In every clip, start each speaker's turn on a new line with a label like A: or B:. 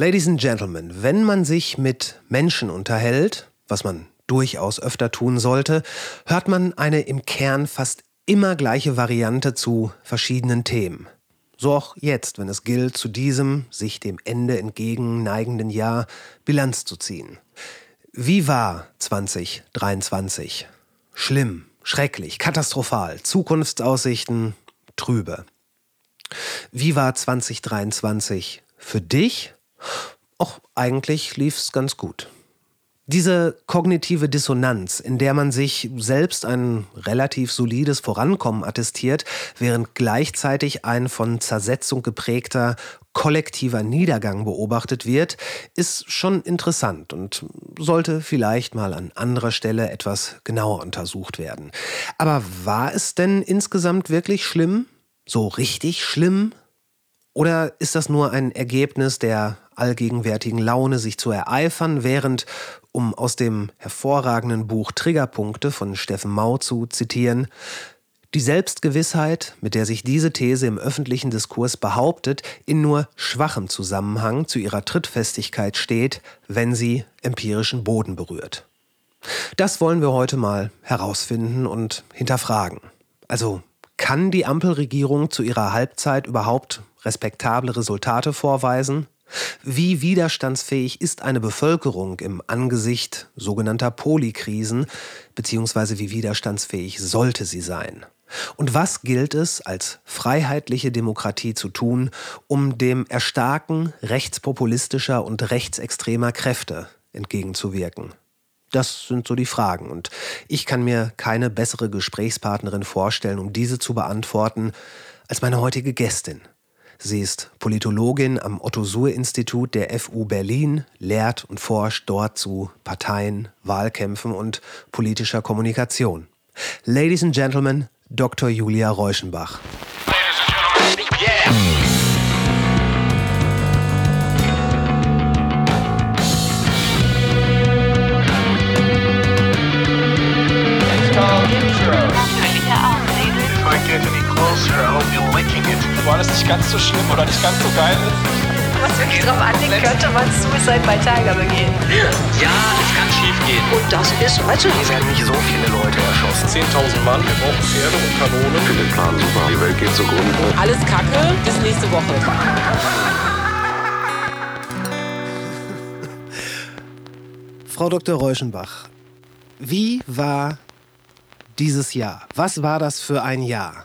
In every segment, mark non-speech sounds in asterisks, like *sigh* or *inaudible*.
A: Ladies and Gentlemen, wenn man sich mit Menschen unterhält, was man durchaus öfter tun sollte, hört man eine im Kern fast immer gleiche Variante zu verschiedenen Themen. So auch jetzt, wenn es gilt, zu diesem sich dem Ende entgegenneigenden Jahr Bilanz zu ziehen. Wie war 2023? Schlimm, schrecklich, katastrophal, Zukunftsaussichten trübe. Wie war 2023 für dich Och, eigentlich lief's ganz gut. Diese kognitive Dissonanz, in der man sich selbst ein relativ solides Vorankommen attestiert, während gleichzeitig ein von Zersetzung geprägter kollektiver Niedergang beobachtet wird, ist schon interessant und sollte vielleicht mal an anderer Stelle etwas genauer untersucht werden. Aber war es denn insgesamt wirklich schlimm? So richtig schlimm? Oder ist das nur ein Ergebnis der allgegenwärtigen Laune, sich zu ereifern, während, um aus dem hervorragenden Buch Triggerpunkte von Steffen Mau zu zitieren, die Selbstgewissheit, mit der sich diese These im öffentlichen Diskurs behauptet, in nur schwachem Zusammenhang zu ihrer Trittfestigkeit steht, wenn sie empirischen Boden berührt. Das wollen wir heute mal herausfinden und hinterfragen. Also kann die Ampelregierung zu ihrer Halbzeit überhaupt respektable Resultate vorweisen? Wie widerstandsfähig ist eine Bevölkerung im Angesicht sogenannter Polikrisen, beziehungsweise wie widerstandsfähig sollte sie sein? Und was gilt es als freiheitliche Demokratie zu tun, um dem Erstarken rechtspopulistischer und rechtsextremer Kräfte entgegenzuwirken? Das sind so die Fragen. Und ich kann mir keine bessere Gesprächspartnerin vorstellen, um diese zu beantworten, als meine heutige Gästin. Sie ist Politologin am Otto-Suhr-Institut der FU Berlin, lehrt und forscht dort zu Parteien, Wahlkämpfen und politischer Kommunikation. Ladies and Gentlemen, Dr. Julia Reuschenbach. Ladies and Gentlemen, yeah.
B: Wo alles nicht ganz so schlimm oder nicht ganz so geil ist.
C: Was wirklich drauf anlegt, könnte man Suicide bei Tiger begehen.
D: Ja, es kann schief gehen.
C: Und das ist, weißt du,
E: hier werden nicht so viele Leute erschossen.
B: 10.000 Mann, wir brauchen Pferde und Kanonen.
F: Ich finde den Plan super, die Welt geht zugrunde.
C: Alles Kacke, bis nächste Woche. *laughs*
A: Frau Dr. Reuschenbach, wie war dieses Jahr? Was war das für ein Jahr?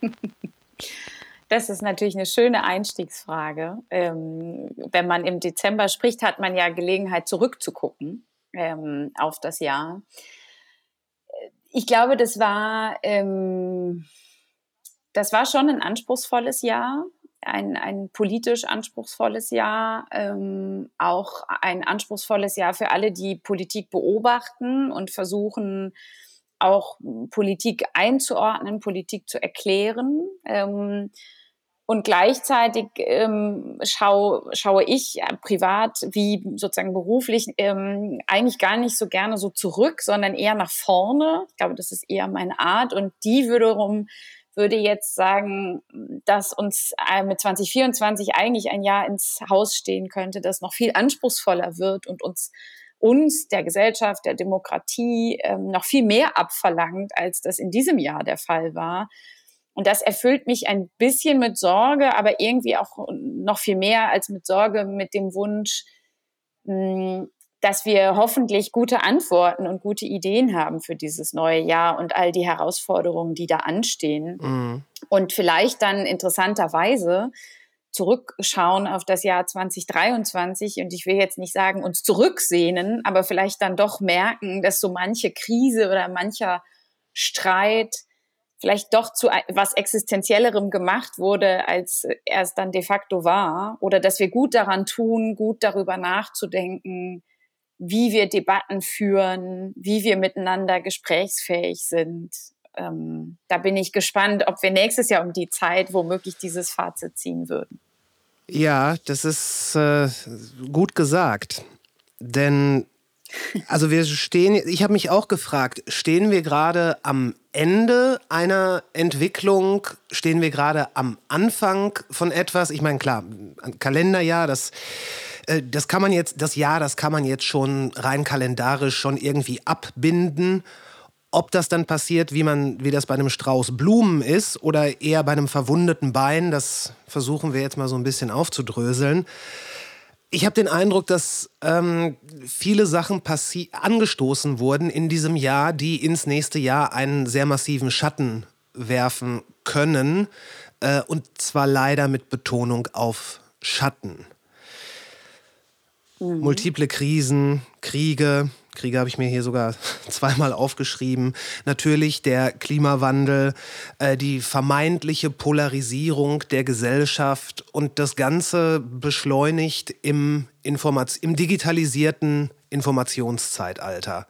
A: *laughs*
G: Das ist natürlich eine schöne Einstiegsfrage. Ähm, wenn man im Dezember spricht, hat man ja Gelegenheit zurückzugucken ähm, auf das Jahr. Ich glaube, das war, ähm, das war schon ein anspruchsvolles Jahr, ein, ein politisch anspruchsvolles Jahr, ähm, auch ein anspruchsvolles Jahr für alle, die Politik beobachten und versuchen, auch Politik einzuordnen, Politik zu erklären. Ähm, und gleichzeitig ähm, schau, schaue ich äh, privat wie sozusagen beruflich ähm, eigentlich gar nicht so gerne so zurück, sondern eher nach vorne. Ich glaube, das ist eher meine Art. Und die wiederum würde jetzt sagen, dass uns äh, mit 2024 eigentlich ein Jahr ins Haus stehen könnte, das noch viel anspruchsvoller wird und uns uns, der Gesellschaft, der Demokratie ähm, noch viel mehr abverlangt, als das in diesem Jahr der Fall war. Und das erfüllt mich ein bisschen mit Sorge, aber irgendwie auch noch viel mehr als mit Sorge, mit dem Wunsch, hm, dass wir hoffentlich gute Antworten und gute Ideen haben für dieses neue Jahr und all die Herausforderungen, die da anstehen. Mhm. Und vielleicht dann interessanterweise zurückschauen auf das Jahr 2023 und ich will jetzt nicht sagen, uns zurücksehnen, aber vielleicht dann doch merken, dass so manche Krise oder mancher Streit vielleicht doch zu was Existenziellerem gemacht wurde, als er es dann de facto war. Oder dass wir gut daran tun, gut darüber nachzudenken, wie wir Debatten führen, wie wir miteinander gesprächsfähig sind. Ähm, da bin ich gespannt, ob wir nächstes Jahr um die Zeit womöglich dieses Fazit ziehen würden.
A: Ja, das ist äh, gut gesagt. Denn Also wir stehen, ich habe mich auch gefragt, stehen wir gerade am Ende einer Entwicklung? Stehen wir gerade am Anfang von etwas? Ich meine, klar, Kalenderjahr, das, äh, das kann man jetzt, das Jahr, das kann man jetzt schon rein kalendarisch schon irgendwie abbinden. Ob das dann passiert, wie, man, wie das bei einem Strauß Blumen ist oder eher bei einem verwundeten Bein, das versuchen wir jetzt mal so ein bisschen aufzudröseln. Ich habe den Eindruck, dass ähm, viele Sachen angestoßen wurden in diesem Jahr, die ins nächste Jahr einen sehr massiven Schatten werfen können. Äh, und zwar leider mit Betonung auf Schatten. Mhm. Multiple Krisen, Kriege, Kriege habe ich mir hier sogar *laughs* zweimal aufgeschrieben. Natürlich der Klimawandel, äh, die vermeintliche Polarisierung der Gesellschaft und das Ganze beschleunigt im, Informat im digitalisierten Informationszeitalter.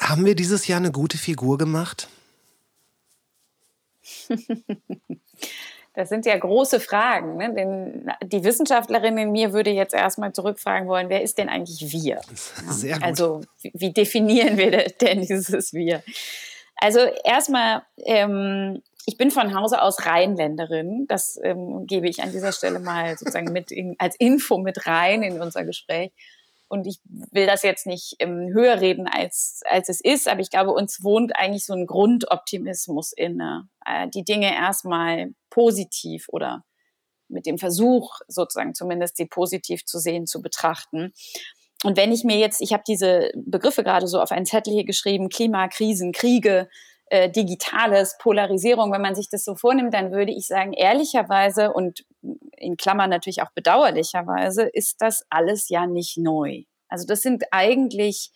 A: Haben wir dieses Jahr eine gute Figur gemacht? *laughs*
G: Das sind ja große Fragen. Ne? Denn die Wissenschaftlerin in mir würde jetzt erstmal zurückfragen wollen, wer ist denn eigentlich wir?
A: Sehr gut.
G: Also wie definieren wir denn dieses wir? Also erstmal, ähm, ich bin von Hause aus Rheinländerin. Das ähm, gebe ich an dieser Stelle mal sozusagen mit in, als Info mit rein in unser Gespräch. Und ich will das jetzt nicht ähm, höher reden, als, als es ist, aber ich glaube, uns wohnt eigentlich so ein Grundoptimismus inne, äh, die Dinge erstmal positiv oder mit dem Versuch, sozusagen zumindest sie positiv zu sehen, zu betrachten. Und wenn ich mir jetzt, ich habe diese Begriffe gerade so auf einen Zettel hier geschrieben, Klimakrisen, Kriege, äh, Digitales, Polarisierung, wenn man sich das so vornimmt, dann würde ich sagen, ehrlicherweise und in Klammern natürlich auch bedauerlicherweise, ist das alles ja nicht neu. Also das sind eigentlich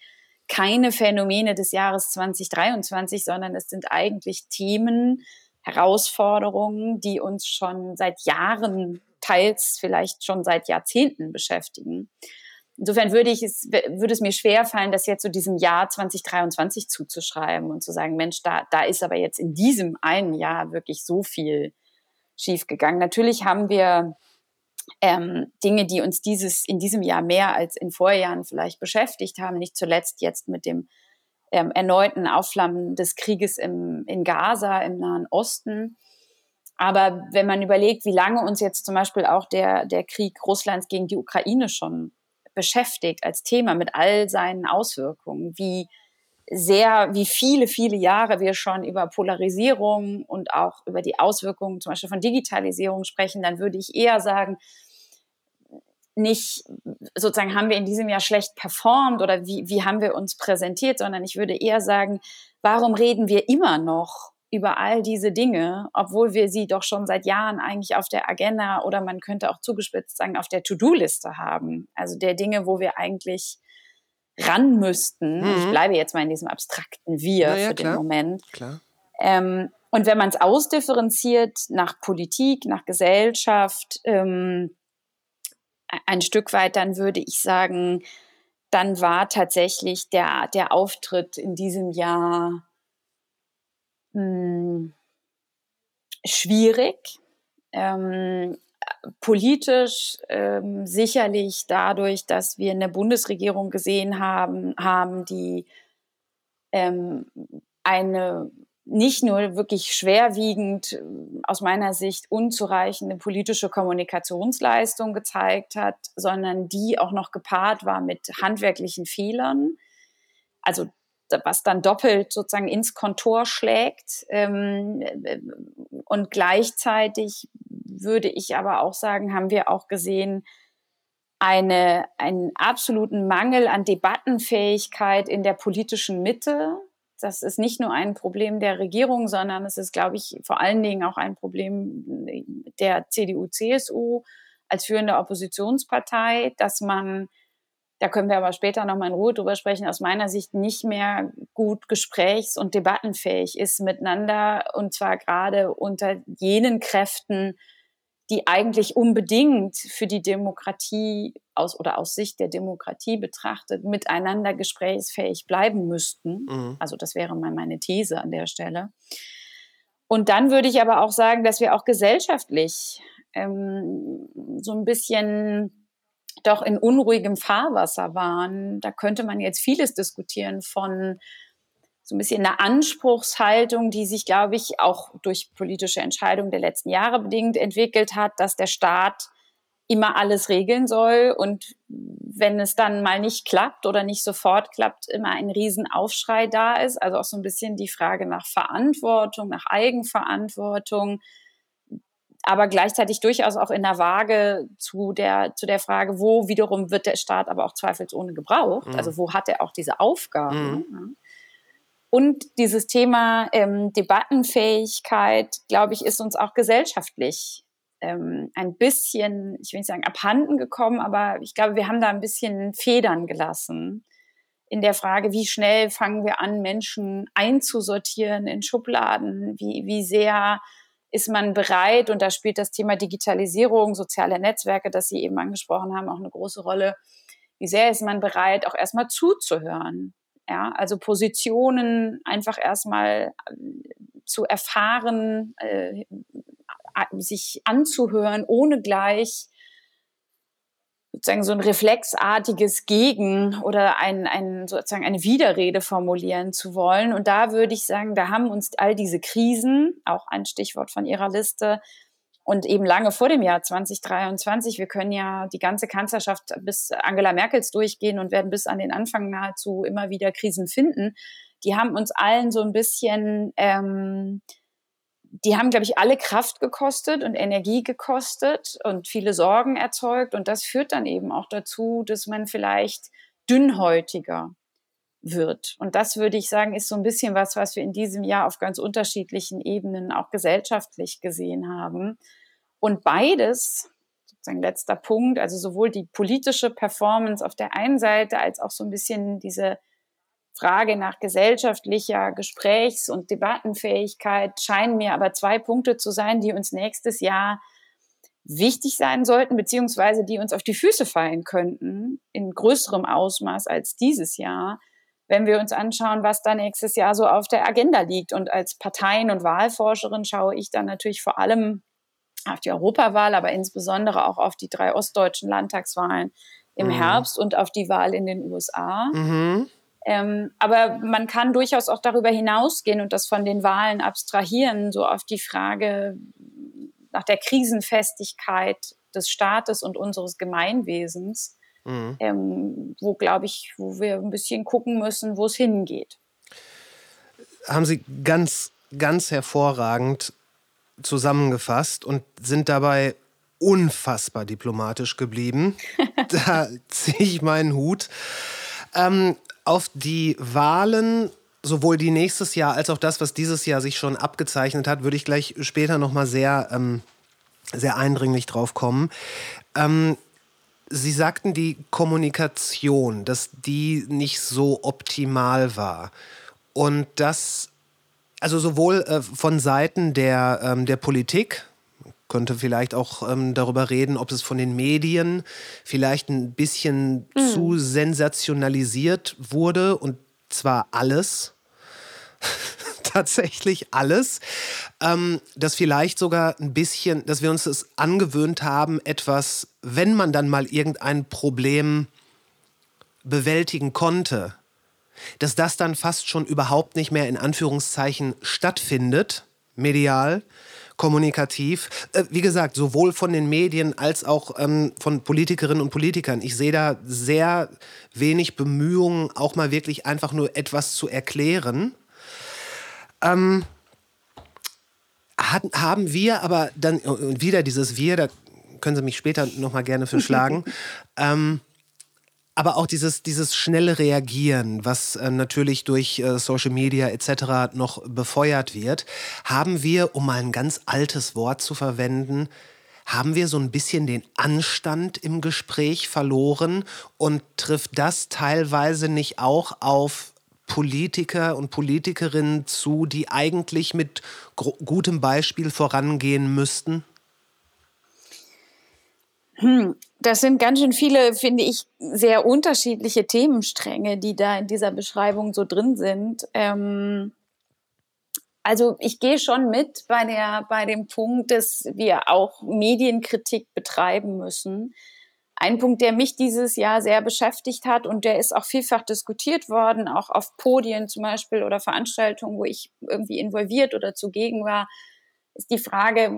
G: keine Phänomene des Jahres 2023, sondern es sind eigentlich Themen, Herausforderungen, die uns schon seit Jahren, teils vielleicht schon seit Jahrzehnten beschäftigen. Insofern würde ich es, würde es mir schwer fallen, das jetzt zu so diesem Jahr 2023 zuzuschreiben und zu sagen, Mensch, da, da ist aber jetzt in diesem einen Jahr wirklich so viel schiefgegangen. Natürlich haben wir ähm, Dinge, die uns dieses in diesem Jahr mehr als in Vorjahren vielleicht beschäftigt haben, nicht zuletzt jetzt mit dem ähm, erneuten Aufflammen des Krieges im, in Gaza, im Nahen Osten. Aber wenn man überlegt, wie lange uns jetzt zum Beispiel auch der, der Krieg Russlands gegen die Ukraine schon beschäftigt als Thema mit all seinen Auswirkungen, wie sehr, wie viele, viele Jahre wir schon über Polarisierung und auch über die Auswirkungen zum Beispiel von Digitalisierung sprechen, dann würde ich eher sagen, nicht sozusagen haben wir in diesem Jahr schlecht performt oder wie, wie haben wir uns präsentiert, sondern ich würde eher sagen, warum reden wir immer noch über all diese Dinge, obwohl wir sie doch schon seit Jahren eigentlich auf der Agenda oder man könnte auch zugespitzt sagen, auf der To-Do-Liste haben. Also der Dinge, wo wir eigentlich ran müssten. Mhm. Ich bleibe jetzt mal in diesem abstrakten Wir ja, für klar. den Moment.
A: Klar.
G: Ähm, und wenn man es ausdifferenziert nach Politik, nach Gesellschaft, ähm, ein Stück weit, dann würde ich sagen, dann war tatsächlich der, der Auftritt in diesem Jahr hm, schwierig. Ähm, politisch ähm, sicherlich dadurch, dass wir eine Bundesregierung gesehen haben, haben die ähm, eine nicht nur wirklich schwerwiegend äh, aus meiner Sicht unzureichende politische Kommunikationsleistung gezeigt hat, sondern die auch noch gepaart war mit handwerklichen Fehlern. Also was dann doppelt sozusagen ins Kontor schlägt. Ähm, äh, und gleichzeitig würde ich aber auch sagen, haben wir auch gesehen, eine, einen absoluten Mangel an Debattenfähigkeit in der politischen Mitte. Das ist nicht nur ein Problem der Regierung, sondern es ist, glaube ich, vor allen Dingen auch ein Problem der CDU-CSU als führende Oppositionspartei, dass man da können wir aber später nochmal in Ruhe drüber sprechen, aus meiner Sicht nicht mehr gut gesprächs- und debattenfähig ist miteinander und zwar gerade unter jenen Kräften, die eigentlich unbedingt für die Demokratie aus oder aus Sicht der Demokratie betrachtet miteinander gesprächsfähig bleiben müssten. Mhm. Also das wäre mal meine These an der Stelle. Und dann würde ich aber auch sagen, dass wir auch gesellschaftlich ähm, so ein bisschen doch in unruhigem Fahrwasser waren. Da könnte man jetzt vieles diskutieren von so ein bisschen eine Anspruchshaltung, die sich, glaube ich, auch durch politische Entscheidungen der letzten Jahre bedingt entwickelt hat, dass der Staat immer alles regeln soll und wenn es dann mal nicht klappt oder nicht sofort klappt, immer ein Riesenaufschrei da ist. Also auch so ein bisschen die Frage nach Verantwortung, nach Eigenverantwortung, aber gleichzeitig durchaus auch in der Waage zu der, zu der Frage, wo wiederum wird der Staat aber auch zweifelsohne gebraucht. Mhm. Also wo hat er auch diese Aufgaben? Mhm. Und dieses Thema ähm, Debattenfähigkeit, glaube ich, ist uns auch gesellschaftlich ähm, ein bisschen, ich will nicht sagen abhanden gekommen, aber ich glaube, wir haben da ein bisschen Federn gelassen in der Frage, wie schnell fangen wir an, Menschen einzusortieren in Schubladen, wie, wie sehr ist man bereit, und da spielt das Thema Digitalisierung, soziale Netzwerke, das Sie eben angesprochen haben, auch eine große Rolle, wie sehr ist man bereit, auch erstmal zuzuhören. Ja, also Positionen einfach erstmal äh, zu erfahren, äh, sich anzuhören, ohne gleich sozusagen so ein reflexartiges Gegen oder ein, ein, sozusagen eine Widerrede formulieren zu wollen. Und da würde ich sagen, da haben uns all diese Krisen, auch ein Stichwort von Ihrer Liste, und eben lange vor dem Jahr 2023, wir können ja die ganze Kanzlerschaft bis Angela Merkels durchgehen und werden bis an den Anfang nahezu immer wieder Krisen finden. Die haben uns allen so ein bisschen ähm, die haben, glaube ich, alle Kraft gekostet und Energie gekostet und viele Sorgen erzeugt. Und das führt dann eben auch dazu, dass man vielleicht dünnhäutiger wird. Und das würde ich sagen, ist so ein bisschen was, was wir in diesem Jahr auf ganz unterschiedlichen Ebenen auch gesellschaftlich gesehen haben. Und beides, sozusagen letzter Punkt, also sowohl die politische Performance auf der einen Seite als auch so ein bisschen diese Frage nach gesellschaftlicher Gesprächs- und Debattenfähigkeit scheinen mir aber zwei Punkte zu sein, die uns nächstes Jahr wichtig sein sollten, beziehungsweise die uns auf die Füße fallen könnten, in größerem Ausmaß als dieses Jahr, wenn wir uns anschauen, was da nächstes Jahr so auf der Agenda liegt. Und als Parteien- und Wahlforscherin schaue ich dann natürlich vor allem auf die Europawahl, aber insbesondere auch auf die drei ostdeutschen Landtagswahlen im mhm. Herbst und auf die Wahl in den USA. Mhm. Ähm, aber man kann durchaus auch darüber hinausgehen und das von den Wahlen abstrahieren, so auf die Frage nach der Krisenfestigkeit des Staates und unseres Gemeinwesens, mhm. ähm, wo, glaube ich, wo wir ein bisschen gucken müssen, wo es hingeht.
A: Haben Sie ganz, ganz hervorragend zusammengefasst und sind dabei unfassbar diplomatisch geblieben. *laughs* da ziehe ich meinen Hut. Ähm, auf die Wahlen sowohl die nächstes Jahr als auch das, was dieses Jahr sich schon abgezeichnet hat, würde ich gleich später noch mal sehr, ähm, sehr eindringlich drauf kommen. Ähm, Sie sagten die Kommunikation, dass die nicht so optimal war. Und das, also sowohl äh, von Seiten der, ähm, der Politik, könnte vielleicht auch ähm, darüber reden, ob es von den Medien vielleicht ein bisschen mhm. zu sensationalisiert wurde und zwar alles. *laughs* tatsächlich alles, ähm, dass vielleicht sogar ein bisschen, dass wir uns das angewöhnt haben, etwas, wenn man dann mal irgendein Problem bewältigen konnte, dass das dann fast schon überhaupt nicht mehr in Anführungszeichen stattfindet, medial, kommunikativ. Äh, wie gesagt, sowohl von den Medien als auch ähm, von Politikerinnen und Politikern. Ich sehe da sehr wenig Bemühungen, auch mal wirklich einfach nur etwas zu erklären. Ähm, hat, haben wir aber dann, und wieder dieses Wir, da können Sie mich später noch mal gerne *laughs* für schlagen, ähm, aber auch dieses, dieses schnelle Reagieren, was äh, natürlich durch äh, Social Media etc. noch befeuert wird, haben wir, um mal ein ganz altes Wort zu verwenden, haben wir so ein bisschen den Anstand im Gespräch verloren und trifft das teilweise nicht auch auf Politiker und Politikerinnen zu, die eigentlich mit gutem Beispiel vorangehen müssten?
G: Hm, das sind ganz schön viele, finde ich, sehr unterschiedliche Themenstränge, die da in dieser Beschreibung so drin sind. Ähm, also ich gehe schon mit bei, der, bei dem Punkt, dass wir auch Medienkritik betreiben müssen. Ein Punkt, der mich dieses Jahr sehr beschäftigt hat und der ist auch vielfach diskutiert worden, auch auf Podien zum Beispiel oder Veranstaltungen, wo ich irgendwie involviert oder zugegen war, ist die Frage,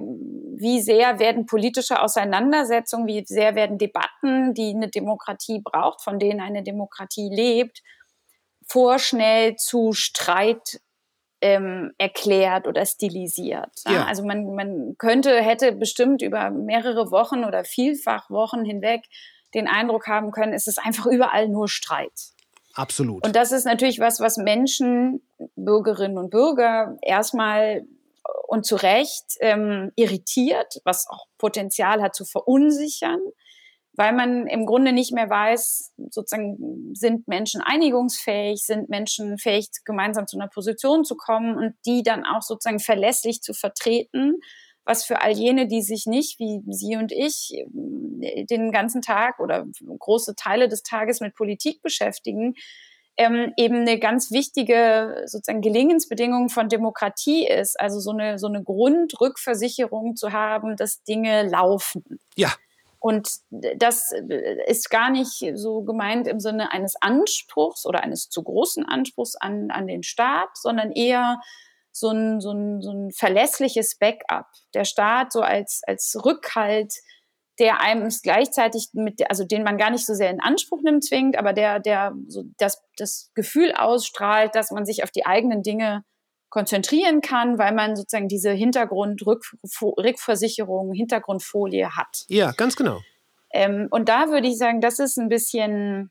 G: wie sehr werden politische Auseinandersetzungen, wie sehr werden Debatten, die eine Demokratie braucht, von denen eine Demokratie lebt, vorschnell zu Streit ähm, erklärt oder stilisiert. Ja. Also man, man könnte, hätte bestimmt über mehrere Wochen oder vielfach Wochen hinweg den Eindruck haben können, es ist einfach überall nur Streit.
A: Absolut.
G: Und das ist natürlich was, was Menschen, Bürgerinnen und Bürger erstmal und zu Recht ähm, irritiert, was auch Potenzial hat zu verunsichern weil man im Grunde nicht mehr weiß, sozusagen, sind Menschen einigungsfähig, sind Menschen fähig, gemeinsam zu einer Position zu kommen und die dann auch sozusagen verlässlich zu vertreten, was für all jene, die sich nicht, wie Sie und ich, den ganzen Tag oder große Teile des Tages mit Politik beschäftigen, ähm, eben eine ganz wichtige sozusagen Gelingensbedingung von Demokratie ist, also so eine, so eine Grundrückversicherung zu haben, dass Dinge laufen.
A: Ja,
G: und das ist gar nicht so gemeint im Sinne eines Anspruchs oder eines zu großen Anspruchs an, an den Staat, sondern eher so ein, so, ein, so ein verlässliches Backup. Der Staat so als, als Rückhalt, der einem es gleichzeitig mit, also den man gar nicht so sehr in Anspruch nimmt, zwingt, aber der, der so das, das Gefühl ausstrahlt, dass man sich auf die eigenen Dinge konzentrieren kann, weil man sozusagen diese Hintergrundrückversicherung, Hintergrundfolie hat.
A: Ja, ganz genau.
G: Ähm, und da würde ich sagen, das ist ein bisschen,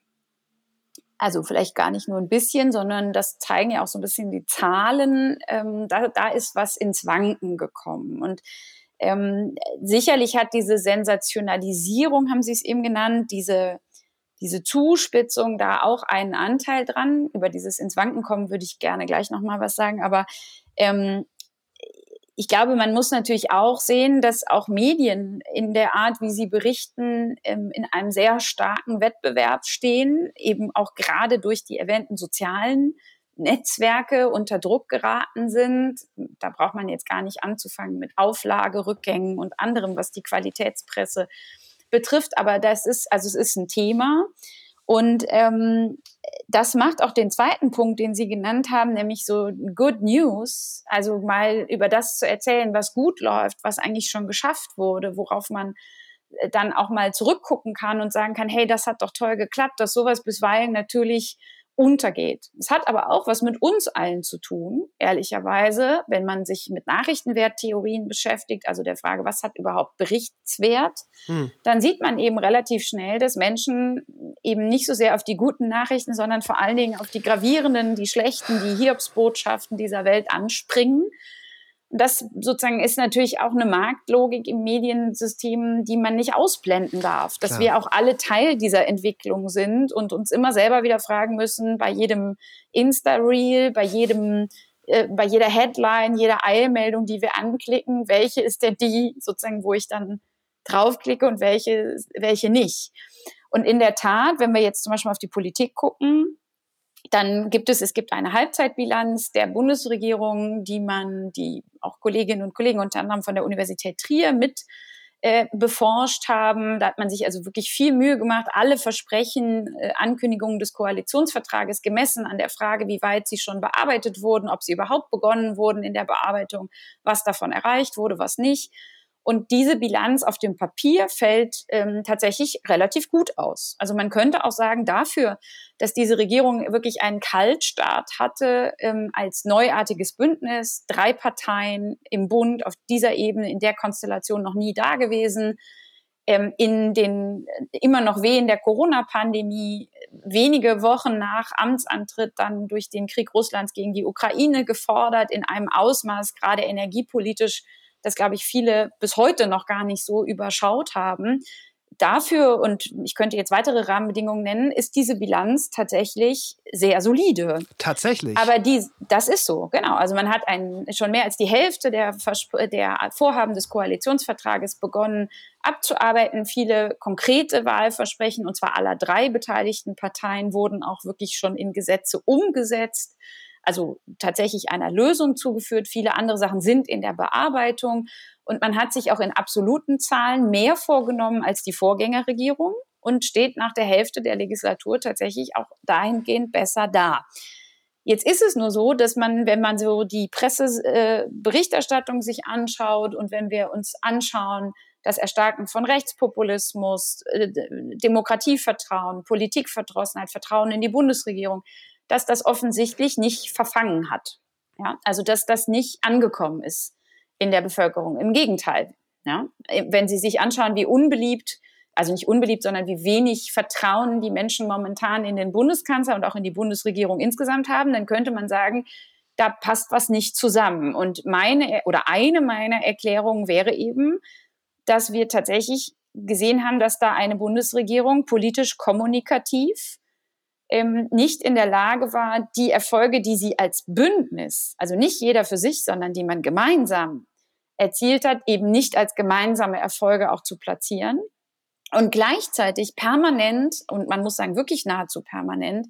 G: also vielleicht gar nicht nur ein bisschen, sondern das zeigen ja auch so ein bisschen die Zahlen. Ähm, da, da ist was ins Wanken gekommen. Und ähm, sicherlich hat diese Sensationalisierung, haben Sie es eben genannt, diese diese Zuspitzung da auch einen Anteil dran. Über dieses ins Wanken kommen würde ich gerne gleich nochmal was sagen. Aber ähm, ich glaube, man muss natürlich auch sehen, dass auch Medien in der Art, wie sie berichten, ähm, in einem sehr starken Wettbewerb stehen, eben auch gerade durch die erwähnten sozialen Netzwerke unter Druck geraten sind. Da braucht man jetzt gar nicht anzufangen mit Auflagerückgängen und anderem, was die Qualitätspresse betrifft. Aber das ist, also es ist ein Thema. Und ähm, das macht auch den zweiten Punkt, den Sie genannt haben, nämlich so Good News, also mal über das zu erzählen, was gut läuft, was eigentlich schon geschafft wurde, worauf man äh, dann auch mal zurückgucken kann und sagen kann, hey, das hat doch toll geklappt, dass sowas bisweilen natürlich untergeht. Es hat aber auch was mit uns allen zu tun, ehrlicherweise, wenn man sich mit Nachrichtenwerttheorien beschäftigt, also der Frage, was hat überhaupt Berichtswert, hm. dann sieht man eben relativ schnell, dass Menschen eben nicht so sehr auf die guten Nachrichten, sondern vor allen Dingen auf die gravierenden, die schlechten, die Hiobsbotschaften dieser Welt anspringen das sozusagen ist natürlich auch eine Marktlogik im Mediensystem, die man nicht ausblenden darf. Dass Klar. wir auch alle Teil dieser Entwicklung sind und uns immer selber wieder fragen müssen, bei jedem Insta-Reel, bei jedem äh, bei jeder Headline, jeder Eilmeldung, die wir anklicken, welche ist denn die sozusagen, wo ich dann draufklicke und welche, welche nicht. Und in der Tat, wenn wir jetzt zum Beispiel auf die Politik gucken, dann gibt es, es gibt eine Halbzeitbilanz der Bundesregierung, die man, die auch Kolleginnen und Kollegen unter anderem von der Universität Trier mit äh, beforscht haben. Da hat man sich also wirklich viel Mühe gemacht, alle Versprechen, äh, Ankündigungen des Koalitionsvertrages gemessen an der Frage, wie weit sie schon bearbeitet wurden, ob sie überhaupt begonnen wurden in der Bearbeitung, was davon erreicht wurde, was nicht. Und diese Bilanz auf dem Papier fällt ähm, tatsächlich relativ gut aus. Also man könnte auch sagen, dafür, dass diese Regierung wirklich einen Kaltstart hatte ähm, als neuartiges Bündnis, drei Parteien im Bund auf dieser Ebene, in der Konstellation noch nie da gewesen, ähm, in den immer noch wehen der Corona-Pandemie, wenige Wochen nach Amtsantritt dann durch den Krieg Russlands gegen die Ukraine gefordert, in einem Ausmaß gerade energiepolitisch das, glaube ich, viele bis heute noch gar nicht so überschaut haben. Dafür, und ich könnte jetzt weitere Rahmenbedingungen nennen, ist diese Bilanz tatsächlich sehr solide.
A: Tatsächlich.
G: Aber die, das ist so, genau. Also man hat ein, schon mehr als die Hälfte der, der Vorhaben des Koalitionsvertrages begonnen abzuarbeiten. Viele konkrete Wahlversprechen, und zwar aller drei beteiligten Parteien, wurden auch wirklich schon in Gesetze umgesetzt. Also tatsächlich einer Lösung zugeführt. Viele andere Sachen sind in der Bearbeitung. Und man hat sich auch in absoluten Zahlen mehr vorgenommen als die Vorgängerregierung und steht nach der Hälfte der Legislatur tatsächlich auch dahingehend besser da. Jetzt ist es nur so, dass man, wenn man so die Presseberichterstattung äh, sich anschaut und wenn wir uns anschauen, das Erstarken von Rechtspopulismus, äh, Demokratievertrauen, Politikverdrossenheit, Vertrauen in die Bundesregierung, dass das offensichtlich nicht verfangen hat. Ja, also dass das nicht angekommen ist in der Bevölkerung. Im Gegenteil. Ja, wenn Sie sich anschauen, wie unbeliebt, also nicht unbeliebt, sondern wie wenig Vertrauen die Menschen momentan in den Bundeskanzler und auch in die Bundesregierung insgesamt haben, dann könnte man sagen, da passt was nicht zusammen. Und meine oder eine meiner Erklärungen wäre eben, dass wir tatsächlich gesehen haben, dass da eine Bundesregierung politisch kommunikativ ähm, nicht in der Lage war, die Erfolge, die sie als Bündnis, also nicht jeder für sich, sondern die man gemeinsam erzielt hat, eben nicht als gemeinsame Erfolge auch zu platzieren und gleichzeitig permanent, und man muss sagen wirklich nahezu permanent,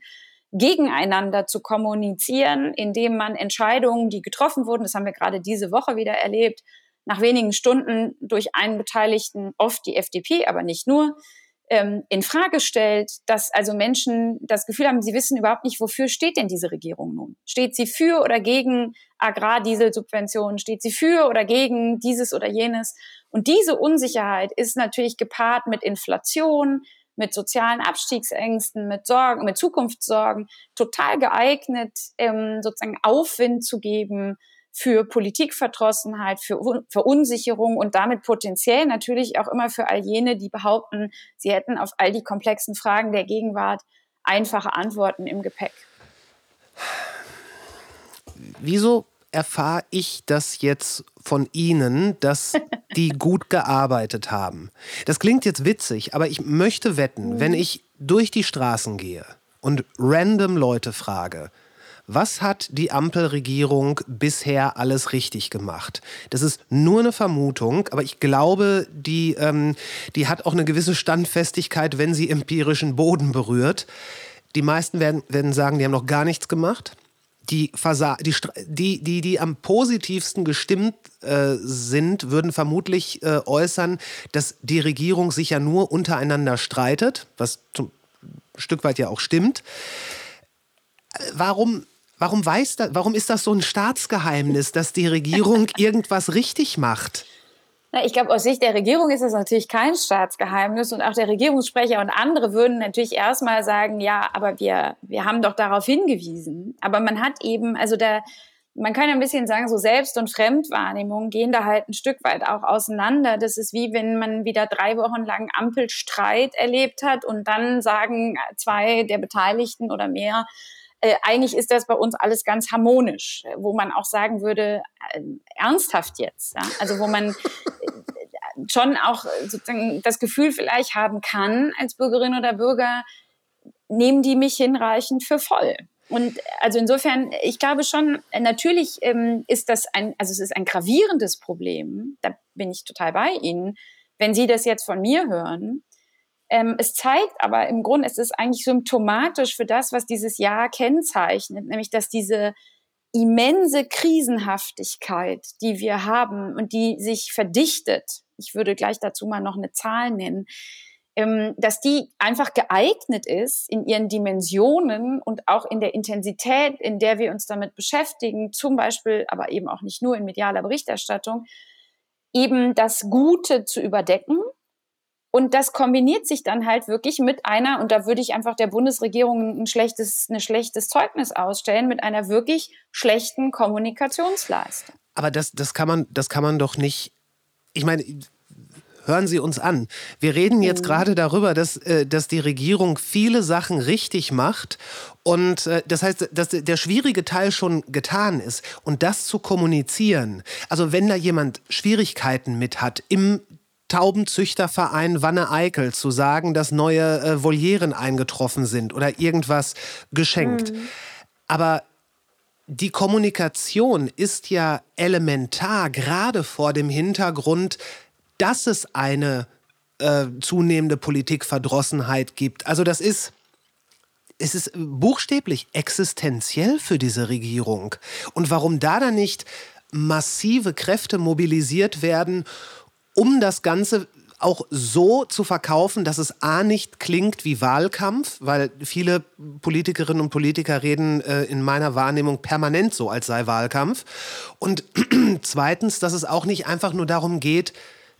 G: gegeneinander zu kommunizieren, indem man Entscheidungen, die getroffen wurden, das haben wir gerade diese Woche wieder erlebt, nach wenigen Stunden durch einen Beteiligten, oft die FDP, aber nicht nur, ähm, in Frage stellt, dass also Menschen das Gefühl haben, sie wissen überhaupt nicht, wofür steht denn diese Regierung nun? Steht sie für oder gegen Agrardieselsubventionen? Steht sie für oder gegen dieses oder jenes? Und diese Unsicherheit ist natürlich gepaart mit Inflation, mit sozialen Abstiegsängsten, mit Sorgen, mit Zukunftssorgen, total geeignet, ähm, sozusagen Aufwind zu geben für Politikverdrossenheit, für Verunsicherung und damit potenziell natürlich auch immer für all jene, die behaupten, sie hätten auf all die komplexen Fragen der Gegenwart einfache Antworten im Gepäck.
A: Wieso erfahre ich das jetzt von Ihnen, dass *laughs* die gut gearbeitet haben? Das klingt jetzt witzig, aber ich möchte wetten, mhm. wenn ich durch die Straßen gehe und random Leute frage, was hat die Ampelregierung bisher alles richtig gemacht? Das ist nur eine Vermutung, aber ich glaube, die, ähm, die hat auch eine gewisse Standfestigkeit, wenn sie empirischen Boden berührt. Die meisten werden, werden sagen, die haben noch gar nichts gemacht. Die, die, die, die, die am positivsten gestimmt äh, sind, würden vermutlich äh, äußern, dass die Regierung sich ja nur untereinander streitet, was zum Stück weit ja auch stimmt. Äh, warum Warum weiß das, warum ist das so ein Staatsgeheimnis, dass die Regierung *laughs* irgendwas richtig macht?
G: Na, ich glaube, aus Sicht der Regierung ist das natürlich kein Staatsgeheimnis und auch der Regierungssprecher und andere würden natürlich erstmal sagen, ja, aber wir, wir haben doch darauf hingewiesen. Aber man hat eben, also da, man kann ja ein bisschen sagen, so Selbst- und Fremdwahrnehmung gehen da halt ein Stück weit auch auseinander. Das ist wie wenn man wieder drei Wochen lang Ampelstreit erlebt hat und dann sagen zwei der Beteiligten oder mehr, äh, eigentlich ist das bei uns alles ganz harmonisch, wo man auch sagen würde, äh, ernsthaft jetzt. Ja? Also wo man äh, schon auch sozusagen das Gefühl vielleicht haben kann als Bürgerin oder Bürger, nehmen die mich hinreichend für voll. Und also insofern, ich glaube schon, natürlich ähm, ist das ein, also es ist ein gravierendes Problem. Da bin ich total bei Ihnen. Wenn Sie das jetzt von mir hören, ähm, es zeigt aber im Grunde, es ist eigentlich symptomatisch für das, was dieses Jahr kennzeichnet, nämlich dass diese immense Krisenhaftigkeit, die wir haben und die sich verdichtet, ich würde gleich dazu mal noch eine Zahl nennen, ähm, dass die einfach geeignet ist in ihren Dimensionen und auch in der Intensität, in der wir uns damit beschäftigen, zum Beispiel, aber eben auch nicht nur in medialer Berichterstattung, eben das Gute zu überdecken und das kombiniert sich dann halt wirklich mit einer, und da würde ich einfach der Bundesregierung ein schlechtes, ein schlechtes Zeugnis ausstellen, mit einer wirklich schlechten Kommunikationsleistung.
A: Aber das, das, kann, man, das kann man doch nicht. Ich meine, hören Sie uns an. Wir reden jetzt mhm. gerade darüber, dass, äh, dass die Regierung viele Sachen richtig macht und äh, das heißt, dass der schwierige Teil schon getan ist. Und das zu kommunizieren, also wenn da jemand Schwierigkeiten mit hat im Taubenzüchterverein Wanne-Eickel zu sagen, dass neue äh, Volieren eingetroffen sind oder irgendwas geschenkt. Mhm. Aber die Kommunikation ist ja elementar, gerade vor dem Hintergrund, dass es eine äh, zunehmende Politikverdrossenheit gibt. Also das ist, es ist buchstäblich existenziell für diese Regierung. Und warum da dann nicht massive Kräfte mobilisiert werden, um das Ganze auch so zu verkaufen, dass es A nicht klingt wie Wahlkampf, weil viele Politikerinnen und Politiker reden äh, in meiner Wahrnehmung permanent so, als sei Wahlkampf. Und *clears throat* zweitens, dass es auch nicht einfach nur darum geht,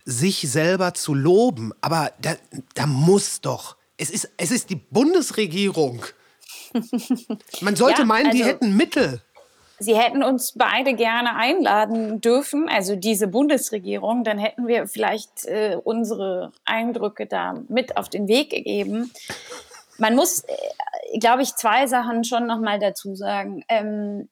A: sich selber zu loben. Aber da, da muss doch. Es ist, es ist die Bundesregierung. Man sollte ja, meinen, also, die hätten Mittel.
G: Sie hätten uns beide gerne einladen dürfen, also diese Bundesregierung, dann hätten wir vielleicht äh, unsere Eindrücke da mit auf den Weg gegeben. Man muss, äh, glaube ich, zwei Sachen schon noch mal dazu sagen. Ähm,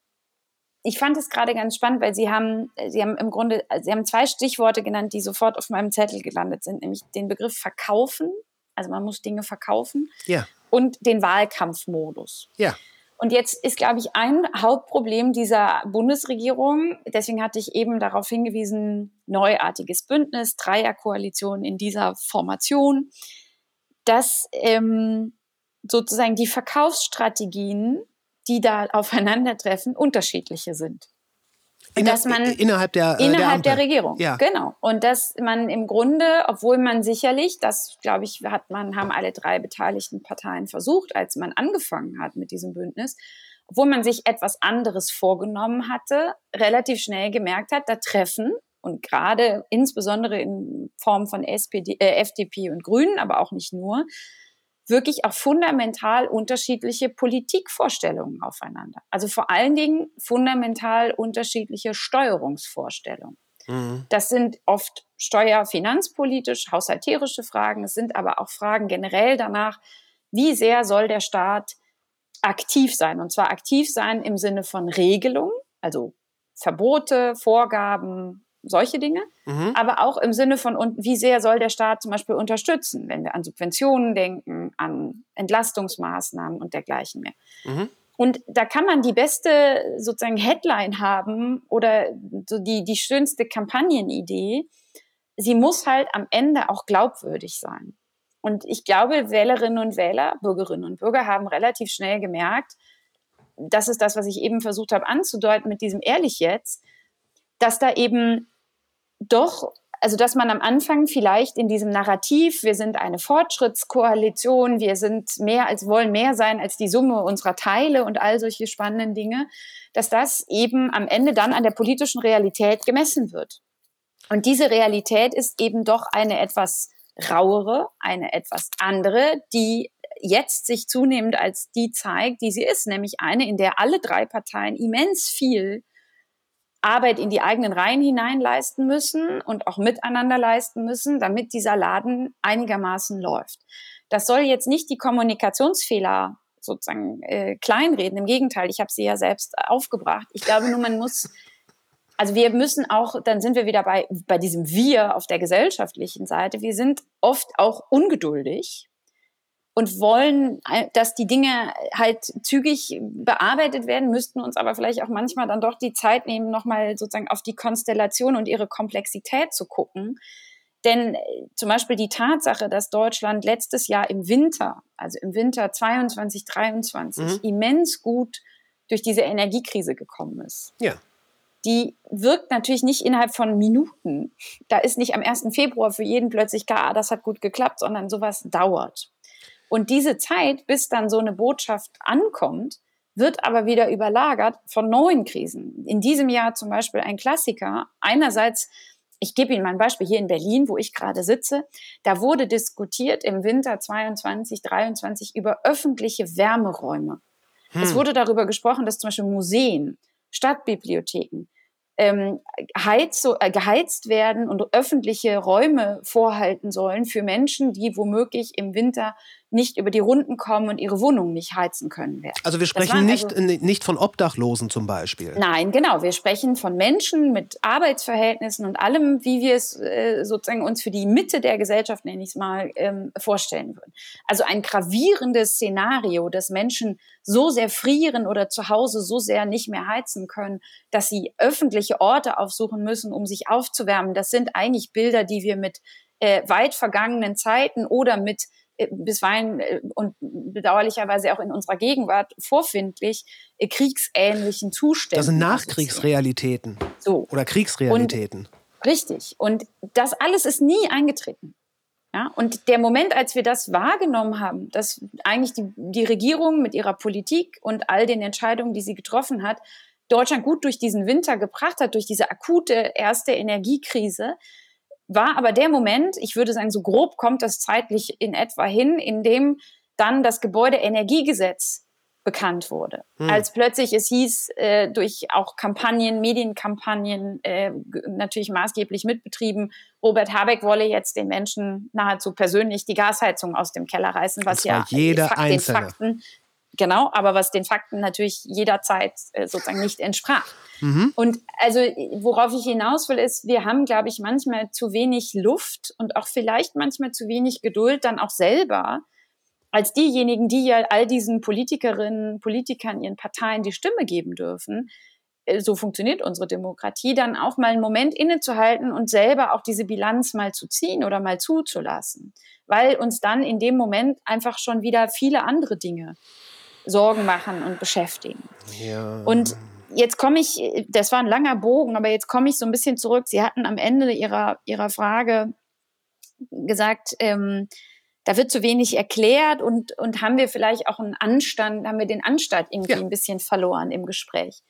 G: ich fand es gerade ganz spannend, weil Sie haben, Sie haben im Grunde, Sie haben zwei Stichworte genannt, die sofort auf meinem Zettel gelandet sind, nämlich den Begriff verkaufen, also man muss Dinge verkaufen,
A: ja.
G: und den Wahlkampfmodus.
A: Ja.
G: Und jetzt ist, glaube ich, ein Hauptproblem dieser Bundesregierung, deswegen hatte ich eben darauf hingewiesen, neuartiges Bündnis, Dreierkoalition in dieser Formation, dass ähm, sozusagen die Verkaufsstrategien, die da *laughs* aufeinandertreffen, unterschiedliche sind.
A: Inner, dass man innerhalb der
G: äh, innerhalb
A: der,
G: der, Regierung.
A: Ja.
G: genau. Und dass man im Grunde obwohl man sicherlich das glaube ich hat man haben alle drei beteiligten Parteien versucht als man angefangen hat mit diesem Bündnis obwohl man sich etwas anderes vorgenommen hatte relativ schnell gemerkt hat da treffen und gerade insbesondere in Form von SPD, äh, FDP und Grünen aber auch nicht nur wirklich auch fundamental unterschiedliche Politikvorstellungen aufeinander. Also vor allen Dingen fundamental unterschiedliche Steuerungsvorstellungen. Mhm. Das sind oft steuerfinanzpolitisch, haushalterische Fragen. Es sind aber auch Fragen generell danach, wie sehr soll der Staat aktiv sein? Und zwar aktiv sein im Sinne von Regelungen, also Verbote, Vorgaben, solche Dinge, mhm. aber auch im Sinne von, wie sehr soll der Staat zum Beispiel unterstützen, wenn wir an Subventionen denken, an Entlastungsmaßnahmen und dergleichen mehr. Mhm. Und da kann man die beste sozusagen Headline haben oder so die, die schönste Kampagnenidee. Sie muss halt am Ende auch glaubwürdig sein. Und ich glaube, Wählerinnen und Wähler, Bürgerinnen und Bürger haben relativ schnell gemerkt, das ist das, was ich eben versucht habe anzudeuten mit diesem ehrlich jetzt, dass da eben doch, also dass man am Anfang vielleicht in diesem Narrativ, wir sind eine Fortschrittskoalition, wir sind mehr als wollen mehr sein als die Summe unserer Teile und all solche spannenden Dinge, dass das eben am Ende dann an der politischen Realität gemessen wird. Und diese Realität ist eben doch eine etwas rauere, eine etwas andere, die jetzt sich zunehmend als die zeigt, die sie ist, nämlich eine, in der alle drei Parteien immens viel Arbeit in die eigenen Reihen hinein leisten müssen und auch miteinander leisten müssen, damit dieser Laden einigermaßen läuft. Das soll jetzt nicht die Kommunikationsfehler sozusagen äh, kleinreden. Im Gegenteil, ich habe sie ja selbst aufgebracht. Ich glaube nur, man muss, also wir müssen auch, dann sind wir wieder bei, bei diesem Wir auf der gesellschaftlichen Seite. Wir sind oft auch ungeduldig und wollen, äh, dass die Dinge halt zügig bearbeitet werden, müssten uns aber vielleicht auch manchmal dann doch die Zeit nehmen, nochmal sozusagen auf die Konstellation und ihre Komplexität zu gucken. Denn äh, zum Beispiel die Tatsache, dass Deutschland letztes Jahr im Winter, also im Winter 22, 23, mhm. immens gut durch diese Energiekrise gekommen ist.
A: Ja.
G: Die wirkt natürlich nicht innerhalb von Minuten. Da ist nicht am 1. Februar für jeden plötzlich klar, ah, das hat gut geklappt, sondern sowas dauert. Und diese Zeit, bis dann so eine Botschaft ankommt, wird aber wieder überlagert von neuen Krisen. In diesem Jahr zum Beispiel ein Klassiker. Einerseits, ich gebe Ihnen mal ein Beispiel hier in Berlin, wo ich gerade sitze. Da wurde diskutiert im Winter 22, 23 über öffentliche Wärmeräume. Hm. Es wurde darüber gesprochen, dass zum Beispiel Museen, Stadtbibliotheken, ähm, heiz, äh, geheizt werden und öffentliche Räume vorhalten sollen für Menschen, die womöglich im Winter nicht über die Runden kommen und ihre Wohnung nicht heizen können werden.
A: Also wir sprechen nicht, also, nicht von Obdachlosen zum Beispiel.
G: Nein, genau. Wir sprechen von Menschen mit Arbeitsverhältnissen und allem, wie wir es äh, sozusagen uns für die Mitte der Gesellschaft, nenne ich es mal, ähm, vorstellen würden. Also ein gravierendes Szenario, dass Menschen so sehr frieren oder zu Hause so sehr nicht mehr heizen können, dass sie öffentliche Orte aufsuchen müssen, um sich aufzuwärmen. Das sind eigentlich Bilder, die wir mit äh, weit vergangenen Zeiten oder mit äh, bisweilen äh, und bedauerlicherweise auch in unserer Gegenwart vorfindlich äh, kriegsähnlichen Zuständen.
A: Das sind Nachkriegsrealitäten. So. Oder Kriegsrealitäten.
G: Und, richtig. Und das alles ist nie eingetreten. Ja, und der Moment, als wir das wahrgenommen haben, dass eigentlich die, die Regierung mit ihrer Politik und all den Entscheidungen, die sie getroffen hat, Deutschland gut durch diesen Winter gebracht hat, durch diese akute erste Energiekrise, war aber der Moment, ich würde sagen, so grob kommt das zeitlich in etwa hin, in dem dann das Gebäudeenergiegesetz bekannt wurde. Hm. Als plötzlich es hieß, äh, durch auch Kampagnen, Medienkampagnen, äh, natürlich maßgeblich mitbetrieben, Robert Habeck wolle jetzt den Menschen nahezu persönlich die Gasheizung aus dem Keller reißen, was ja
A: jeder Fakt,
G: den Fakten Genau, aber was den Fakten natürlich jederzeit äh, sozusagen nicht entsprach. Mhm. Und also, worauf ich hinaus will, ist, wir haben, glaube ich, manchmal zu wenig Luft und auch vielleicht manchmal zu wenig Geduld dann auch selber, als diejenigen, die ja all diesen Politikerinnen, Politikern, ihren Parteien die Stimme geben dürfen, äh, so funktioniert unsere Demokratie, dann auch mal einen Moment innezuhalten und selber auch diese Bilanz mal zu ziehen oder mal zuzulassen, weil uns dann in dem Moment einfach schon wieder viele andere Dinge Sorgen machen und beschäftigen. Ja. Und jetzt komme ich, das war ein langer Bogen, aber jetzt komme ich so ein bisschen zurück. Sie hatten am Ende ihrer, ihrer Frage gesagt, ähm, da wird zu wenig erklärt und, und haben wir vielleicht auch einen Anstand, haben wir den Anstand irgendwie ja. ein bisschen verloren im Gespräch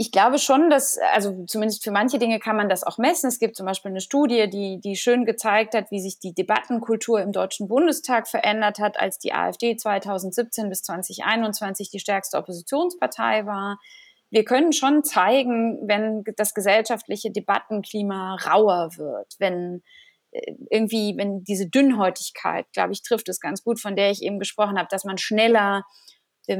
G: ich glaube schon, dass, also zumindest für manche Dinge kann man das auch messen. Es gibt zum Beispiel eine Studie, die, die schön gezeigt hat, wie sich die Debattenkultur im Deutschen Bundestag verändert hat, als die AfD 2017 bis 2021 die stärkste Oppositionspartei war. Wir können schon zeigen, wenn das gesellschaftliche Debattenklima rauer wird, wenn äh, irgendwie, wenn diese Dünnhäutigkeit, glaube ich, trifft es ganz gut, von der ich eben gesprochen habe, dass man schneller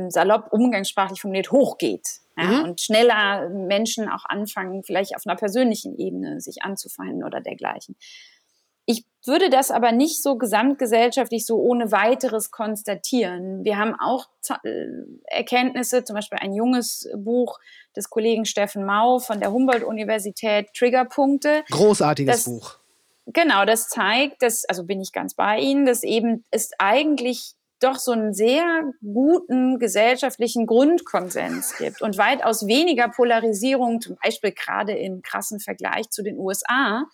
G: salopp umgangssprachlich formuliert hochgeht ja, mhm. und schneller Menschen auch anfangen, vielleicht auf einer persönlichen Ebene sich anzufallen oder dergleichen. Ich würde das aber nicht so gesamtgesellschaftlich so ohne weiteres konstatieren. Wir haben auch äh, Erkenntnisse, zum Beispiel ein junges Buch des Kollegen Steffen Mau von der Humboldt-Universität, Triggerpunkte.
A: Großartiges das, Buch.
G: Genau, das zeigt, dass, also bin ich ganz bei Ihnen, dass eben es eigentlich doch so einen sehr guten gesellschaftlichen Grundkonsens gibt und weitaus weniger Polarisierung, zum Beispiel gerade im krassen Vergleich zu den USA.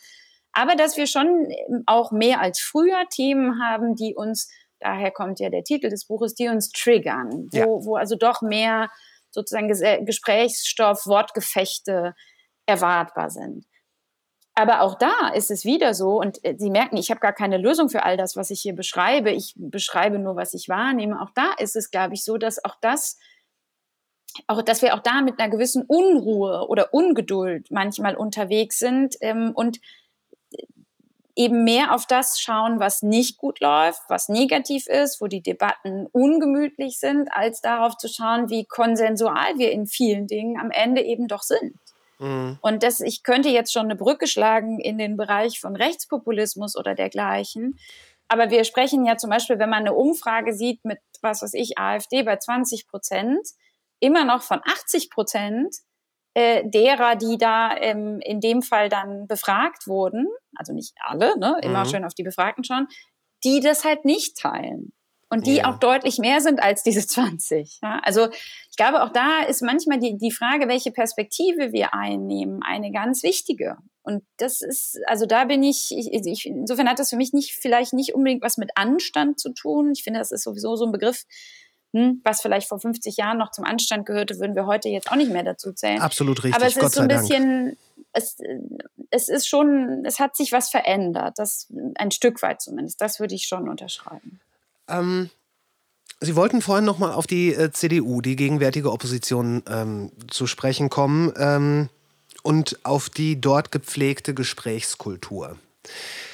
G: Aber dass wir schon auch mehr als früher Themen haben, die uns, daher kommt ja der Titel des Buches, die uns triggern, wo, ja. wo also doch mehr sozusagen Gesprächsstoff, Wortgefechte erwartbar sind. Aber auch da ist es wieder so, und äh, Sie merken, ich habe gar keine Lösung für all das, was ich hier beschreibe. Ich beschreibe nur, was ich wahrnehme. Auch da ist es, glaube ich, so, dass auch das, auch, dass wir auch da mit einer gewissen Unruhe oder Ungeduld manchmal unterwegs sind ähm, und äh, eben mehr auf das schauen, was nicht gut läuft, was negativ ist, wo die Debatten ungemütlich sind, als darauf zu schauen, wie konsensual wir in vielen Dingen am Ende eben doch sind. Mhm. Und das, ich könnte jetzt schon eine Brücke schlagen in den Bereich von Rechtspopulismus oder dergleichen. Aber wir sprechen ja zum Beispiel, wenn man eine Umfrage sieht mit, was weiß ich, AfD bei 20 Prozent, immer noch von 80 Prozent äh, derer, die da ähm, in dem Fall dann befragt wurden, also nicht alle, ne, immer mhm. schön auf die Befragten schauen, die das halt nicht teilen und die ja. auch deutlich mehr sind als diese 20. Ja, also ich glaube, auch da ist manchmal die, die Frage, welche Perspektive wir einnehmen, eine ganz wichtige. Und das ist, also da bin ich, ich, ich, insofern hat das für mich nicht, vielleicht nicht unbedingt was mit Anstand zu tun. Ich finde, das ist sowieso so ein Begriff, hm, was vielleicht vor 50 Jahren noch zum Anstand gehörte, würden wir heute jetzt auch nicht mehr dazu zählen.
A: Absolut richtig.
G: Aber es
A: Gott
G: ist so ein bisschen, es, es ist schon, es hat sich was verändert. Das ein Stück weit zumindest. Das würde ich schon unterschreiben.
A: Ähm, Sie wollten vorhin noch mal auf die äh, CDU, die gegenwärtige Opposition, ähm, zu sprechen kommen ähm, und auf die dort gepflegte Gesprächskultur.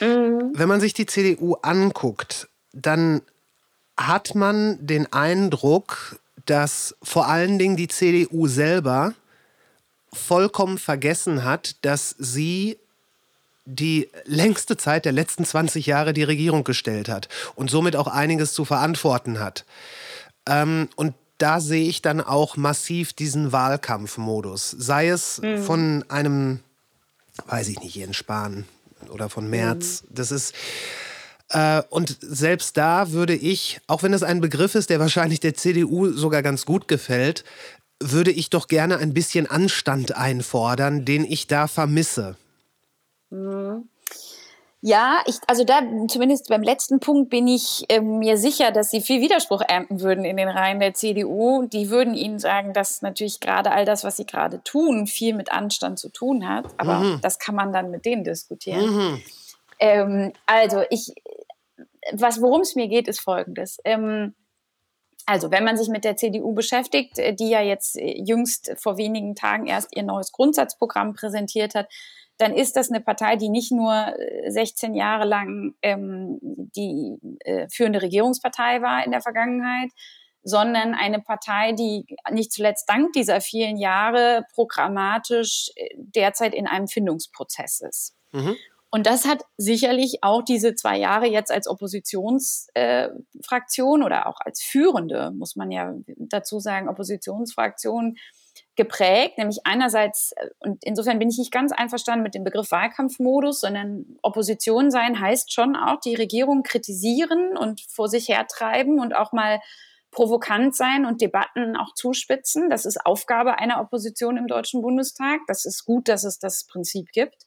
A: Mhm. Wenn man sich die CDU anguckt, dann hat man den Eindruck, dass vor allen Dingen die CDU selber vollkommen vergessen hat, dass sie die längste Zeit der letzten 20 Jahre die Regierung gestellt hat und somit auch einiges zu verantworten hat. Ähm, und da sehe ich dann auch massiv diesen Wahlkampfmodus. Sei es mhm. von einem, weiß ich nicht, Jens Spahn oder von Merz. Mhm. Das ist. Äh, und selbst da würde ich, auch wenn es ein Begriff ist, der wahrscheinlich der CDU sogar ganz gut gefällt, würde ich doch gerne ein bisschen Anstand einfordern, den ich da vermisse.
G: Mhm. Ja, ich, also da zumindest beim letzten Punkt bin ich äh, mir sicher, dass sie viel Widerspruch ernten würden in den Reihen der CDU. Die würden ihnen sagen, dass natürlich gerade all das, was sie gerade tun, viel mit Anstand zu tun hat. Aber mhm. das kann man dann mit denen diskutieren. Mhm. Ähm, also ich, was worum es mir geht, ist Folgendes. Ähm, also, wenn man sich mit der CDU beschäftigt, äh, die ja jetzt äh, jüngst vor wenigen Tagen erst ihr neues Grundsatzprogramm präsentiert hat, dann ist das eine Partei, die nicht nur 16 äh, Jahre lang ähm, die äh, führende Regierungspartei war in der Vergangenheit, sondern eine Partei, die nicht zuletzt dank dieser vielen Jahre programmatisch derzeit in einem Findungsprozess ist. Mhm. Und das hat sicherlich auch diese zwei Jahre jetzt als Oppositionsfraktion äh, oder auch als führende, muss man ja dazu sagen, Oppositionsfraktion geprägt, nämlich einerseits, äh, und insofern bin ich nicht ganz einverstanden mit dem Begriff Wahlkampfmodus, sondern Opposition sein heißt schon auch die Regierung kritisieren und vor sich hertreiben und auch mal provokant sein und Debatten auch zuspitzen. Das ist Aufgabe einer Opposition im Deutschen Bundestag. Das ist gut, dass es das Prinzip gibt.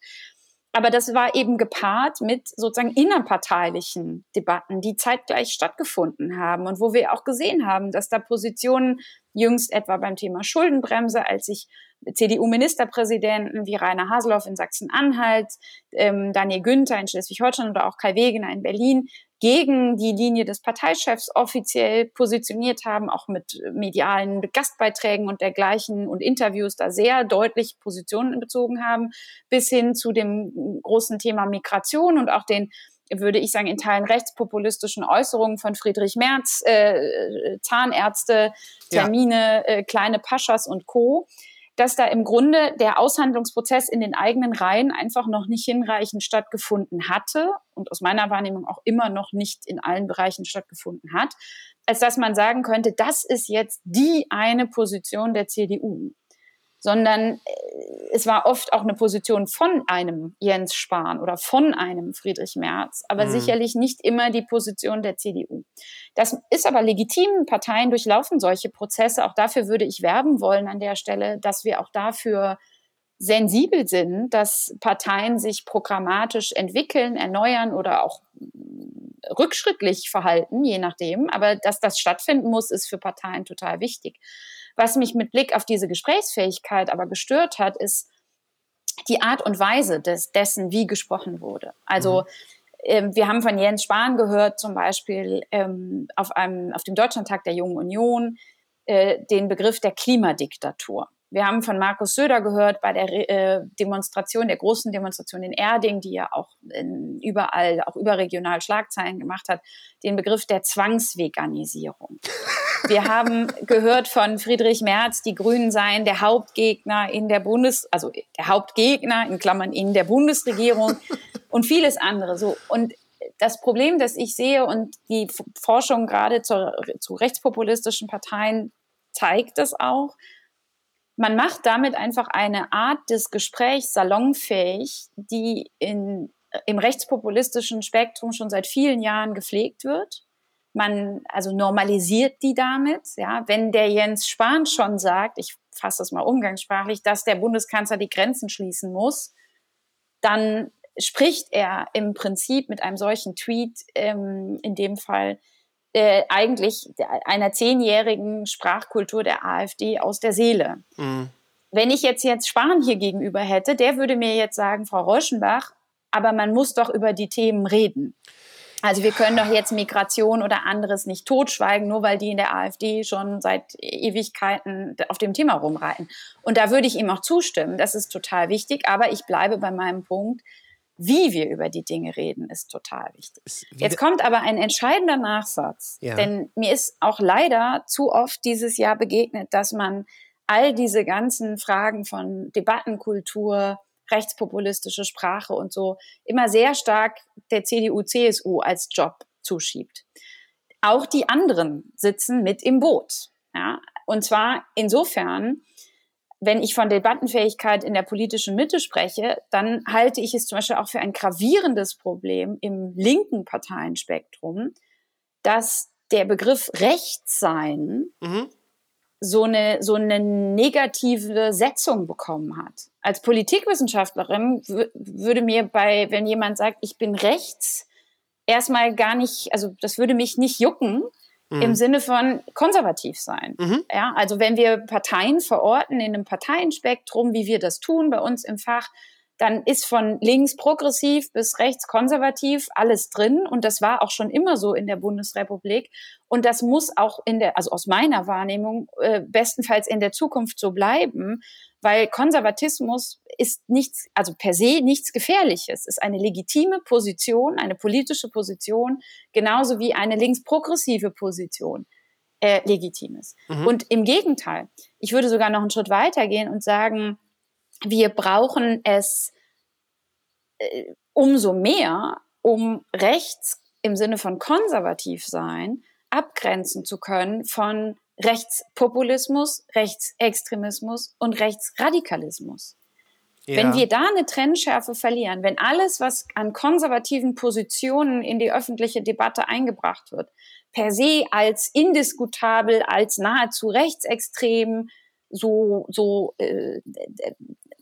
G: Aber das war eben gepaart mit sozusagen innerparteilichen Debatten, die zeitgleich stattgefunden haben und wo wir auch gesehen haben, dass da Positionen jüngst etwa beim Thema Schuldenbremse, als sich CDU-Ministerpräsidenten wie Rainer Haseloff in Sachsen-Anhalt, ähm, Daniel Günther in Schleswig-Holstein oder auch Kai Wegener in Berlin gegen die Linie des Parteichefs offiziell positioniert haben, auch mit medialen Gastbeiträgen und dergleichen und Interviews da sehr deutlich Positionen bezogen haben, bis hin zu dem großen Thema Migration und auch den würde ich sagen, in Teilen rechtspopulistischen Äußerungen von Friedrich Merz, äh, Zahnärzte, Termine, ja. äh, kleine Paschas und Co dass da im Grunde der Aushandlungsprozess in den eigenen Reihen einfach noch nicht hinreichend stattgefunden hatte und aus meiner Wahrnehmung auch immer noch nicht in allen Bereichen stattgefunden hat, als dass man sagen könnte, das ist jetzt die eine Position der CDU sondern äh, es war oft auch eine Position von einem Jens Spahn oder von einem Friedrich Merz, aber mhm. sicherlich nicht immer die Position der CDU. Das ist aber legitim. Parteien durchlaufen solche Prozesse. Auch dafür würde ich werben wollen an der Stelle, dass wir auch dafür sensibel sind, dass Parteien sich programmatisch entwickeln, erneuern oder auch rückschrittlich verhalten, je nachdem. Aber dass das stattfinden muss, ist für Parteien total wichtig. Was mich mit Blick auf diese Gesprächsfähigkeit aber gestört hat, ist die Art und Weise des, dessen, wie gesprochen wurde. Also mhm. ähm, wir haben von Jens Spahn gehört, zum Beispiel ähm, auf, einem, auf dem Deutschlandtag der Jungen Union, äh, den Begriff der Klimadiktatur. Wir haben von Markus Söder gehört bei der äh, Demonstration, der großen Demonstration in Erding, die ja auch in, überall, auch überregional Schlagzeilen gemacht hat, den Begriff der Zwangsveganisierung. Wir *laughs* haben gehört von Friedrich Merz, die Grünen seien der Hauptgegner in der Bundes, also der Hauptgegner in Klammern in der Bundesregierung und vieles andere. So und das Problem, das ich sehe und die Forschung gerade zu, zu rechtspopulistischen Parteien zeigt das auch, man macht damit einfach eine Art des Gesprächs salonfähig, die in, im rechtspopulistischen Spektrum schon seit vielen Jahren gepflegt wird. Man also normalisiert die damit. Ja, wenn der Jens Spahn schon sagt, ich fasse das mal umgangssprachlich, dass der Bundeskanzler die Grenzen schließen muss, dann spricht er im Prinzip mit einem solchen Tweet ähm, in dem Fall äh, eigentlich einer zehnjährigen Sprachkultur der AfD aus der Seele. Mhm. Wenn ich jetzt jetzt Spahn hier gegenüber hätte, der würde mir jetzt sagen, Frau Rauschenbach, aber man muss doch über die Themen reden. Also wir können doch jetzt Migration oder anderes nicht totschweigen, nur weil die in der AfD schon seit Ewigkeiten auf dem Thema rumreiten. Und da würde ich ihm auch zustimmen. Das ist total wichtig. Aber ich bleibe bei meinem Punkt wie wir über die Dinge reden, ist total wichtig. Jetzt kommt aber ein entscheidender Nachsatz, ja. denn mir ist auch leider zu oft dieses Jahr begegnet, dass man all diese ganzen Fragen von Debattenkultur, rechtspopulistische Sprache und so immer sehr stark der CDU, CSU als Job zuschiebt. Auch die anderen sitzen mit im Boot. Ja? Und zwar insofern, wenn ich von Debattenfähigkeit in der politischen Mitte spreche, dann halte ich es zum Beispiel auch für ein gravierendes Problem im linken Parteienspektrum, dass der Begriff Rechtssein mhm. so, eine, so eine negative Setzung bekommen hat. Als Politikwissenschaftlerin würde mir bei, wenn jemand sagt, ich bin rechts, erstmal gar nicht, also das würde mich nicht jucken, mhm. im Sinne von konservativ sein. Mhm. Ja, also wenn wir Parteien verorten in einem Parteienspektrum, wie wir das tun bei uns im Fach, dann ist von links progressiv bis rechts konservativ alles drin. Und das war auch schon immer so in der Bundesrepublik. Und das muss auch in der, also aus meiner Wahrnehmung, äh, bestenfalls in der Zukunft so bleiben, weil Konservatismus ist nichts, also per se nichts Gefährliches, ist eine legitime Position, eine politische Position, genauso wie eine linksprogressive Position äh, legitim ist. Mhm. Und im Gegenteil, ich würde sogar noch einen Schritt weiter gehen und sagen, wir brauchen es äh, umso mehr, um rechts im Sinne von konservativ sein abgrenzen zu können von Rechtspopulismus, Rechtsextremismus und Rechtsradikalismus. Ja. Wenn wir da eine Trennschärfe verlieren, wenn alles, was an konservativen Positionen in die öffentliche Debatte eingebracht wird, per se als indiskutabel, als nahezu rechtsextrem, so, so äh,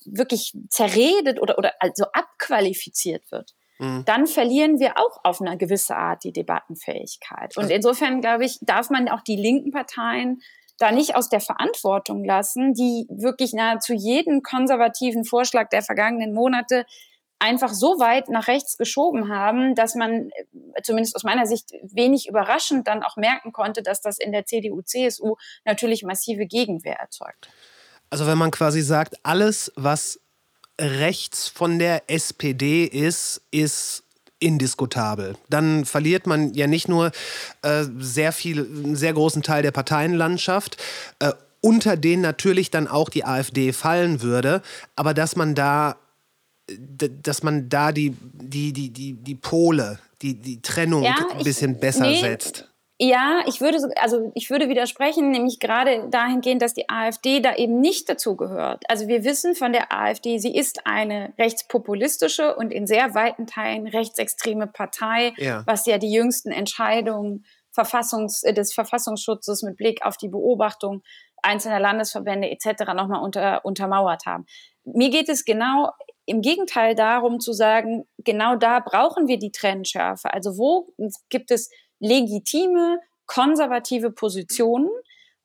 G: wirklich zerredet oder, oder also abqualifiziert wird, mhm. dann verlieren wir auch auf eine gewisse Art die Debattenfähigkeit. Und also insofern, glaube ich, darf man auch die linken Parteien da nicht aus der Verantwortung lassen, die wirklich nahezu jeden konservativen Vorschlag der vergangenen Monate einfach so weit nach rechts geschoben haben, dass man äh, zumindest aus meiner Sicht wenig überraschend dann auch merken konnte, dass das in der CDU, CSU natürlich massive Gegenwehr erzeugt.
A: Also wenn man quasi sagt, alles, was rechts von der SPD ist, ist indiskutabel. Dann verliert man ja nicht nur äh, sehr viel, einen sehr großen Teil der Parteienlandschaft, äh, unter denen natürlich dann auch die AfD fallen würde, aber dass man da dass man da die, die, die, die, die Pole, die, die Trennung ja, ein bisschen besser nee, setzt.
G: Ja, ich würde, also ich würde widersprechen, nämlich gerade dahingehend, dass die AfD da eben nicht dazu gehört. Also wir wissen von der AfD, sie ist eine rechtspopulistische und in sehr weiten Teilen rechtsextreme Partei, ja. was ja die jüngsten Entscheidungen Verfassungs, äh, des Verfassungsschutzes mit Blick auf die Beobachtung einzelner Landesverbände etc. nochmal unter, untermauert haben. Mir geht es genau im Gegenteil darum zu sagen, genau da brauchen wir die Trennschärfe. Also wo gibt es legitime, konservative Positionen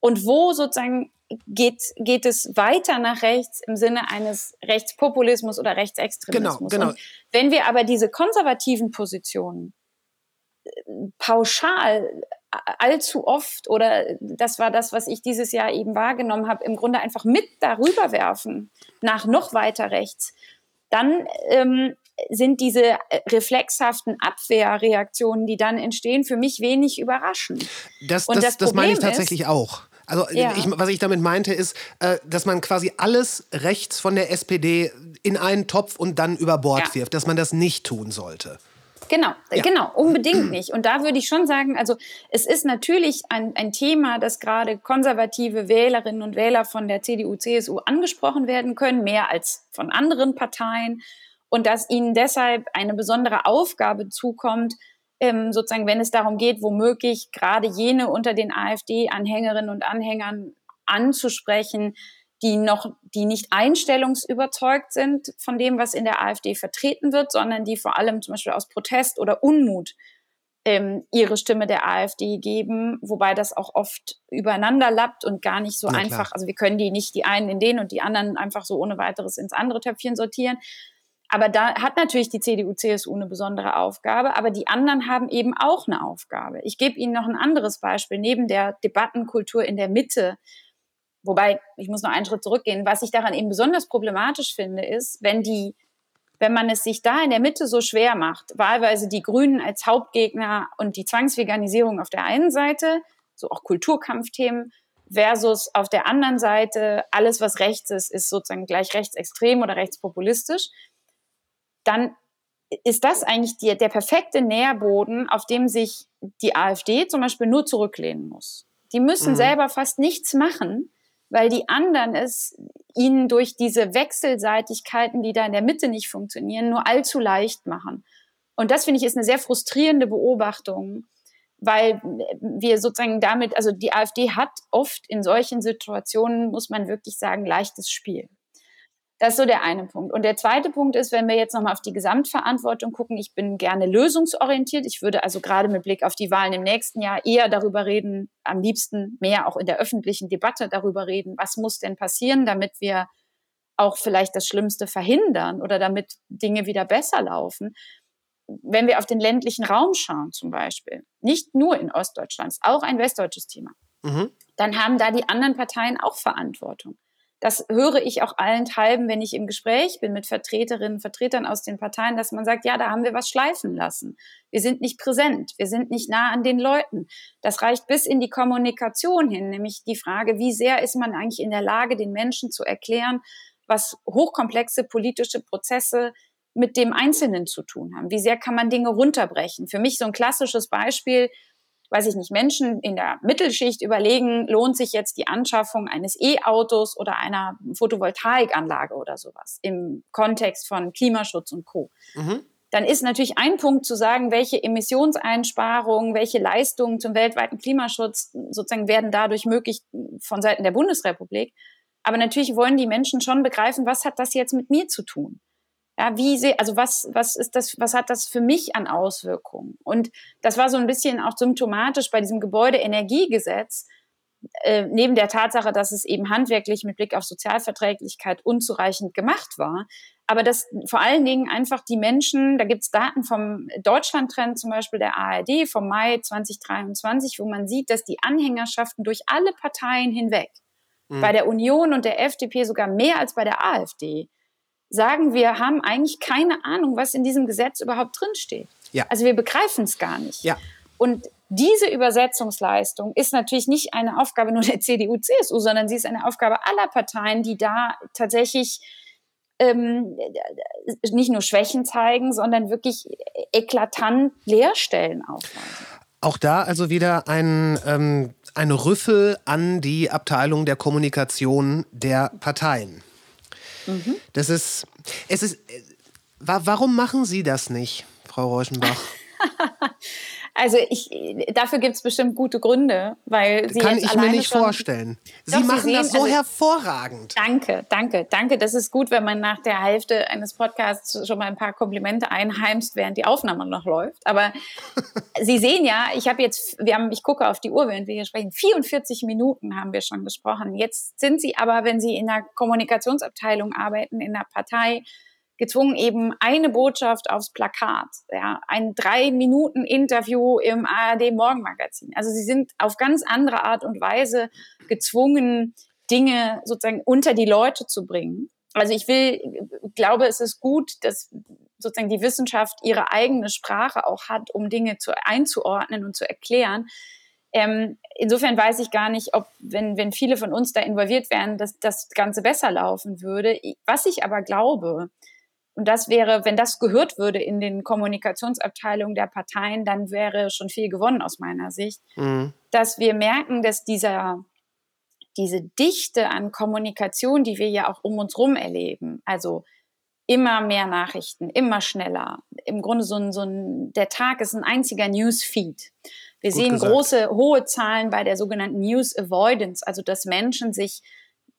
G: und wo sozusagen geht, geht es weiter nach rechts im Sinne eines Rechtspopulismus oder Rechtsextremismus. Genau, genau. Und wenn wir aber diese konservativen Positionen äh, pauschal allzu oft oder das war das, was ich dieses Jahr eben wahrgenommen habe, im Grunde einfach mit darüber werfen nach noch weiter rechts, dann ähm, sind diese äh, reflexhaften Abwehrreaktionen, die dann entstehen, für mich wenig überraschend.
A: Das, das, das, das meine ich tatsächlich ist, auch. Also ja. ich, was ich damit meinte, ist, äh, dass man quasi alles rechts von der SPD in einen Topf und dann über Bord ja. wirft, dass man das nicht tun sollte.
G: Genau, ja. genau, unbedingt nicht. Und da würde ich schon sagen, also es ist natürlich ein, ein Thema, dass gerade konservative Wählerinnen und Wähler von der CDU, CSU angesprochen werden können, mehr als von anderen Parteien und dass ihnen deshalb eine besondere Aufgabe zukommt, ähm, sozusagen, wenn es darum geht, womöglich gerade jene unter den AfD-Anhängerinnen und Anhängern anzusprechen, die noch, die nicht einstellungsüberzeugt sind von dem, was in der AfD vertreten wird, sondern die vor allem zum Beispiel aus Protest oder Unmut ähm, ihre Stimme der AfD geben, wobei das auch oft übereinander lappt und gar nicht so einfach. Also wir können die nicht die einen in den und die anderen einfach so ohne weiteres ins andere Töpfchen sortieren, aber da hat natürlich die CDU, CSU eine besondere Aufgabe, aber die anderen haben eben auch eine Aufgabe. Ich gebe Ihnen noch ein anderes Beispiel. Neben der Debattenkultur in der Mitte, wobei ich muss noch einen Schritt zurückgehen, was ich daran eben besonders problematisch finde, ist, wenn die wenn man es sich da in der Mitte so schwer macht, wahlweise die Grünen als Hauptgegner und die Zwangsveganisierung auf der einen Seite, so auch Kulturkampfthemen, versus auf der anderen Seite alles, was rechts ist, ist sozusagen gleich rechtsextrem oder rechtspopulistisch, dann ist das eigentlich die, der perfekte Nährboden, auf dem sich die AfD zum Beispiel nur zurücklehnen muss. Die müssen mhm. selber fast nichts machen, weil die anderen es ihnen durch diese Wechselseitigkeiten, die da in der Mitte nicht funktionieren, nur allzu leicht machen. Und das finde ich ist eine sehr frustrierende Beobachtung, weil wir sozusagen damit, also die AfD hat oft in solchen Situationen, muss man wirklich sagen, leichtes Spiel. Das ist so der eine Punkt. Und der zweite Punkt ist, wenn wir jetzt nochmal auf die Gesamtverantwortung gucken, ich bin gerne lösungsorientiert. Ich würde also gerade mit Blick auf die Wahlen im nächsten Jahr eher darüber reden, am liebsten mehr auch in der öffentlichen Debatte darüber reden, was muss denn passieren, damit wir auch vielleicht das Schlimmste verhindern oder damit Dinge wieder besser laufen. Wenn wir auf den ländlichen Raum schauen zum Beispiel, nicht nur in Ostdeutschland, auch ein westdeutsches Thema, mhm. dann haben da die anderen Parteien auch Verantwortung. Das höre ich auch allenthalben, wenn ich im Gespräch bin mit Vertreterinnen und Vertretern aus den Parteien, dass man sagt, ja, da haben wir was schleifen lassen. Wir sind nicht präsent, wir sind nicht nah an den Leuten. Das reicht bis in die Kommunikation hin, nämlich die Frage, wie sehr ist man eigentlich in der Lage, den Menschen zu erklären, was hochkomplexe politische Prozesse mit dem Einzelnen zu tun haben. Wie sehr kann man Dinge runterbrechen? Für mich so ein klassisches Beispiel, weiß ich nicht, Menschen in der Mittelschicht überlegen, lohnt sich jetzt die Anschaffung eines E-Autos oder einer Photovoltaikanlage oder sowas im Kontext von Klimaschutz und Co. Mhm. Dann ist natürlich ein Punkt zu sagen, welche Emissionseinsparungen, welche Leistungen zum weltweiten Klimaschutz sozusagen werden dadurch möglich von Seiten der Bundesrepublik. Aber natürlich wollen die Menschen schon begreifen, was hat das jetzt mit mir zu tun? Ja, wie sehe, also was, was ist das, was hat das für mich an Auswirkungen? Und das war so ein bisschen auch symptomatisch bei diesem Gebäudeenergiegesetz, äh, neben der Tatsache, dass es eben handwerklich mit Blick auf Sozialverträglichkeit unzureichend gemacht war. Aber dass vor allen Dingen einfach die Menschen, da gibt es Daten vom Deutschlandtrend zum Beispiel der ARD vom Mai 2023, wo man sieht, dass die Anhängerschaften durch alle Parteien hinweg, mhm. bei der Union und der FDP sogar mehr als bei der AfD, sagen, wir haben eigentlich keine Ahnung, was in diesem Gesetz überhaupt drinsteht. Ja. Also wir begreifen es gar nicht. Ja. Und diese Übersetzungsleistung ist natürlich nicht eine Aufgabe nur der CDU, CSU, sondern sie ist eine Aufgabe aller Parteien, die da tatsächlich ähm, nicht nur Schwächen zeigen, sondern wirklich eklatant Leerstellen aufweisen.
A: Auch da also wieder ein, ähm, ein Rüffel an die Abteilung der Kommunikation der Parteien. Mhm. Das ist, es ist, warum machen Sie das nicht, Frau Reuschenbach? *laughs*
G: Also ich, dafür gibt es bestimmt gute Gründe, weil Sie
A: kann ich mir nicht vorstellen. Sie Doch, machen Sie sehen, das so also, hervorragend.
G: Danke, danke, danke. Das ist gut, wenn man nach der Hälfte eines Podcasts schon mal ein paar Komplimente einheimst, während die Aufnahme noch läuft. Aber *laughs* Sie sehen ja, ich habe jetzt, wir haben, ich gucke auf die Uhr, während wir hier sprechen. 44 Minuten haben wir schon gesprochen. Jetzt sind Sie aber, wenn Sie in der Kommunikationsabteilung arbeiten, in der Partei, gezwungen, eben eine Botschaft aufs Plakat, ja, ein drei Minuten Interview im ARD Morgenmagazin. Also sie sind auf ganz andere Art und Weise gezwungen, Dinge sozusagen unter die Leute zu bringen. Also ich will, glaube, es ist gut, dass sozusagen die Wissenschaft ihre eigene Sprache auch hat, um Dinge zu, einzuordnen und zu erklären. Ähm, insofern weiß ich gar nicht, ob, wenn, wenn viele von uns da involviert wären, dass das Ganze besser laufen würde. Was ich aber glaube, und das wäre, wenn das gehört würde in den Kommunikationsabteilungen der Parteien, dann wäre schon viel gewonnen aus meiner Sicht, mhm. dass wir merken, dass dieser, diese Dichte an Kommunikation, die wir ja auch um uns herum erleben, also immer mehr Nachrichten, immer schneller. Im Grunde so ein, so ein der Tag ist ein einziger Newsfeed. Wir Gut sehen gesagt. große, hohe Zahlen bei der sogenannten News Avoidance, also dass Menschen sich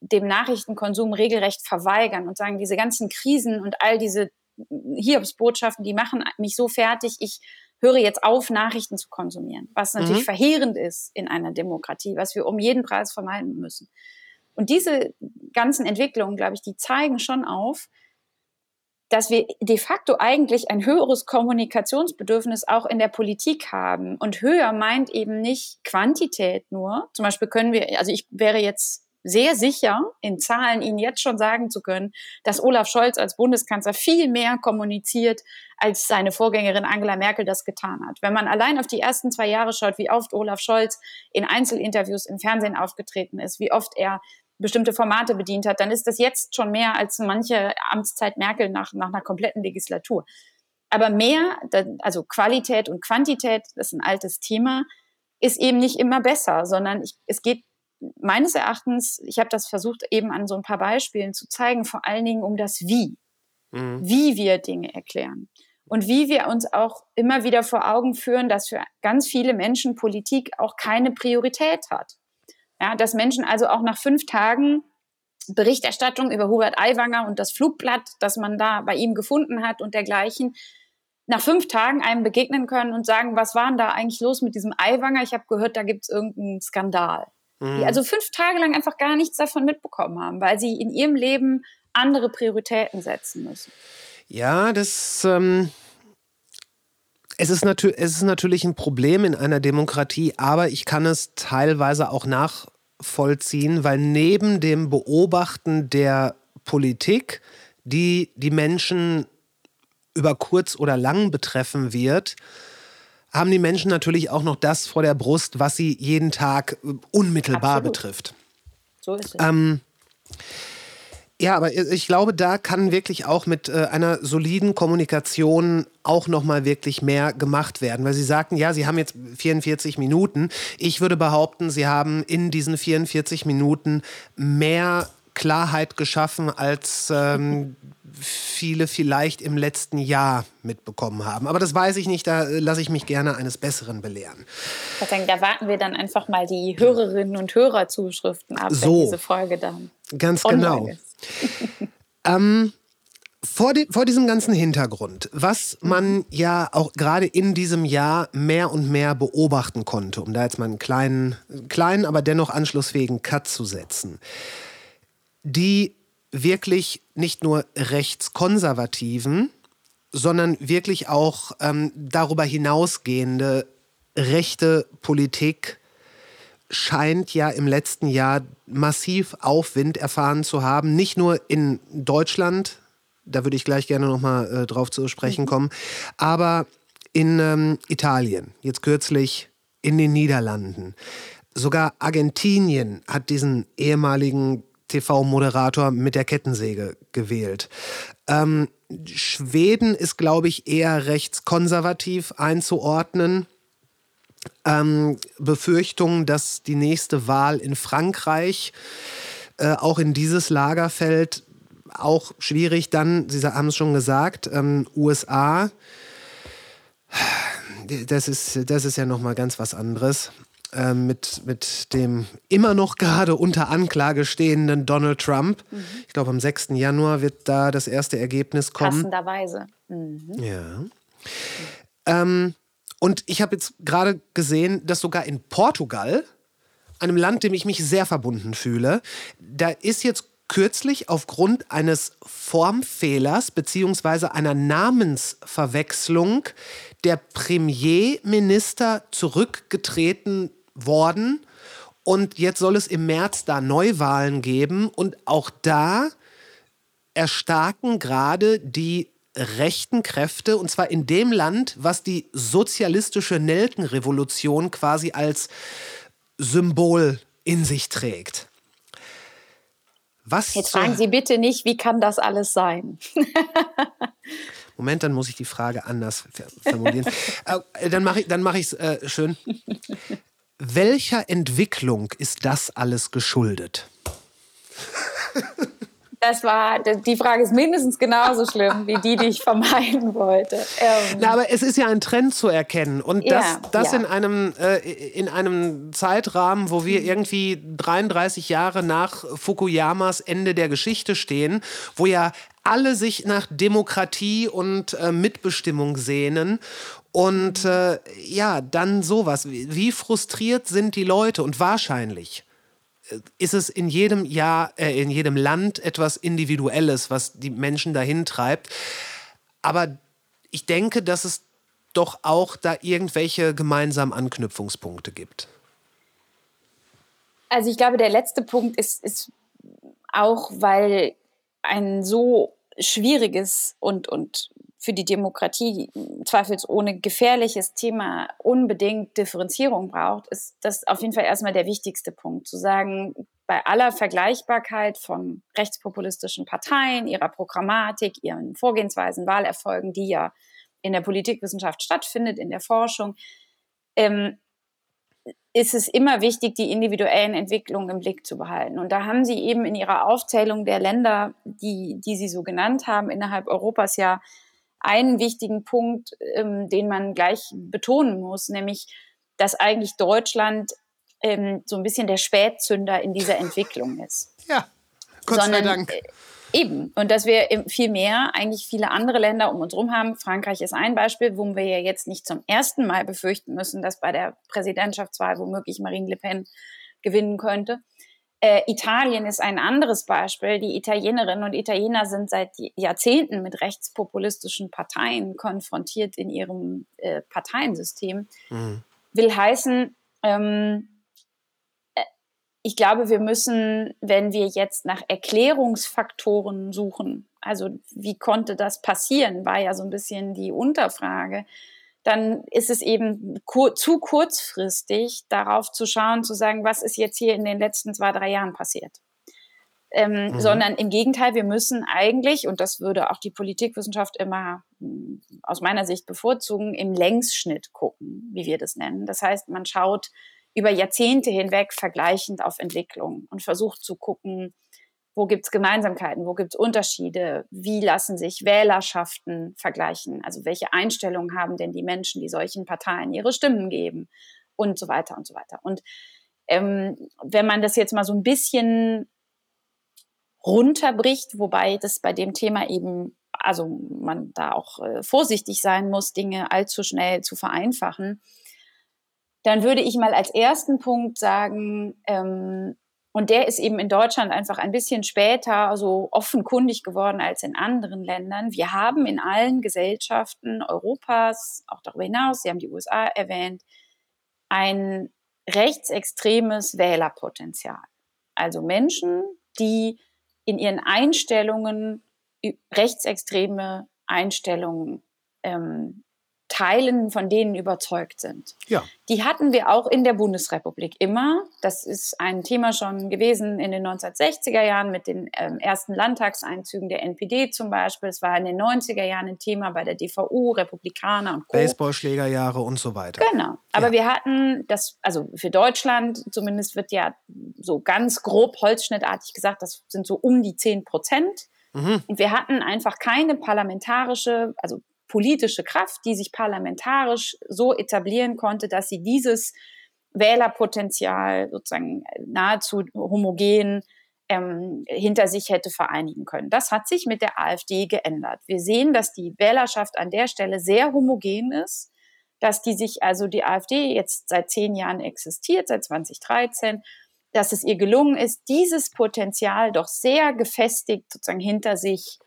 G: dem Nachrichtenkonsum regelrecht verweigern und sagen, diese ganzen Krisen und all diese Hiobsbotschaften, die machen mich so fertig, ich höre jetzt auf, Nachrichten zu konsumieren, was natürlich mhm. verheerend ist in einer Demokratie, was wir um jeden Preis vermeiden müssen. Und diese ganzen Entwicklungen, glaube ich, die zeigen schon auf, dass wir de facto eigentlich ein höheres Kommunikationsbedürfnis auch in der Politik haben. Und höher meint eben nicht Quantität nur. Zum Beispiel können wir, also ich wäre jetzt sehr sicher, in Zahlen Ihnen jetzt schon sagen zu können, dass Olaf Scholz als Bundeskanzler viel mehr kommuniziert, als seine Vorgängerin Angela Merkel das getan hat. Wenn man allein auf die ersten zwei Jahre schaut, wie oft Olaf Scholz in Einzelinterviews im Fernsehen aufgetreten ist, wie oft er bestimmte Formate bedient hat, dann ist das jetzt schon mehr als manche Amtszeit Merkel nach, nach einer kompletten Legislatur. Aber mehr, also Qualität und Quantität, das ist ein altes Thema, ist eben nicht immer besser, sondern ich, es geht meines Erachtens, ich habe das versucht eben an so ein paar Beispielen zu zeigen, vor allen Dingen um das Wie, mhm. wie wir Dinge erklären und wie wir uns auch immer wieder vor Augen führen, dass für ganz viele Menschen Politik auch keine Priorität hat. Ja, dass Menschen also auch nach fünf Tagen Berichterstattung über Hubert Aiwanger und das Flugblatt, das man da bei ihm gefunden hat und dergleichen, nach fünf Tagen einem begegnen können und sagen, was war denn da eigentlich los mit diesem Aiwanger? Ich habe gehört, da gibt es irgendeinen Skandal. Mhm. Die also fünf Tage lang einfach gar nichts davon mitbekommen haben, weil sie in ihrem Leben andere Prioritäten setzen müssen.
A: Ja, das. Ähm es ist, es ist natürlich ein Problem in einer Demokratie, aber ich kann es teilweise auch nachvollziehen, weil neben dem Beobachten der Politik, die die Menschen über kurz oder lang betreffen wird, haben die Menschen natürlich auch noch das vor der Brust, was sie jeden Tag äh, unmittelbar Absolut. betrifft. So ist es. Ähm, ja, aber ich glaube, da kann wirklich auch mit äh, einer soliden Kommunikation auch noch mal wirklich mehr gemacht werden, weil Sie sagten, ja, Sie haben jetzt 44 Minuten. Ich würde behaupten, Sie haben in diesen 44 Minuten mehr Klarheit geschaffen, als ähm, viele vielleicht im letzten Jahr mitbekommen haben. Aber das weiß ich nicht, da äh, lasse ich mich gerne eines Besseren belehren.
G: Da warten wir dann einfach mal die Hörerinnen und Hörerzuschriften ab, so, wenn diese Folge dann.
A: Ganz genau. *laughs* Ähm, vor, die, vor, diesem ganzen Hintergrund, was man ja auch gerade in diesem Jahr mehr und mehr beobachten konnte, um da jetzt mal einen kleinen, kleinen aber dennoch anschlussfähigen Cut zu setzen, die wirklich nicht nur rechtskonservativen, sondern wirklich auch ähm, darüber hinausgehende rechte Politik scheint ja im letzten Jahr massiv Aufwind erfahren zu haben. Nicht nur in Deutschland, da würde ich gleich gerne nochmal äh, drauf zu sprechen mhm. kommen, aber in ähm, Italien, jetzt kürzlich in den Niederlanden. Sogar Argentinien hat diesen ehemaligen TV-Moderator mit der Kettensäge gewählt. Ähm, Schweden ist, glaube ich, eher rechtskonservativ einzuordnen. Ähm, Befürchtungen, dass die nächste Wahl in Frankreich äh, auch in dieses Lager fällt, auch schwierig. Dann, Sie haben es schon gesagt, ähm, USA, das ist, das ist ja nochmal ganz was anderes. Ähm, mit, mit dem immer noch gerade unter Anklage stehenden Donald Trump. Mhm. Ich glaube, am 6. Januar wird da das erste Ergebnis kommen.
G: Passenderweise.
A: Mhm. Ja. Ähm, und ich habe jetzt gerade gesehen, dass sogar in Portugal, einem Land, dem ich mich sehr verbunden fühle, da ist jetzt kürzlich aufgrund eines Formfehlers bzw. einer Namensverwechslung der Premierminister zurückgetreten worden. Und jetzt soll es im März da Neuwahlen geben. Und auch da erstarken gerade die rechten Kräfte, und zwar in dem Land, was die sozialistische Nelkenrevolution quasi als Symbol in sich trägt.
G: Was Jetzt fragen Sie bitte nicht, wie kann das alles sein? *laughs* *laughs*
A: Moment, dann muss ich die Frage anders formulieren. äh, dann mache ich es mach äh, schön. Welcher Entwicklung ist das alles geschuldet?
G: Das war, die Frage ist mindestens genauso schlimm wie die, die ich vermeiden wollte.
A: Ähm. Na, aber es ist ja ein Trend zu erkennen. Und das, ja, das ja. In, einem, äh, in einem Zeitrahmen, wo wir irgendwie 33 Jahre nach Fukuyamas Ende der Geschichte stehen, wo ja alle sich nach Demokratie und äh, Mitbestimmung sehnen und äh, ja, dann sowas. Wie frustriert sind die Leute? Und wahrscheinlich äh, ist es in jedem Jahr, äh, in jedem Land etwas Individuelles, was die Menschen dahin treibt. Aber ich denke, dass es doch auch da irgendwelche gemeinsamen Anknüpfungspunkte gibt.
G: Also ich glaube, der letzte Punkt ist, ist auch, weil ein so schwieriges und, und für die Demokratie zweifelsohne gefährliches Thema unbedingt Differenzierung braucht, ist das auf jeden Fall erstmal der wichtigste Punkt, zu sagen, bei aller Vergleichbarkeit von rechtspopulistischen Parteien, ihrer Programmatik, ihren Vorgehensweisen, Wahlerfolgen, die ja in der Politikwissenschaft stattfindet, in der Forschung, ähm, ist es immer wichtig, die individuellen Entwicklungen im Blick zu behalten. Und da haben Sie eben in Ihrer Aufzählung der Länder, die, die Sie so genannt haben, innerhalb Europas ja einen wichtigen Punkt, ähm, den man gleich betonen muss, nämlich, dass eigentlich Deutschland ähm, so ein bisschen der Spätzünder in dieser Entwicklung ist.
A: Ja, Gott
G: Sondern,
A: sei Dank.
G: Äh, Eben. Und dass wir viel mehr eigentlich viele andere Länder um uns herum haben. Frankreich ist ein Beispiel, wo wir ja jetzt nicht zum ersten Mal befürchten müssen, dass bei der Präsidentschaftswahl womöglich Marine Le Pen gewinnen könnte. Äh, Italien ist ein anderes Beispiel. Die Italienerinnen und Italiener sind seit Jahrzehnten mit rechtspopulistischen Parteien konfrontiert in ihrem äh, Parteiensystem. Mhm. Will heißen, ähm, ich glaube, wir müssen, wenn wir jetzt nach Erklärungsfaktoren suchen, also wie konnte das passieren, war ja so ein bisschen die Unterfrage, dann ist es eben kur zu kurzfristig darauf zu schauen, zu sagen, was ist jetzt hier in den letzten zwei, drei Jahren passiert. Ähm, mhm. Sondern im Gegenteil, wir müssen eigentlich, und das würde auch die Politikwissenschaft immer hm, aus meiner Sicht bevorzugen, im Längsschnitt gucken, wie wir das nennen. Das heißt, man schaut, über Jahrzehnte hinweg vergleichend auf Entwicklung und versucht zu gucken, wo gibt es Gemeinsamkeiten, wo gibt es Unterschiede, wie lassen sich Wählerschaften vergleichen, also welche Einstellungen haben denn die Menschen, die solchen Parteien ihre Stimmen geben? Und so weiter und so weiter. Und ähm, wenn man das jetzt mal so ein bisschen runterbricht, wobei das bei dem Thema eben, also man da auch äh, vorsichtig sein muss, Dinge allzu schnell zu vereinfachen, dann würde ich mal als ersten Punkt sagen, ähm, und der ist eben in Deutschland einfach ein bisschen später so offenkundig geworden als in anderen Ländern. Wir haben in allen Gesellschaften Europas, auch darüber hinaus, Sie haben die USA erwähnt, ein rechtsextremes Wählerpotenzial. Also Menschen, die in ihren Einstellungen rechtsextreme Einstellungen ähm, Teilen von denen überzeugt sind.
A: Ja.
G: Die hatten wir auch in der Bundesrepublik immer. Das ist ein Thema schon gewesen in den 1960er Jahren mit den ähm, ersten Landtagseinzügen der NPD zum Beispiel. Es war in den 90er Jahren ein Thema bei der DVU, Republikaner und Co.
A: Baseballschlägerjahre und so weiter.
G: Genau. Aber ja. wir hatten das, also für Deutschland zumindest wird ja so ganz grob holzschnittartig gesagt, das sind so um die 10 Prozent. Mhm. Und wir hatten einfach keine parlamentarische, also politische Kraft, die sich parlamentarisch so etablieren konnte, dass sie dieses Wählerpotenzial sozusagen nahezu homogen ähm, hinter sich hätte vereinigen können. Das hat sich mit der AfD geändert. Wir sehen, dass die Wählerschaft an der Stelle sehr homogen ist, dass die sich, also die AfD jetzt seit zehn Jahren existiert, seit 2013, dass es ihr gelungen ist, dieses Potenzial doch sehr gefestigt sozusagen hinter sich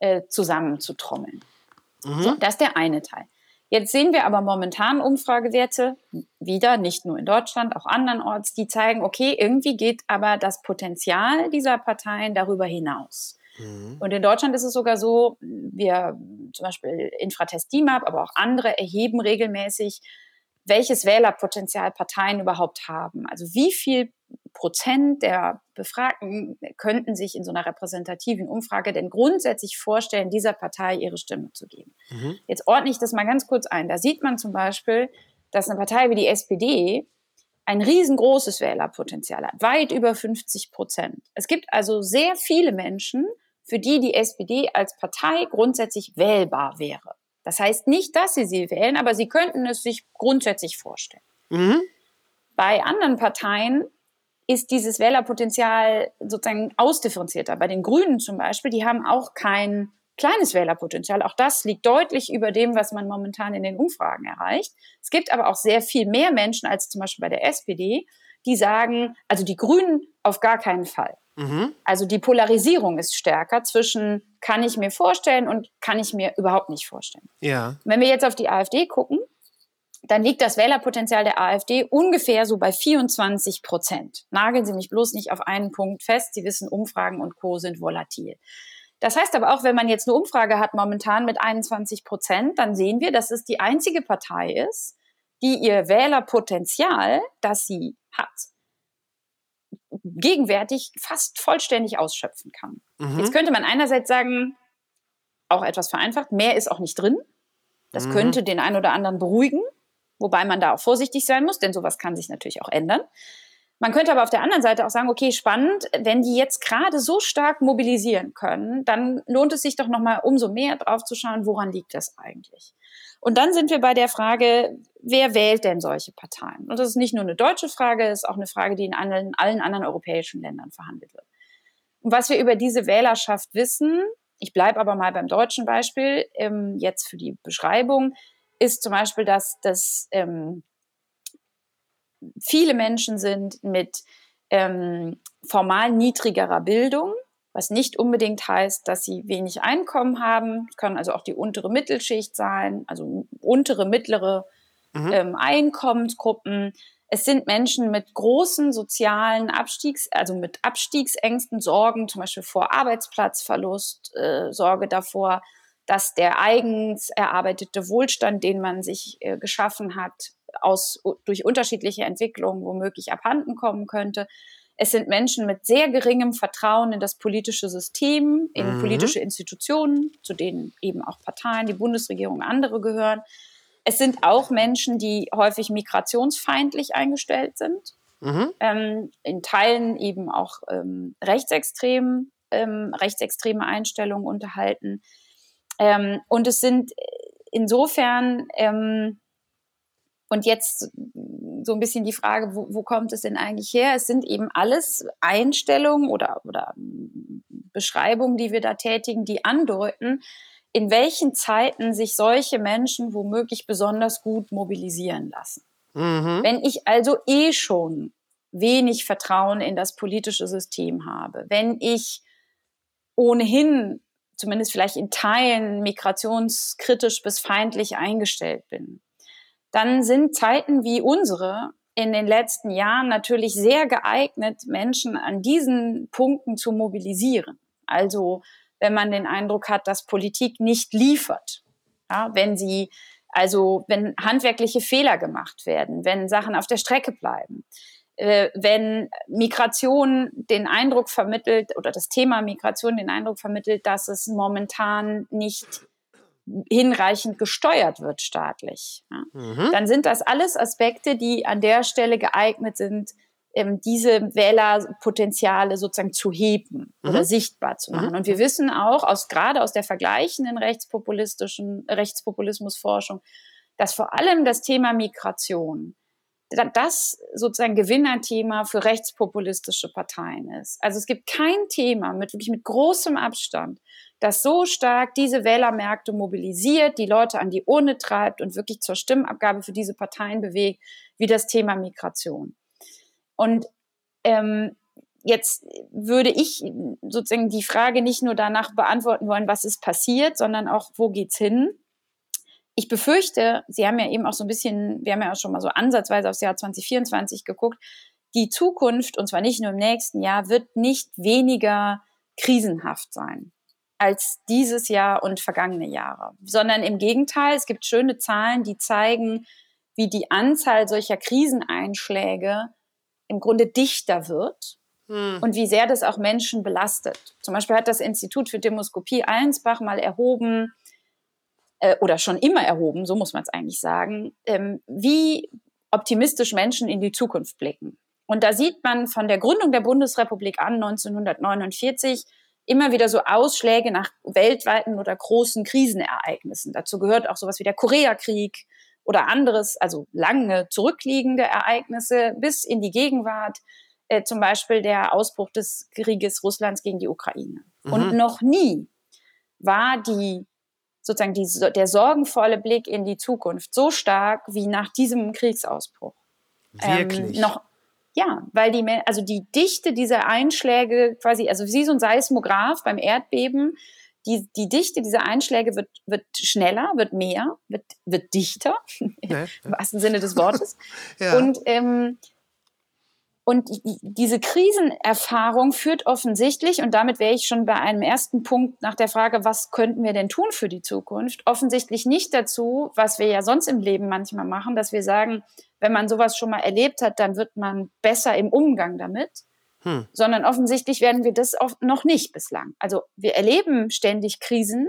G: äh, zusammenzutrommeln. Mhm. So, das ist der eine Teil. Jetzt sehen wir aber momentan Umfragewerte, wieder nicht nur in Deutschland, auch andernorts, die zeigen, okay, irgendwie geht aber das Potenzial dieser Parteien darüber hinaus. Mhm. Und in Deutschland ist es sogar so, wir zum Beispiel Infratest DIMAP, aber auch andere erheben regelmäßig, welches Wählerpotenzial Parteien überhaupt haben. Also wie viel Prozent der Befragten könnten sich in so einer repräsentativen Umfrage denn grundsätzlich vorstellen, dieser Partei ihre Stimme zu geben. Mhm. Jetzt ordne ich das mal ganz kurz ein. Da sieht man zum Beispiel, dass eine Partei wie die SPD ein riesengroßes Wählerpotenzial hat, weit über 50 Prozent. Es gibt also sehr viele Menschen, für die die SPD als Partei grundsätzlich wählbar wäre. Das heißt nicht, dass sie sie wählen, aber sie könnten es sich grundsätzlich vorstellen. Mhm. Bei anderen Parteien ist dieses Wählerpotenzial sozusagen ausdifferenzierter. Bei den Grünen zum Beispiel, die haben auch kein kleines Wählerpotenzial. Auch das liegt deutlich über dem, was man momentan in den Umfragen erreicht. Es gibt aber auch sehr viel mehr Menschen als zum Beispiel bei der SPD, die sagen, also die Grünen auf gar keinen Fall. Mhm. Also die Polarisierung ist stärker zwischen kann ich mir vorstellen und kann ich mir überhaupt nicht vorstellen.
A: Ja.
G: Wenn wir jetzt auf die AfD gucken, dann liegt das Wählerpotenzial der AfD ungefähr so bei 24 Prozent. Nageln Sie mich bloß nicht auf einen Punkt fest. Sie wissen, Umfragen und Co. sind volatil. Das heißt aber auch, wenn man jetzt eine Umfrage hat momentan mit 21 Prozent, dann sehen wir, dass es die einzige Partei ist, die ihr Wählerpotenzial, das sie hat, gegenwärtig fast vollständig ausschöpfen kann. Mhm. Jetzt könnte man einerseits sagen, auch etwas vereinfacht, mehr ist auch nicht drin. Das mhm. könnte den einen oder anderen beruhigen wobei man da auch vorsichtig sein muss, denn sowas kann sich natürlich auch ändern. Man könnte aber auf der anderen Seite auch sagen, okay, spannend, wenn die jetzt gerade so stark mobilisieren können, dann lohnt es sich doch nochmal umso mehr drauf zu schauen, woran liegt das eigentlich? Und dann sind wir bei der Frage, wer wählt denn solche Parteien? Und das ist nicht nur eine deutsche Frage, es ist auch eine Frage, die in allen, allen anderen europäischen Ländern verhandelt wird. Und was wir über diese Wählerschaft wissen, ich bleibe aber mal beim deutschen Beispiel, ähm, jetzt für die Beschreibung, ist zum Beispiel, dass das ähm, viele Menschen sind mit ähm, formal niedrigerer Bildung, was nicht unbedingt heißt, dass sie wenig Einkommen haben. Es kann also auch die untere Mittelschicht sein, also untere, mittlere mhm. ähm, Einkommensgruppen. Es sind Menschen mit großen sozialen Abstiegs, also mit Abstiegsängsten, Sorgen, zum Beispiel vor Arbeitsplatzverlust, äh, Sorge davor, dass der eigens erarbeitete Wohlstand, den man sich äh, geschaffen hat, aus, durch unterschiedliche Entwicklungen womöglich abhanden kommen könnte. Es sind Menschen mit sehr geringem Vertrauen in das politische System, in mhm. politische Institutionen, zu denen eben auch Parteien, die Bundesregierung, andere gehören. Es sind auch Menschen, die häufig migrationsfeindlich eingestellt sind, mhm. ähm, in Teilen eben auch ähm, rechtsextrem, ähm, rechtsextreme Einstellungen unterhalten. Ähm, und es sind insofern ähm, und jetzt so ein bisschen die Frage, wo, wo, kommt es denn eigentlich her? Es sind eben alles Einstellungen oder, oder Beschreibungen, die wir da tätigen, die andeuten, in welchen Zeiten sich solche Menschen womöglich besonders gut mobilisieren lassen. Mhm. Wenn ich also eh schon wenig Vertrauen in das politische System habe, wenn ich ohnehin zumindest vielleicht in Teilen migrationskritisch bis feindlich eingestellt bin, dann sind Zeiten wie unsere in den letzten Jahren natürlich sehr geeignet, Menschen an diesen Punkten zu mobilisieren. Also wenn man den Eindruck hat, dass Politik nicht liefert, ja, wenn sie also wenn handwerkliche Fehler gemacht werden, wenn Sachen auf der Strecke bleiben, wenn Migration den Eindruck vermittelt oder das Thema Migration den Eindruck vermittelt, dass es momentan nicht hinreichend gesteuert wird staatlich, mhm. dann sind das alles Aspekte, die an der Stelle geeignet sind, ähm, diese Wählerpotenziale sozusagen zu heben mhm. oder sichtbar zu machen. Mhm. Und wir wissen auch aus gerade aus der vergleichenden rechtspopulistischen Rechtspopulismusforschung, dass vor allem das Thema Migration das sozusagen Gewinnerthema für rechtspopulistische Parteien ist. Also es gibt kein Thema mit wirklich mit großem Abstand, das so stark diese Wählermärkte mobilisiert, die Leute an die Urne treibt und wirklich zur Stimmabgabe für diese Parteien bewegt, wie das Thema Migration. Und ähm, jetzt würde ich sozusagen die Frage nicht nur danach beantworten wollen, was ist passiert, sondern auch, wo geht's hin? Ich befürchte, Sie haben ja eben auch so ein bisschen, wir haben ja auch schon mal so ansatzweise aufs Jahr 2024 geguckt, die Zukunft, und zwar nicht nur im nächsten Jahr, wird nicht weniger krisenhaft sein als dieses Jahr und vergangene Jahre, sondern im Gegenteil, es gibt schöne Zahlen, die zeigen, wie die Anzahl solcher Kriseneinschläge im Grunde dichter wird hm. und wie sehr das auch Menschen belastet. Zum Beispiel hat das Institut für Demoskopie Allensbach mal erhoben, äh, oder schon immer erhoben, so muss man es eigentlich sagen, ähm, wie optimistisch Menschen in die Zukunft blicken. Und da sieht man von der Gründung der Bundesrepublik an 1949 immer wieder so Ausschläge nach weltweiten oder großen Krisenereignissen. Dazu gehört auch sowas wie der Koreakrieg oder anderes, also lange zurückliegende Ereignisse bis in die Gegenwart, äh, zum Beispiel der Ausbruch des Krieges Russlands gegen die Ukraine. Mhm. Und noch nie war die sozusagen die, der sorgenvolle Blick in die Zukunft so stark wie nach diesem Kriegsausbruch.
A: Wirklich?
G: Ähm, noch, ja, weil die, also die Dichte dieser Einschläge quasi, also wie so ein Seismograph beim Erdbeben, die, die Dichte dieser Einschläge wird, wird schneller, wird mehr, wird, wird dichter, ja, *laughs* im wahrsten Sinne des Wortes. *laughs* ja. Und ähm, und diese Krisenerfahrung führt offensichtlich, und damit wäre ich schon bei einem ersten Punkt nach der Frage, was könnten wir denn tun für die Zukunft, offensichtlich nicht dazu, was wir ja sonst im Leben manchmal machen, dass wir sagen, wenn man sowas schon mal erlebt hat, dann wird man besser im Umgang damit, hm. sondern offensichtlich werden wir das auch noch nicht bislang. Also wir erleben ständig Krisen,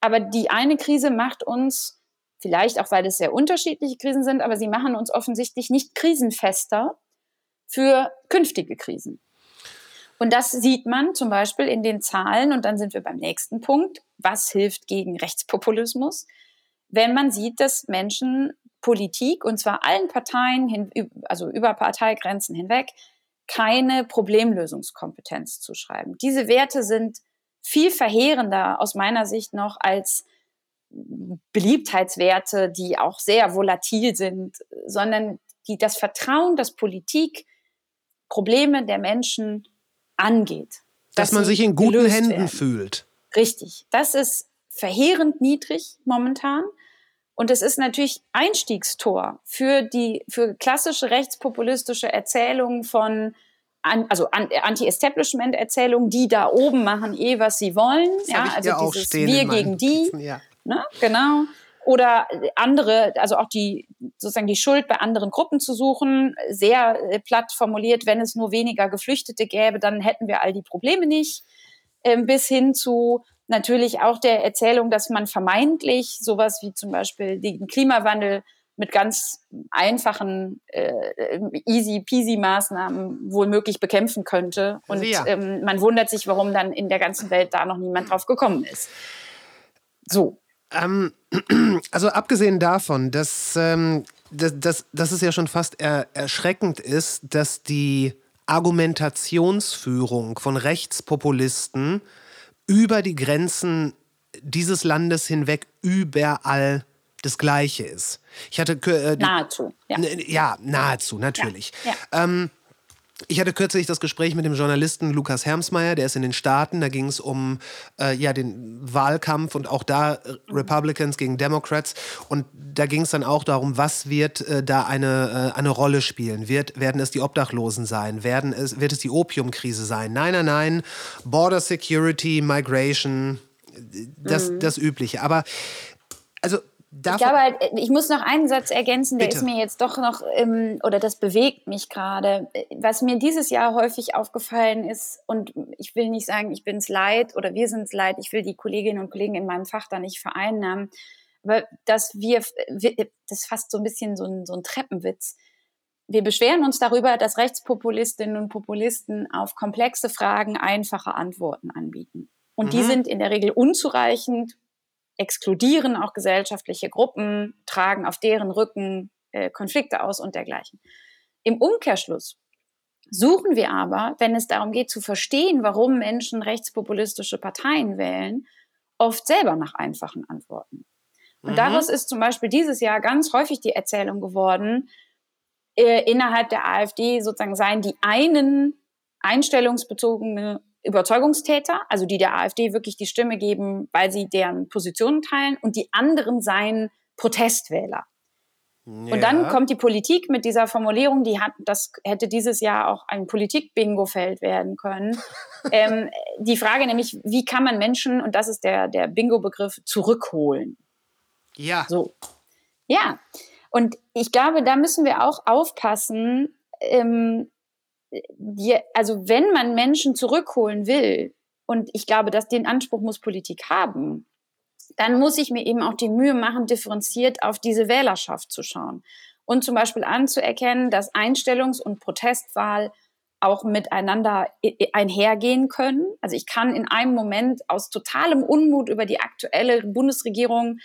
G: aber die eine Krise macht uns Vielleicht auch, weil es sehr unterschiedliche Krisen sind, aber sie machen uns offensichtlich nicht krisenfester für künftige Krisen. Und das sieht man zum Beispiel in den Zahlen. Und dann sind wir beim nächsten Punkt. Was hilft gegen Rechtspopulismus? Wenn man sieht, dass Menschen Politik, und zwar allen Parteien, hin, also über Parteigrenzen hinweg, keine Problemlösungskompetenz zuschreiben. Diese Werte sind viel verheerender aus meiner Sicht noch als Beliebtheitswerte, die auch sehr volatil sind, sondern die das Vertrauen, dass Politik Probleme der Menschen angeht.
A: Dass, dass man sich in guten Händen werden. fühlt.
G: Richtig. Das ist verheerend niedrig momentan. Und es ist natürlich Einstiegstor für die, für klassische rechtspopulistische Erzählungen von, also Anti-Establishment-Erzählungen, die da oben machen eh, was sie wollen.
A: Das ja, also dieses Wir
G: gegen die. Ja. Ne? Genau. Oder andere, also auch die, sozusagen die Schuld bei anderen Gruppen zu suchen, sehr äh, platt formuliert, wenn es nur weniger Geflüchtete gäbe, dann hätten wir all die Probleme nicht. Ähm, bis hin zu natürlich auch der Erzählung, dass man vermeintlich sowas wie zum Beispiel den Klimawandel mit ganz einfachen, äh, easy peasy Maßnahmen wohl möglich bekämpfen könnte. Und ja. ähm, man wundert sich, warum dann in der ganzen Welt da noch niemand drauf gekommen ist. So.
A: Ähm, *clears throat* also abgesehen davon, dass, ähm, dass, dass, dass es ja schon fast er, erschreckend ist, dass die Argumentationsführung von Rechtspopulisten über die Grenzen dieses Landes hinweg überall das Gleiche ist. Ich hatte
G: äh, nahezu.
A: Ja. ja, nahezu natürlich. Ja, ja. Ähm, ich hatte kürzlich das Gespräch mit dem Journalisten Lukas Hermsmeyer, der ist in den Staaten. Da ging es um äh, ja, den Wahlkampf und auch da äh, Republicans gegen Democrats. Und da ging es dann auch darum, was wird äh, da eine, äh, eine Rolle spielen? Wird, werden es die Obdachlosen sein? Werden es, wird es die Opiumkrise sein? Nein, nein, nein. Border Security, Migration, das, mhm. das Übliche. Aber also
G: ich glaube halt, ich muss noch einen Satz ergänzen, der Bitte. ist mir jetzt doch noch, ähm, oder das bewegt mich gerade. Was mir dieses Jahr häufig aufgefallen ist, und ich will nicht sagen, ich bin es leid oder wir sind es leid, ich will die Kolleginnen und Kollegen in meinem Fach da nicht vereinnahmen, aber dass wir, das ist fast so ein bisschen so ein, so ein Treppenwitz. Wir beschweren uns darüber, dass Rechtspopulistinnen und Populisten auf komplexe Fragen einfache Antworten anbieten. Und mhm. die sind in der Regel unzureichend exkludieren auch gesellschaftliche Gruppen, tragen auf deren Rücken äh, Konflikte aus und dergleichen. Im Umkehrschluss suchen wir aber, wenn es darum geht zu verstehen, warum Menschen rechtspopulistische Parteien wählen, oft selber nach einfachen Antworten. Und mhm. daraus ist zum Beispiel dieses Jahr ganz häufig die Erzählung geworden, äh, innerhalb der AfD sozusagen seien die einen einstellungsbezogene Überzeugungstäter, also die der AfD wirklich die Stimme geben, weil sie deren Positionen teilen, und die anderen seien Protestwähler. Ja. Und dann kommt die Politik mit dieser Formulierung, die hat, das hätte dieses Jahr auch ein Politik-Bingo-Feld werden können. *laughs* ähm, die Frage nämlich, wie kann man Menschen, und das ist der, der Bingo-Begriff, zurückholen?
A: Ja.
G: So. Ja. Und ich glaube, da müssen wir auch aufpassen, ähm, die, also wenn man Menschen zurückholen will, und ich glaube, dass den Anspruch muss Politik haben, dann muss ich mir eben auch die Mühe machen, differenziert auf diese Wählerschaft zu schauen und zum Beispiel anzuerkennen, dass Einstellungs- und Protestwahl auch miteinander einhergehen können. Also ich kann in einem Moment aus totalem Unmut über die aktuelle Bundesregierung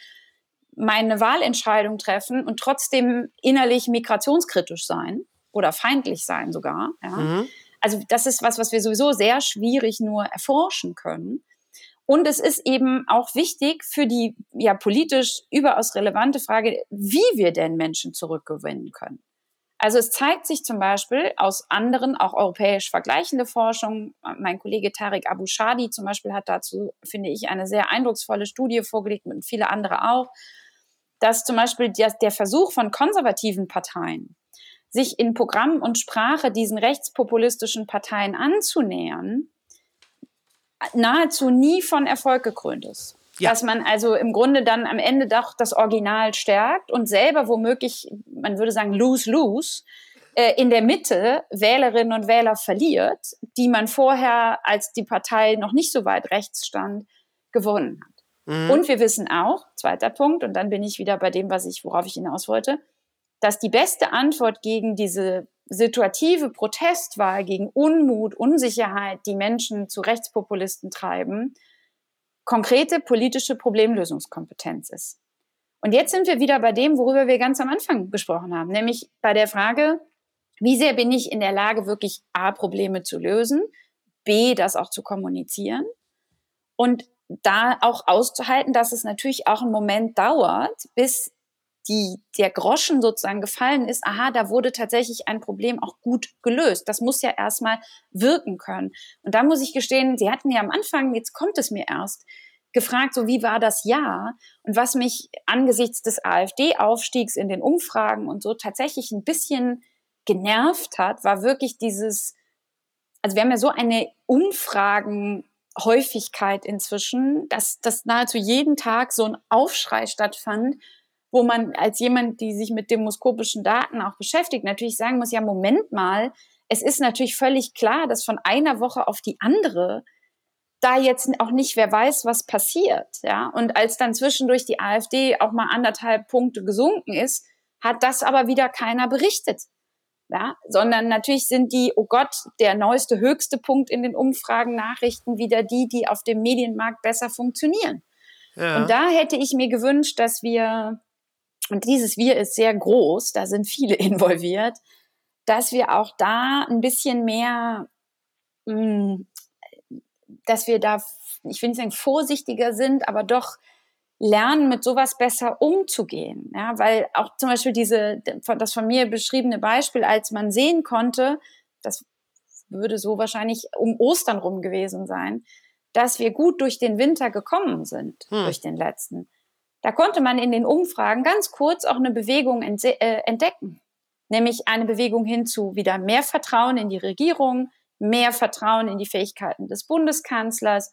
G: meine Wahlentscheidung treffen und trotzdem innerlich migrationskritisch sein oder feindlich sein sogar. Ja. Mhm. Also das ist was, was wir sowieso sehr schwierig nur erforschen können. Und es ist eben auch wichtig für die ja politisch überaus relevante Frage, wie wir denn Menschen zurückgewinnen können. Also es zeigt sich zum Beispiel aus anderen, auch europäisch vergleichende Forschung, mein Kollege Tarek Abu Shadi zum Beispiel hat dazu, finde ich, eine sehr eindrucksvolle Studie vorgelegt und viele andere auch, dass zum Beispiel der Versuch von konservativen Parteien, sich in Programm und Sprache diesen rechtspopulistischen Parteien anzunähern, nahezu nie von Erfolg gekrönt ist. Ja. Dass man also im Grunde dann am Ende doch das Original stärkt und selber womöglich, man würde sagen, lose-lose, äh, in der Mitte Wählerinnen und Wähler verliert, die man vorher, als die Partei noch nicht so weit rechts stand, gewonnen hat. Mhm. Und wir wissen auch, zweiter Punkt, und dann bin ich wieder bei dem, was ich, worauf ich hinaus wollte, dass die beste Antwort gegen diese situative Protestwahl, gegen Unmut, Unsicherheit, die Menschen zu Rechtspopulisten treiben, konkrete politische Problemlösungskompetenz ist. Und jetzt sind wir wieder bei dem, worüber wir ganz am Anfang gesprochen haben, nämlich bei der Frage, wie sehr bin ich in der Lage, wirklich A, Probleme zu lösen, B, das auch zu kommunizieren und da auch auszuhalten, dass es natürlich auch einen Moment dauert, bis die, der Groschen sozusagen gefallen ist, aha, da wurde tatsächlich ein Problem auch gut gelöst. Das muss ja erstmal wirken können. Und da muss ich gestehen, Sie hatten ja am Anfang, jetzt kommt es mir erst, gefragt, so wie war das Jahr? Und was mich angesichts des AfD-Aufstiegs in den Umfragen und so tatsächlich ein bisschen genervt hat, war wirklich dieses, also wir haben ja so eine Umfragenhäufigkeit inzwischen, dass, dass nahezu jeden Tag so ein Aufschrei stattfand, wo man als jemand, die sich mit demoskopischen Daten auch beschäftigt, natürlich sagen muss, ja, Moment mal, es ist natürlich völlig klar, dass von einer Woche auf die andere da jetzt auch nicht, wer weiß, was passiert. Ja? Und als dann zwischendurch die AfD auch mal anderthalb Punkte gesunken ist, hat das aber wieder keiner berichtet. Ja? Sondern natürlich sind die, oh Gott, der neueste, höchste Punkt in den Umfragen, Nachrichten wieder die, die auf dem Medienmarkt besser funktionieren. Ja. Und da hätte ich mir gewünscht, dass wir, und dieses Wir ist sehr groß, da sind viele *laughs* involviert, dass wir auch da ein bisschen mehr hm, dass wir da, ich will nicht sagen vorsichtiger sind, aber doch lernen, mit sowas besser umzugehen. Ja, weil auch zum Beispiel diese, das von mir beschriebene Beispiel, als man sehen konnte, das würde so wahrscheinlich um Ostern rum gewesen sein, dass wir gut durch den Winter gekommen sind, hm. durch den letzten. Da konnte man in den Umfragen ganz kurz auch eine Bewegung äh, entdecken. Nämlich eine Bewegung hin zu wieder mehr Vertrauen in die Regierung, mehr Vertrauen in die Fähigkeiten des Bundeskanzlers,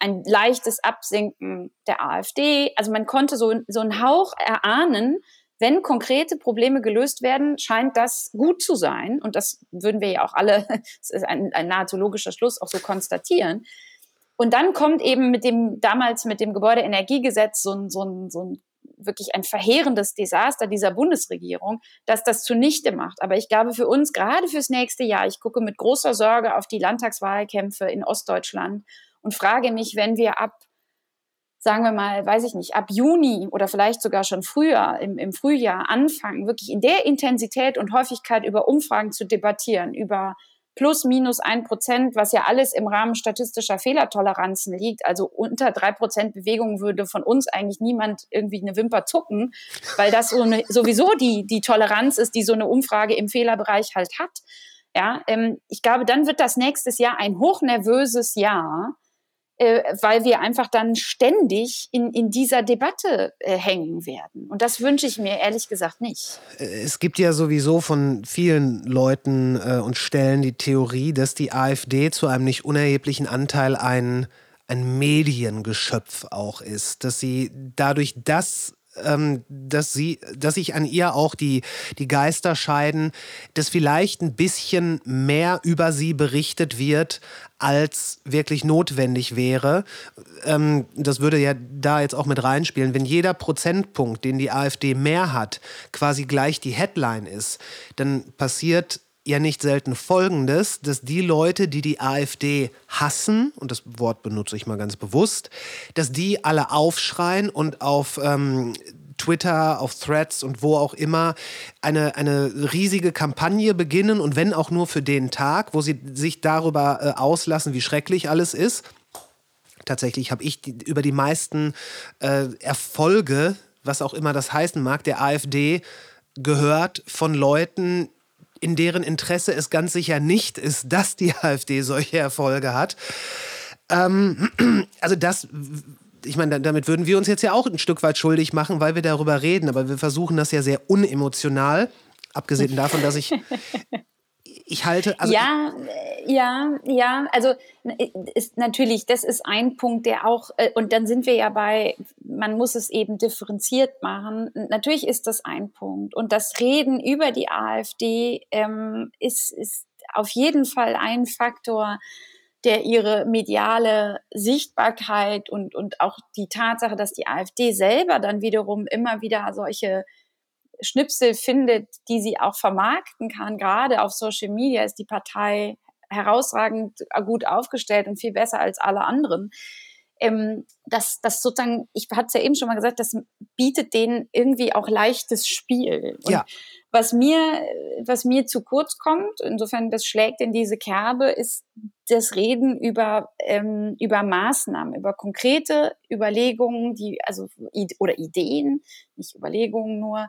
G: ein leichtes Absinken der AfD. Also man konnte so, so einen Hauch erahnen, wenn konkrete Probleme gelöst werden, scheint das gut zu sein. Und das würden wir ja auch alle, *laughs* das ist ein, ein nahezu logischer Schluss, auch so konstatieren. Und dann kommt eben mit dem, damals mit dem Gebäudeenergiegesetz so ein, so ein, so ein wirklich ein verheerendes Desaster dieser Bundesregierung, dass das zunichte macht. Aber ich glaube, für uns, gerade fürs nächste Jahr, ich gucke mit großer Sorge auf die Landtagswahlkämpfe in Ostdeutschland und frage mich, wenn wir ab, sagen wir mal, weiß ich nicht, ab Juni oder vielleicht sogar schon früher, im, im Frühjahr anfangen, wirklich in der Intensität und Häufigkeit über Umfragen zu debattieren, über plus minus ein Prozent, was ja alles im Rahmen statistischer Fehlertoleranzen liegt. Also unter drei Prozent Bewegung würde von uns eigentlich niemand irgendwie eine Wimper zucken, weil das so eine, sowieso die, die Toleranz ist, die so eine Umfrage im Fehlerbereich halt hat. Ja, ähm, ich glaube, dann wird das nächstes Jahr ein hochnervöses Jahr äh, weil wir einfach dann ständig in, in dieser Debatte äh, hängen werden. Und das wünsche ich mir ehrlich gesagt nicht.
A: Es gibt ja sowieso von vielen Leuten äh, und Stellen die Theorie, dass die AfD zu einem nicht unerheblichen Anteil ein, ein Mediengeschöpf auch ist, dass sie dadurch das ähm, dass sie, dass sich an ihr auch die, die Geister scheiden, dass vielleicht ein bisschen mehr über sie berichtet wird, als wirklich notwendig wäre. Ähm, das würde ja da jetzt auch mit reinspielen. Wenn jeder Prozentpunkt, den die AfD mehr hat, quasi gleich die Headline ist, dann passiert ja nicht selten Folgendes, dass die Leute, die die AfD hassen, und das Wort benutze ich mal ganz bewusst, dass die alle aufschreien und auf ähm, Twitter, auf Threads und wo auch immer eine, eine riesige Kampagne beginnen und wenn auch nur für den Tag, wo sie sich darüber äh, auslassen, wie schrecklich alles ist. Tatsächlich habe ich die, über die meisten äh, Erfolge, was auch immer das heißen mag, der AfD gehört von Leuten, in deren Interesse es ganz sicher nicht ist, dass die *laughs* AfD solche Erfolge hat. Ähm, *clears throat* also das, ich meine, damit würden wir uns jetzt ja auch ein Stück weit schuldig machen, weil wir darüber reden, aber wir versuchen das ja sehr unemotional, abgesehen *laughs* davon, dass ich ich halte.
G: Also ja, ja, ja. Also ist natürlich, das ist ein Punkt, der auch, äh, und dann sind wir ja bei, man muss es eben differenziert machen. Natürlich ist das ein Punkt. Und das Reden über die AfD ähm, ist, ist auf jeden Fall ein Faktor, der ihre mediale Sichtbarkeit und, und auch die Tatsache, dass die AfD selber dann wiederum immer wieder solche Schnipsel findet, die sie auch vermarkten kann. Gerade auf Social Media ist die Partei herausragend gut aufgestellt und viel besser als alle anderen. Ähm, das, das sozusagen, ich hatte es ja eben schon mal gesagt, das bietet denen irgendwie auch leichtes Spiel. Und
A: ja.
G: was mir, was mir zu kurz kommt, insofern das schlägt in diese Kerbe, ist das Reden über, ähm, über Maßnahmen, über konkrete Überlegungen, die, also, oder Ideen, nicht Überlegungen nur,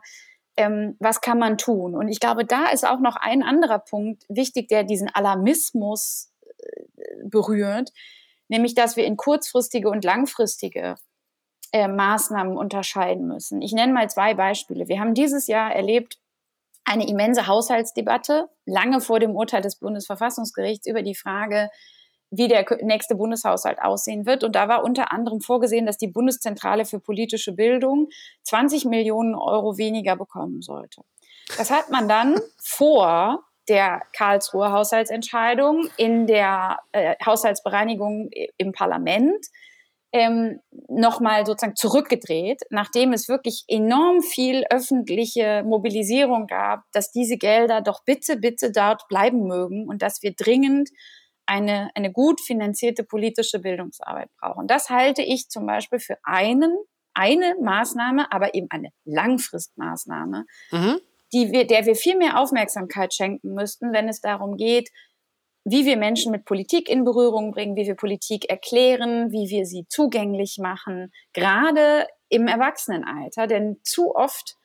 G: ähm, was kann man tun? Und ich glaube, da ist auch noch ein anderer Punkt wichtig, der diesen Alarmismus äh, berührt, nämlich dass wir in kurzfristige und langfristige äh, Maßnahmen unterscheiden müssen. Ich nenne mal zwei Beispiele. Wir haben dieses Jahr erlebt eine immense Haushaltsdebatte, lange vor dem Urteil des Bundesverfassungsgerichts über die Frage, wie der nächste Bundeshaushalt aussehen wird. Und da war unter anderem vorgesehen, dass die Bundeszentrale für politische Bildung 20 Millionen Euro weniger bekommen sollte. Das hat man dann *laughs* vor der Karlsruher Haushaltsentscheidung in der äh, Haushaltsbereinigung im Parlament ähm, nochmal sozusagen zurückgedreht, nachdem es wirklich enorm viel öffentliche Mobilisierung gab, dass diese Gelder doch bitte, bitte dort bleiben mögen und dass wir dringend eine, eine gut finanzierte politische Bildungsarbeit brauchen. Das halte ich zum Beispiel für einen, eine Maßnahme, aber eben eine Langfristmaßnahme, mhm. die wir, der wir viel mehr Aufmerksamkeit schenken müssten, wenn es darum geht, wie wir Menschen mit Politik in Berührung bringen, wie wir Politik erklären, wie wir sie zugänglich machen, gerade im Erwachsenenalter. Denn zu oft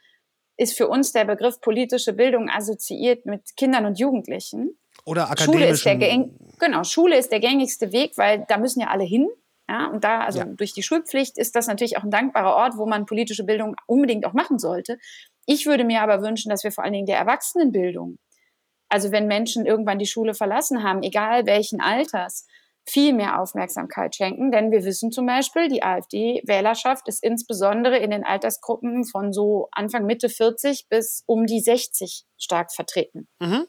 G: ist für uns der Begriff politische Bildung assoziiert mit Kindern und Jugendlichen.
A: Oder
G: Schule ist der genau, Schule ist der gängigste Weg, weil da müssen ja alle hin. Ja, und da, also ja. durch die Schulpflicht ist das natürlich auch ein dankbarer Ort, wo man politische Bildung unbedingt auch machen sollte. Ich würde mir aber wünschen, dass wir vor allen Dingen der Erwachsenenbildung also wenn Menschen irgendwann die Schule verlassen haben, egal welchen Alters, viel mehr Aufmerksamkeit schenken. Denn wir wissen zum Beispiel, die AfD-Wählerschaft ist insbesondere in den Altersgruppen von so Anfang Mitte 40 bis um die 60 stark vertreten. Mhm.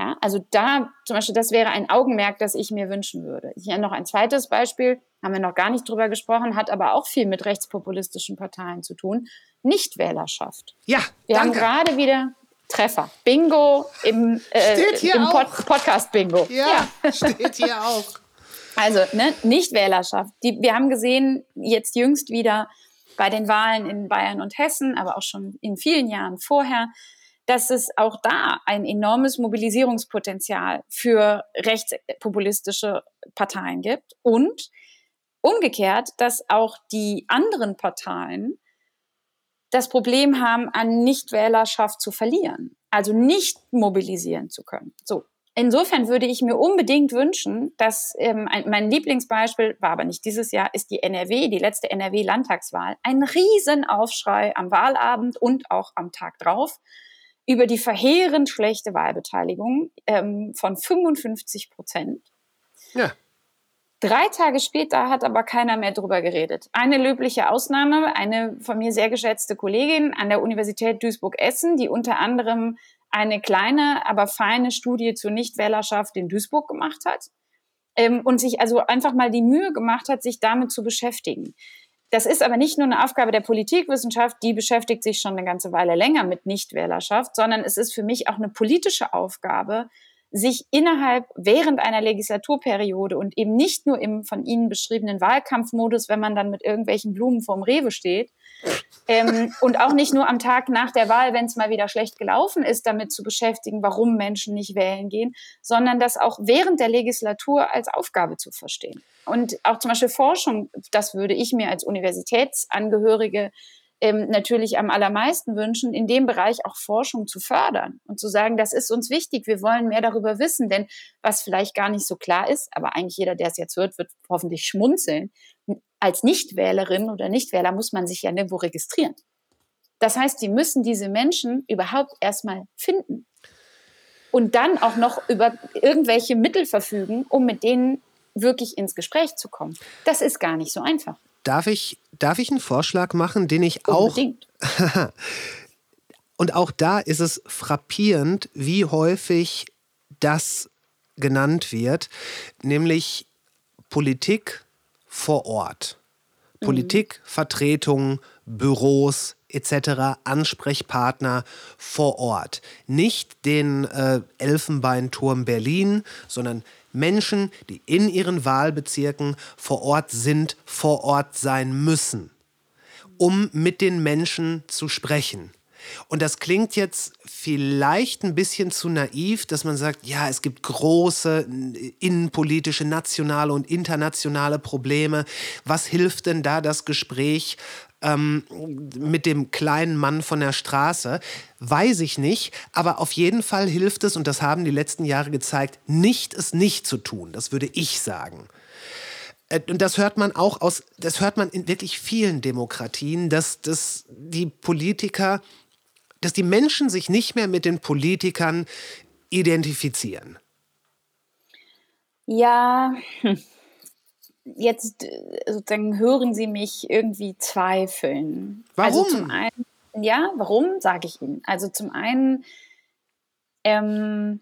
G: Ja, also da zum Beispiel, das wäre ein Augenmerk, das ich mir wünschen würde. Hier noch ein zweites Beispiel, haben wir noch gar nicht drüber gesprochen, hat aber auch viel mit rechtspopulistischen Parteien zu tun. Nichtwählerschaft.
A: Ja,
G: wir danke. haben gerade wieder Treffer. Bingo im,
A: äh,
G: im Pod Podcast Bingo.
A: Ja, ja, steht hier *laughs* auch.
G: Also, ne, Nichtwählerschaft. Die, wir haben gesehen, jetzt jüngst wieder bei den Wahlen in Bayern und Hessen, aber auch schon in vielen Jahren vorher, dass es auch da ein enormes Mobilisierungspotenzial für rechtspopulistische Parteien gibt und umgekehrt, dass auch die anderen Parteien das Problem haben, an Nichtwählerschaft zu verlieren, also nicht mobilisieren zu können. So. Insofern würde ich mir unbedingt wünschen, dass ähm, ein, mein Lieblingsbeispiel war aber nicht dieses Jahr, ist die NRW, die letzte NRW-Landtagswahl. Ein Riesenaufschrei am Wahlabend und auch am Tag drauf über die verheerend schlechte Wahlbeteiligung ähm, von 55 Prozent. Ja. Drei Tage später hat aber keiner mehr drüber geredet. Eine löbliche Ausnahme, eine von mir sehr geschätzte Kollegin an der Universität Duisburg-Essen, die unter anderem eine kleine, aber feine Studie zur Nichtwählerschaft in Duisburg gemacht hat ähm, und sich also einfach mal die Mühe gemacht hat, sich damit zu beschäftigen. Das ist aber nicht nur eine Aufgabe der Politikwissenschaft, die beschäftigt sich schon eine ganze Weile länger mit Nichtwählerschaft, sondern es ist für mich auch eine politische Aufgabe, sich innerhalb während einer Legislaturperiode und eben nicht nur im von Ihnen beschriebenen Wahlkampfmodus, wenn man dann mit irgendwelchen Blumen vorm Rewe steht, ähm, und auch nicht nur am Tag nach der Wahl, wenn es mal wieder schlecht gelaufen ist, damit zu beschäftigen, warum Menschen nicht wählen gehen, sondern das auch während der Legislatur als Aufgabe zu verstehen. Und auch zum Beispiel Forschung, das würde ich mir als Universitätsangehörige ähm, natürlich am allermeisten wünschen, in dem Bereich auch Forschung zu fördern und zu sagen, das ist uns wichtig, wir wollen mehr darüber wissen, denn was vielleicht gar nicht so klar ist, aber eigentlich jeder, der es jetzt hört, wird hoffentlich schmunzeln. Als Nichtwählerin oder Nichtwähler muss man sich ja nirgendwo registrieren. Das heißt, die müssen diese Menschen überhaupt erstmal finden und dann auch noch über irgendwelche Mittel verfügen, um mit denen wirklich ins Gespräch zu kommen. Das ist gar nicht so einfach.
A: Darf ich, darf ich einen Vorschlag machen, den ich Unbedingt. auch. *laughs* und auch da ist es frappierend, wie häufig das genannt wird, nämlich Politik vor Ort. Politik, Vertretungen, Büros etc., Ansprechpartner vor Ort. Nicht den äh, Elfenbeinturm Berlin, sondern Menschen, die in ihren Wahlbezirken vor Ort sind, vor Ort sein müssen, um mit den Menschen zu sprechen. Und das klingt jetzt vielleicht ein bisschen zu naiv, dass man sagt, ja, es gibt große innenpolitische, nationale und internationale Probleme. Was hilft denn da das Gespräch ähm, mit dem kleinen Mann von der Straße? Weiß ich nicht, aber auf jeden Fall hilft es, und das haben die letzten Jahre gezeigt, nicht es nicht zu tun. Das würde ich sagen. Äh, und das hört man auch aus, das hört man in wirklich vielen Demokratien, dass, dass die Politiker dass die Menschen sich nicht mehr mit den Politikern identifizieren?
G: Ja, hm. Jetzt äh, sozusagen hören Sie mich irgendwie zweifeln.
A: Warum?
G: Also zum einen, ja, warum, sage ich Ihnen. Also zum einen, ähm,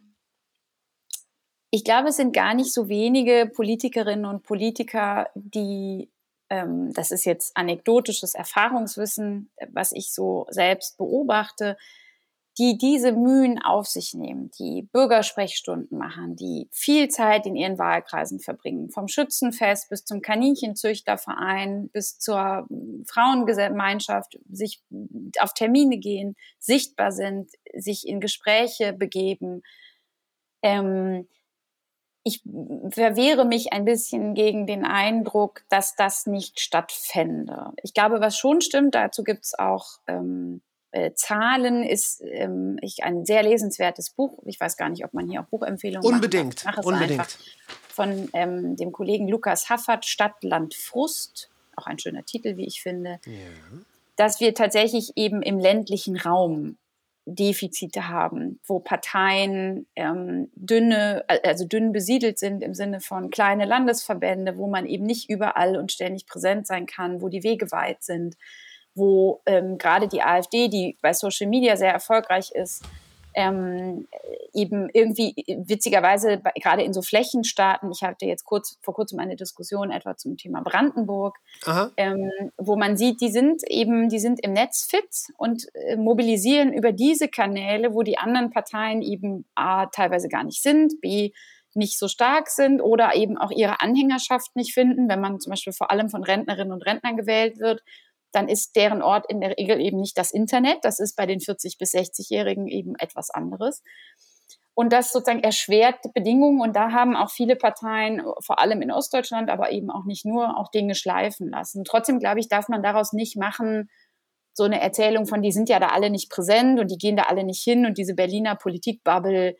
G: ich glaube, es sind gar nicht so wenige Politikerinnen und Politiker, die ähm, das ist jetzt anekdotisches Erfahrungswissen, was ich so selbst beobachte, die diese Mühen auf sich nehmen, die Bürgersprechstunden machen, die viel Zeit in ihren Wahlkreisen verbringen, vom Schützenfest bis zum Kaninchenzüchterverein bis zur Frauengemeinschaft, sich auf Termine gehen, sichtbar sind, sich in Gespräche begeben. Ähm, ich verwehre mich ein bisschen gegen den Eindruck, dass das nicht stattfände. Ich glaube, was schon stimmt, dazu gibt es auch ähm, äh, Zahlen, ist ähm, ich, ein sehr lesenswertes Buch. Ich weiß gar nicht, ob man hier auch Buchempfehlungen
A: Unbedingt,
G: macht.
A: unbedingt.
G: Einfach. Von ähm, dem Kollegen Lukas Haffert, Stadt, Land, Frust. Auch ein schöner Titel, wie ich finde. Ja. Dass wir tatsächlich eben im ländlichen Raum Defizite haben, wo Parteien ähm, dünne, also dünn besiedelt sind im Sinne von kleine Landesverbände, wo man eben nicht überall und ständig präsent sein kann, wo die Wege weit sind, wo ähm, gerade die AfD, die bei Social Media sehr erfolgreich ist, ähm, eben irgendwie witzigerweise gerade in so Flächenstaaten, ich hatte jetzt kurz vor kurzem eine Diskussion etwa zum Thema Brandenburg, ähm, wo man sieht, die sind eben, die sind im Netz fit und äh, mobilisieren über diese Kanäle, wo die anderen Parteien eben A teilweise gar nicht sind, B nicht so stark sind oder eben auch ihre Anhängerschaft nicht finden, wenn man zum Beispiel vor allem von Rentnerinnen und Rentnern gewählt wird dann ist deren Ort in der Regel eben nicht das Internet. Das ist bei den 40- bis 60-Jährigen eben etwas anderes. Und das sozusagen erschwert Bedingungen. Und da haben auch viele Parteien, vor allem in Ostdeutschland, aber eben auch nicht nur, auch Dinge schleifen lassen. Trotzdem, glaube ich, darf man daraus nicht machen, so eine Erzählung von, die sind ja da alle nicht präsent und die gehen da alle nicht hin und diese Berliner Politikbubble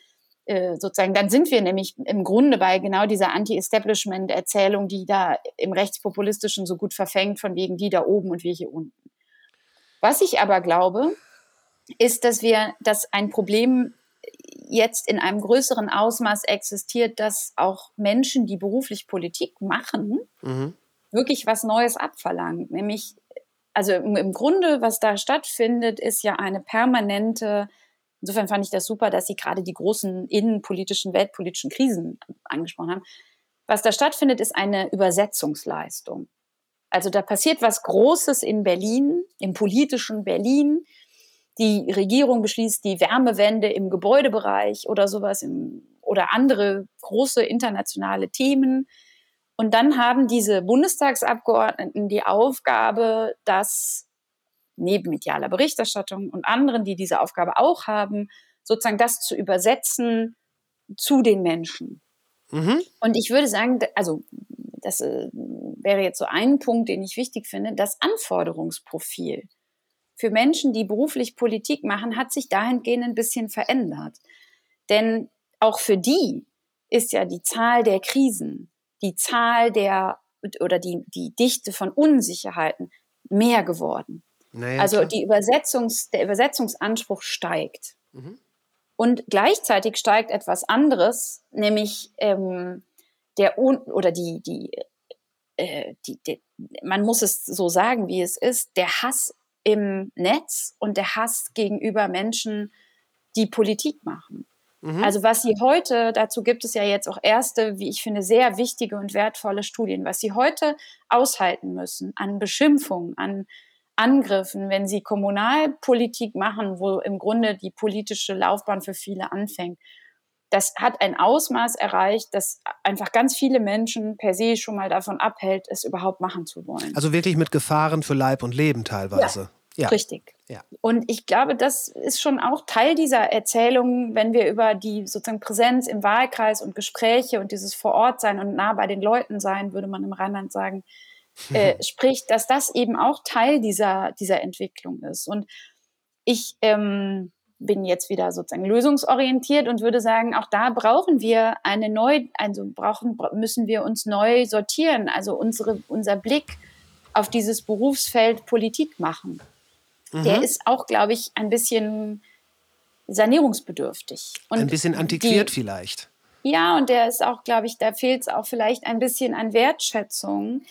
G: äh, sozusagen, dann sind wir nämlich im Grunde bei genau dieser Anti-Establishment-Erzählung, die da im Rechtspopulistischen so gut verfängt, von wegen die da oben und wir hier unten. Was ich aber glaube, ist, dass wir, dass ein Problem jetzt in einem größeren Ausmaß existiert, dass auch Menschen, die beruflich Politik machen, mhm. wirklich was Neues abverlangen. Nämlich, also im Grunde, was da stattfindet, ist ja eine permanente Insofern fand ich das super, dass Sie gerade die großen innenpolitischen, weltpolitischen Krisen angesprochen haben. Was da stattfindet, ist eine Übersetzungsleistung. Also da passiert was Großes in Berlin, im politischen Berlin. Die Regierung beschließt die Wärmewende im Gebäudebereich oder sowas im, oder andere große internationale Themen. Und dann haben diese Bundestagsabgeordneten die Aufgabe, das neben medialer Berichterstattung und anderen, die diese Aufgabe auch haben, sozusagen das zu übersetzen zu den Menschen. Mhm. Und ich würde sagen, also das äh, wäre jetzt so ein Punkt, den ich wichtig finde, das Anforderungsprofil für Menschen, die beruflich Politik machen, hat sich dahingehend ein bisschen verändert. Denn auch für die ist ja die Zahl der Krisen, die Zahl der oder die, die Dichte von Unsicherheiten mehr geworden. Naja, also die Übersetzungs, der Übersetzungsanspruch steigt. Mhm. Und gleichzeitig steigt etwas anderes, nämlich ähm, der Un oder die, die, äh, die, die, man muss es so sagen, wie es ist, der Hass im Netz und der Hass gegenüber Menschen, die Politik machen. Mhm. Also was sie heute, dazu gibt es ja jetzt auch erste, wie ich finde, sehr wichtige und wertvolle Studien, was sie heute aushalten müssen an Beschimpfungen, an Angriffen, wenn sie Kommunalpolitik machen, wo im Grunde die politische Laufbahn für viele anfängt. Das hat ein Ausmaß erreicht, das einfach ganz viele Menschen per se schon mal davon abhält, es überhaupt machen zu wollen.
A: Also wirklich mit Gefahren für Leib und Leben teilweise.
G: Ja. Ja. Richtig. Ja. Und ich glaube, das ist schon auch Teil dieser Erzählung, wenn wir über die sozusagen Präsenz im Wahlkreis und Gespräche und dieses Vorortsein und nah bei den Leuten sein, würde man im Rheinland sagen, äh, spricht, dass das eben auch Teil dieser, dieser Entwicklung ist. Und ich ähm, bin jetzt wieder sozusagen lösungsorientiert und würde sagen, auch da brauchen wir eine neu, also brauchen, müssen wir uns neu sortieren, also unsere, unser Blick auf dieses Berufsfeld Politik machen mhm. der ist auch, glaube ich, ein bisschen sanierungsbedürftig.
A: Und ein bisschen antiquiert die, vielleicht.
G: Ja, und der ist auch, glaube ich, da fehlt es auch vielleicht ein bisschen an Wertschätzung,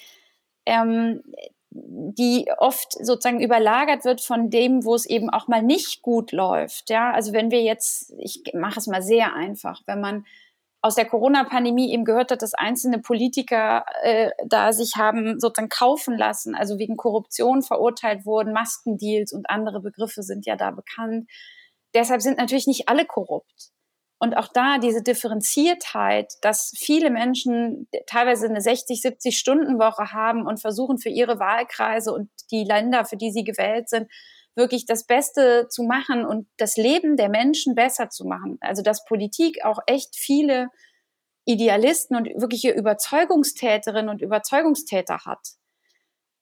G: ähm, die oft sozusagen überlagert wird von dem, wo es eben auch mal nicht gut läuft. Ja, also wenn wir jetzt, ich mache es mal sehr einfach, wenn man aus der Corona-Pandemie eben gehört hat, dass einzelne Politiker äh, da sich haben sozusagen kaufen lassen, also wegen Korruption verurteilt wurden, Maskendeals und andere Begriffe sind ja da bekannt. Deshalb sind natürlich nicht alle korrupt. Und auch da diese Differenziertheit, dass viele Menschen teilweise eine 60, 70 Stunden Woche haben und versuchen für ihre Wahlkreise und die Länder, für die sie gewählt sind, wirklich das Beste zu machen und das Leben der Menschen besser zu machen. Also dass Politik auch echt viele Idealisten und wirkliche Überzeugungstäterinnen und Überzeugungstäter hat.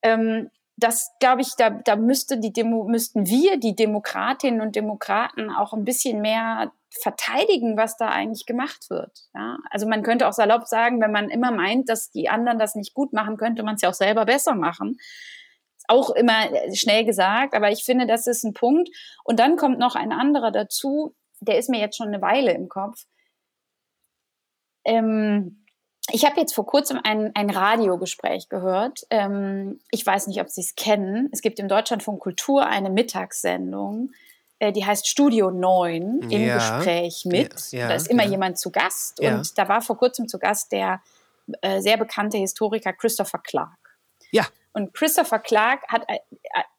G: Ähm, das glaube ich, da, da müsste die Demo, müssten wir, die Demokratinnen und Demokraten, auch ein bisschen mehr verteidigen, was da eigentlich gemacht wird. Ja? Also man könnte auch salopp sagen, wenn man immer meint, dass die anderen das nicht gut machen, könnte man es ja auch selber besser machen auch immer äh, schnell gesagt, aber ich finde, das ist ein Punkt. Und dann kommt noch ein anderer dazu, der ist mir jetzt schon eine Weile im Kopf. Ähm, ich habe jetzt vor kurzem ein, ein Radiogespräch gehört. Ähm, ich weiß nicht, ob Sie es kennen. Es gibt im Deutschlandfunk Kultur eine Mittagssendung, äh, die heißt Studio 9 im ja. Gespräch mit. Ja, ja, da ist immer jemand zu Gast. Und da war vor kurzem zu Gast der äh, sehr bekannte Historiker Christopher Clark.
A: Ja.
G: Und Christopher Clark hat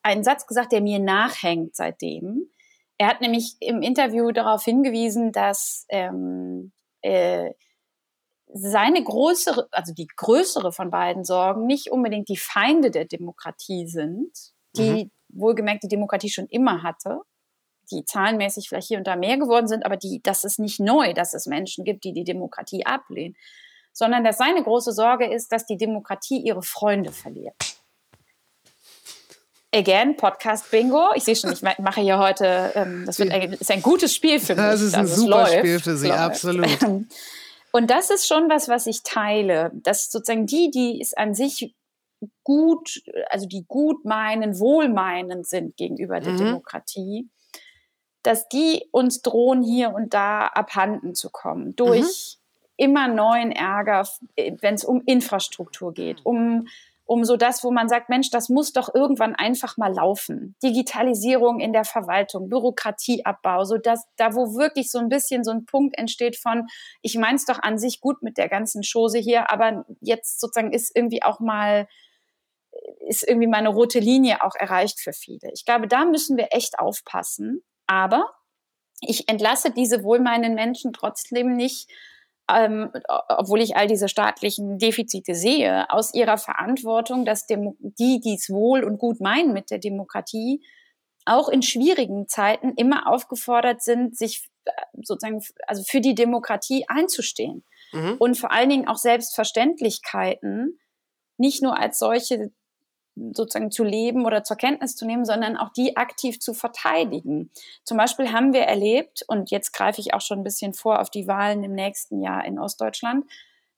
G: einen Satz gesagt, der mir nachhängt seitdem. Er hat nämlich im Interview darauf hingewiesen, dass ähm, äh, seine größere, also die größere von beiden Sorgen nicht unbedingt die Feinde der Demokratie sind, die mhm. wohlgemerkt die Demokratie schon immer hatte, die zahlenmäßig vielleicht hier und da mehr geworden sind, aber die, das ist nicht neu, dass es Menschen gibt, die die Demokratie ablehnen, sondern dass seine große Sorge ist, dass die Demokratie ihre Freunde verliert. Again, Podcast Bingo. Ich sehe schon, ich mache hier heute, ähm, das wird ein, ist ein gutes Spiel für mich.
A: Das ist ein also super läuft, Spiel für Sie, absolut. *laughs*
G: Und das ist schon was, was ich teile. Dass sozusagen die, die es an sich gut, also die gut meinen, wohlmeinend sind gegenüber der mhm. Demokratie, dass die uns drohen, hier und da abhanden zu kommen. Durch mhm. immer neuen Ärger, wenn es um Infrastruktur geht, um um so das, wo man sagt, Mensch, das muss doch irgendwann einfach mal laufen. Digitalisierung in der Verwaltung, Bürokratieabbau, so dass da, wo wirklich so ein bisschen so ein Punkt entsteht von, ich meins doch an sich gut mit der ganzen Chose hier, aber jetzt sozusagen ist irgendwie auch mal, ist irgendwie meine rote Linie auch erreicht für viele. Ich glaube, da müssen wir echt aufpassen. Aber ich entlasse diese wohlmeinenden Menschen trotzdem nicht ähm, obwohl ich all diese staatlichen Defizite sehe, aus ihrer Verantwortung, dass Demo die, die es wohl und gut meinen mit der Demokratie, auch in schwierigen Zeiten immer aufgefordert sind, sich äh, sozusagen also für die Demokratie einzustehen mhm. und vor allen Dingen auch Selbstverständlichkeiten nicht nur als solche sozusagen zu leben oder zur Kenntnis zu nehmen, sondern auch die aktiv zu verteidigen. Zum Beispiel haben wir erlebt, und jetzt greife ich auch schon ein bisschen vor auf die Wahlen im nächsten Jahr in Ostdeutschland,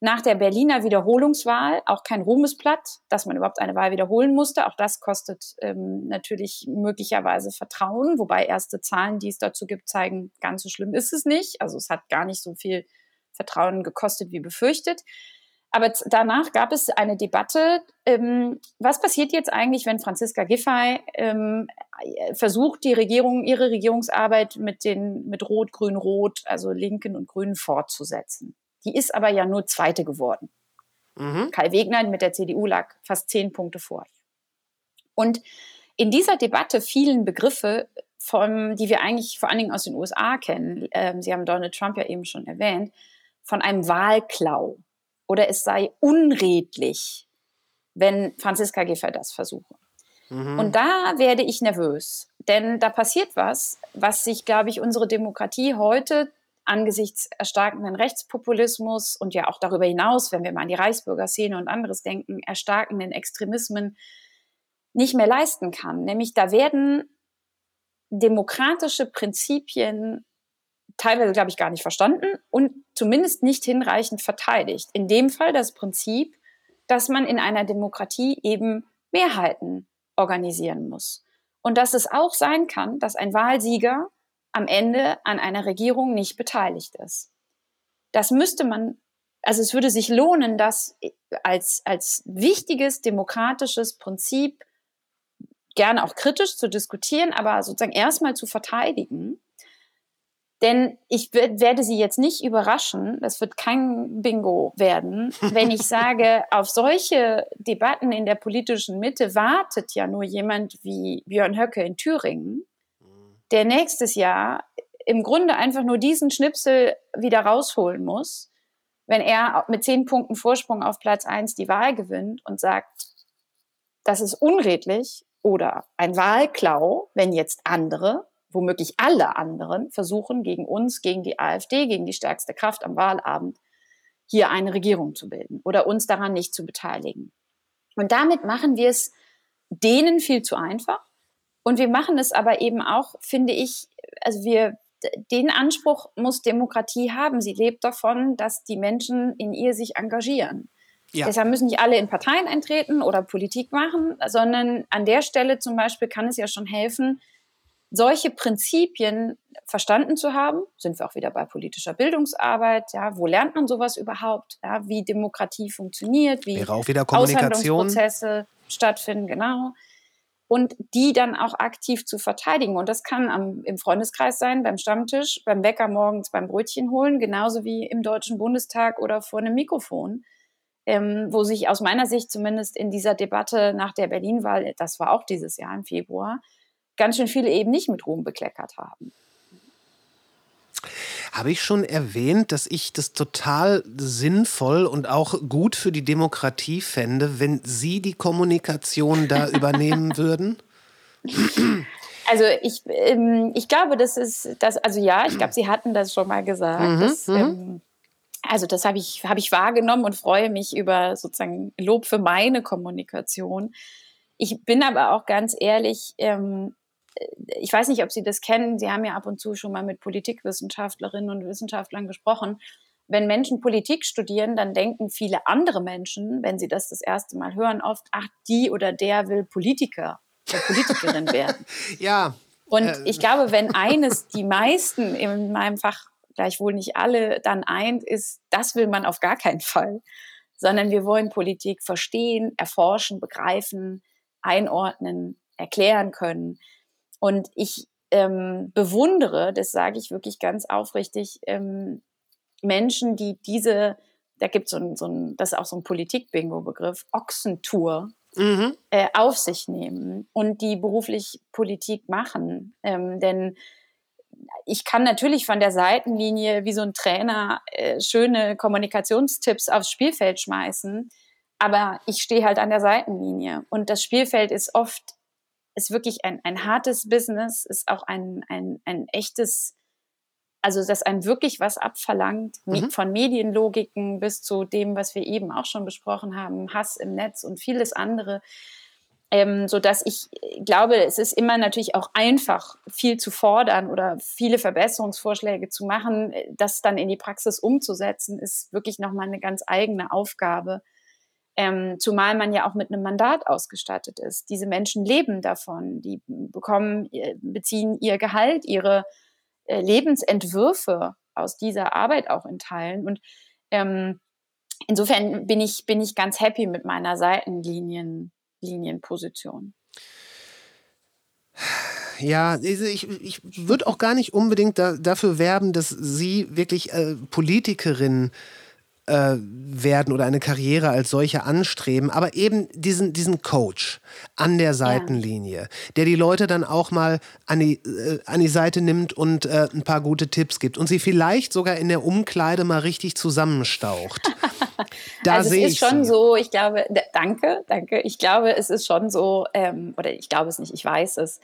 G: nach der Berliner Wiederholungswahl auch kein Ruhmesblatt, dass man überhaupt eine Wahl wiederholen musste. Auch das kostet ähm, natürlich möglicherweise Vertrauen, wobei erste Zahlen, die es dazu gibt, zeigen, ganz so schlimm ist es nicht. Also es hat gar nicht so viel Vertrauen gekostet wie befürchtet. Aber danach gab es eine Debatte, ähm, was passiert jetzt eigentlich, wenn Franziska Giffey ähm, äh, versucht die Regierung, ihre Regierungsarbeit mit den, mit Rot, Grün, Rot, also Linken und Grünen fortzusetzen. Die ist aber ja nur Zweite geworden. Mhm. Kai Wegner mit der CDU lag fast zehn Punkte vor. Und in dieser Debatte fielen Begriffe, vom, die wir eigentlich vor allen Dingen aus den USA kennen. Ähm, Sie haben Donald Trump ja eben schon erwähnt, von einem Wahlklau oder es sei unredlich, wenn Franziska Giffey das versuche. Mhm. Und da werde ich nervös, denn da passiert was, was sich, glaube ich, unsere Demokratie heute angesichts erstarkenden Rechtspopulismus und ja auch darüber hinaus, wenn wir mal an die Reichsbürgerszene und anderes denken, erstarkenden Extremismen nicht mehr leisten kann. Nämlich da werden demokratische Prinzipien teilweise, glaube ich, gar nicht verstanden und zumindest nicht hinreichend verteidigt. In dem Fall das Prinzip, dass man in einer Demokratie eben Mehrheiten organisieren muss. Und dass es auch sein kann, dass ein Wahlsieger am Ende an einer Regierung nicht beteiligt ist. Das müsste man, also es würde sich lohnen, das als, als wichtiges demokratisches Prinzip gerne auch kritisch zu diskutieren, aber sozusagen erstmal zu verteidigen. Denn ich werde Sie jetzt nicht überraschen, das wird kein Bingo werden, *laughs* wenn ich sage, auf solche Debatten in der politischen Mitte wartet ja nur jemand wie Björn Höcke in Thüringen, der nächstes Jahr im Grunde einfach nur diesen Schnipsel wieder rausholen muss, wenn er mit zehn Punkten Vorsprung auf Platz eins die Wahl gewinnt und sagt, das ist unredlich oder ein Wahlklau, wenn jetzt andere, womöglich alle anderen, versuchen, gegen uns, gegen die AfD, gegen die stärkste Kraft am Wahlabend, hier eine Regierung zu bilden oder uns daran nicht zu beteiligen. Und damit machen wir es denen viel zu einfach. Und wir machen es aber eben auch, finde ich, also wir, den Anspruch muss Demokratie haben. Sie lebt davon, dass die Menschen in ihr sich engagieren. Ja. Deshalb müssen nicht alle in Parteien eintreten oder Politik machen, sondern an der Stelle zum Beispiel kann es ja schon helfen, solche Prinzipien verstanden zu haben. Sind wir auch wieder bei politischer Bildungsarbeit. Ja, wo lernt man sowas überhaupt? Ja, wie Demokratie funktioniert, wie
A: Wäre auch wieder.
G: Aushandlungsprozesse stattfinden, genau. Und die dann auch aktiv zu verteidigen. Und das kann am, im Freundeskreis sein, beim Stammtisch, beim Bäcker morgens beim Brötchen holen, genauso wie im Deutschen Bundestag oder vor einem Mikrofon ähm, wo sich aus meiner Sicht zumindest in dieser Debatte nach der Berlin-Wahl, das war auch dieses Jahr im Februar, ganz schön viele eben nicht mit Ruhm bekleckert haben.
A: Habe ich schon erwähnt, dass ich das total sinnvoll und auch gut für die Demokratie fände, wenn Sie die Kommunikation da *laughs* übernehmen würden?
G: Also ich, ähm, ich glaube, das ist das, also ja, ich glaube, Sie hatten das schon mal gesagt. Mhm, dass, mhm. ähm, also das habe ich, hab ich wahrgenommen und freue mich über sozusagen Lob für meine Kommunikation. Ich bin aber auch ganz ehrlich, ähm, äh, ich weiß nicht, ob Sie das kennen. Sie haben ja ab und zu schon mal mit Politikwissenschaftlerinnen und Wissenschaftlern gesprochen. Wenn Menschen Politik studieren, dann denken viele andere Menschen, wenn sie das das erste Mal hören, oft, ach, die oder der will Politiker oder Politikerin *laughs* werden.
A: ja.
G: Und äh, ich glaube, wenn eines die meisten in meinem Fach gleichwohl nicht alle dann eint, ist, das will man auf gar keinen Fall, sondern wir wollen Politik verstehen, erforschen, begreifen, einordnen, erklären können. Und ich ähm, bewundere, das sage ich wirklich ganz aufrichtig, ähm, Menschen, die diese, da gibt es so ein, so ein, das ist auch so ein Politik-Bingo-Begriff, Ochsentour mhm. äh, auf sich nehmen und die beruflich Politik machen. Ähm, denn ich kann natürlich von der Seitenlinie wie so ein Trainer äh, schöne Kommunikationstipps aufs Spielfeld schmeißen, aber ich stehe halt an der Seitenlinie und das Spielfeld ist oft ist wirklich ein, ein hartes Business, ist auch ein, ein, ein echtes, also das ein wirklich was abverlangt, mhm. von Medienlogiken bis zu dem, was wir eben auch schon besprochen haben, Hass im Netz und vieles andere ähm, so dass ich glaube, es ist immer natürlich auch einfach, viel zu fordern oder viele Verbesserungsvorschläge zu machen. Das dann in die Praxis umzusetzen, ist wirklich nochmal eine ganz eigene Aufgabe. Ähm, zumal man ja auch mit einem Mandat ausgestattet ist. Diese Menschen leben davon, die bekommen, äh, beziehen ihr Gehalt, ihre äh, Lebensentwürfe aus dieser Arbeit auch in Teilen. Und ähm, insofern bin ich, bin ich ganz happy mit meiner Seitenlinien. Linienposition.
A: Ja, ich, ich würde auch gar nicht unbedingt da, dafür werben, dass Sie wirklich äh, Politikerin äh, werden oder eine Karriere als solche anstreben, aber eben diesen, diesen Coach an der Seitenlinie, ja. der die Leute dann auch mal an die, äh, an die Seite nimmt und äh, ein paar gute Tipps gibt und sie vielleicht sogar in der Umkleide mal richtig zusammenstaucht. *laughs*
G: Da also sehe es ist schon sie. so, ich glaube, danke, danke. Ich glaube, es ist schon so, ähm, oder ich glaube es nicht, ich weiß es,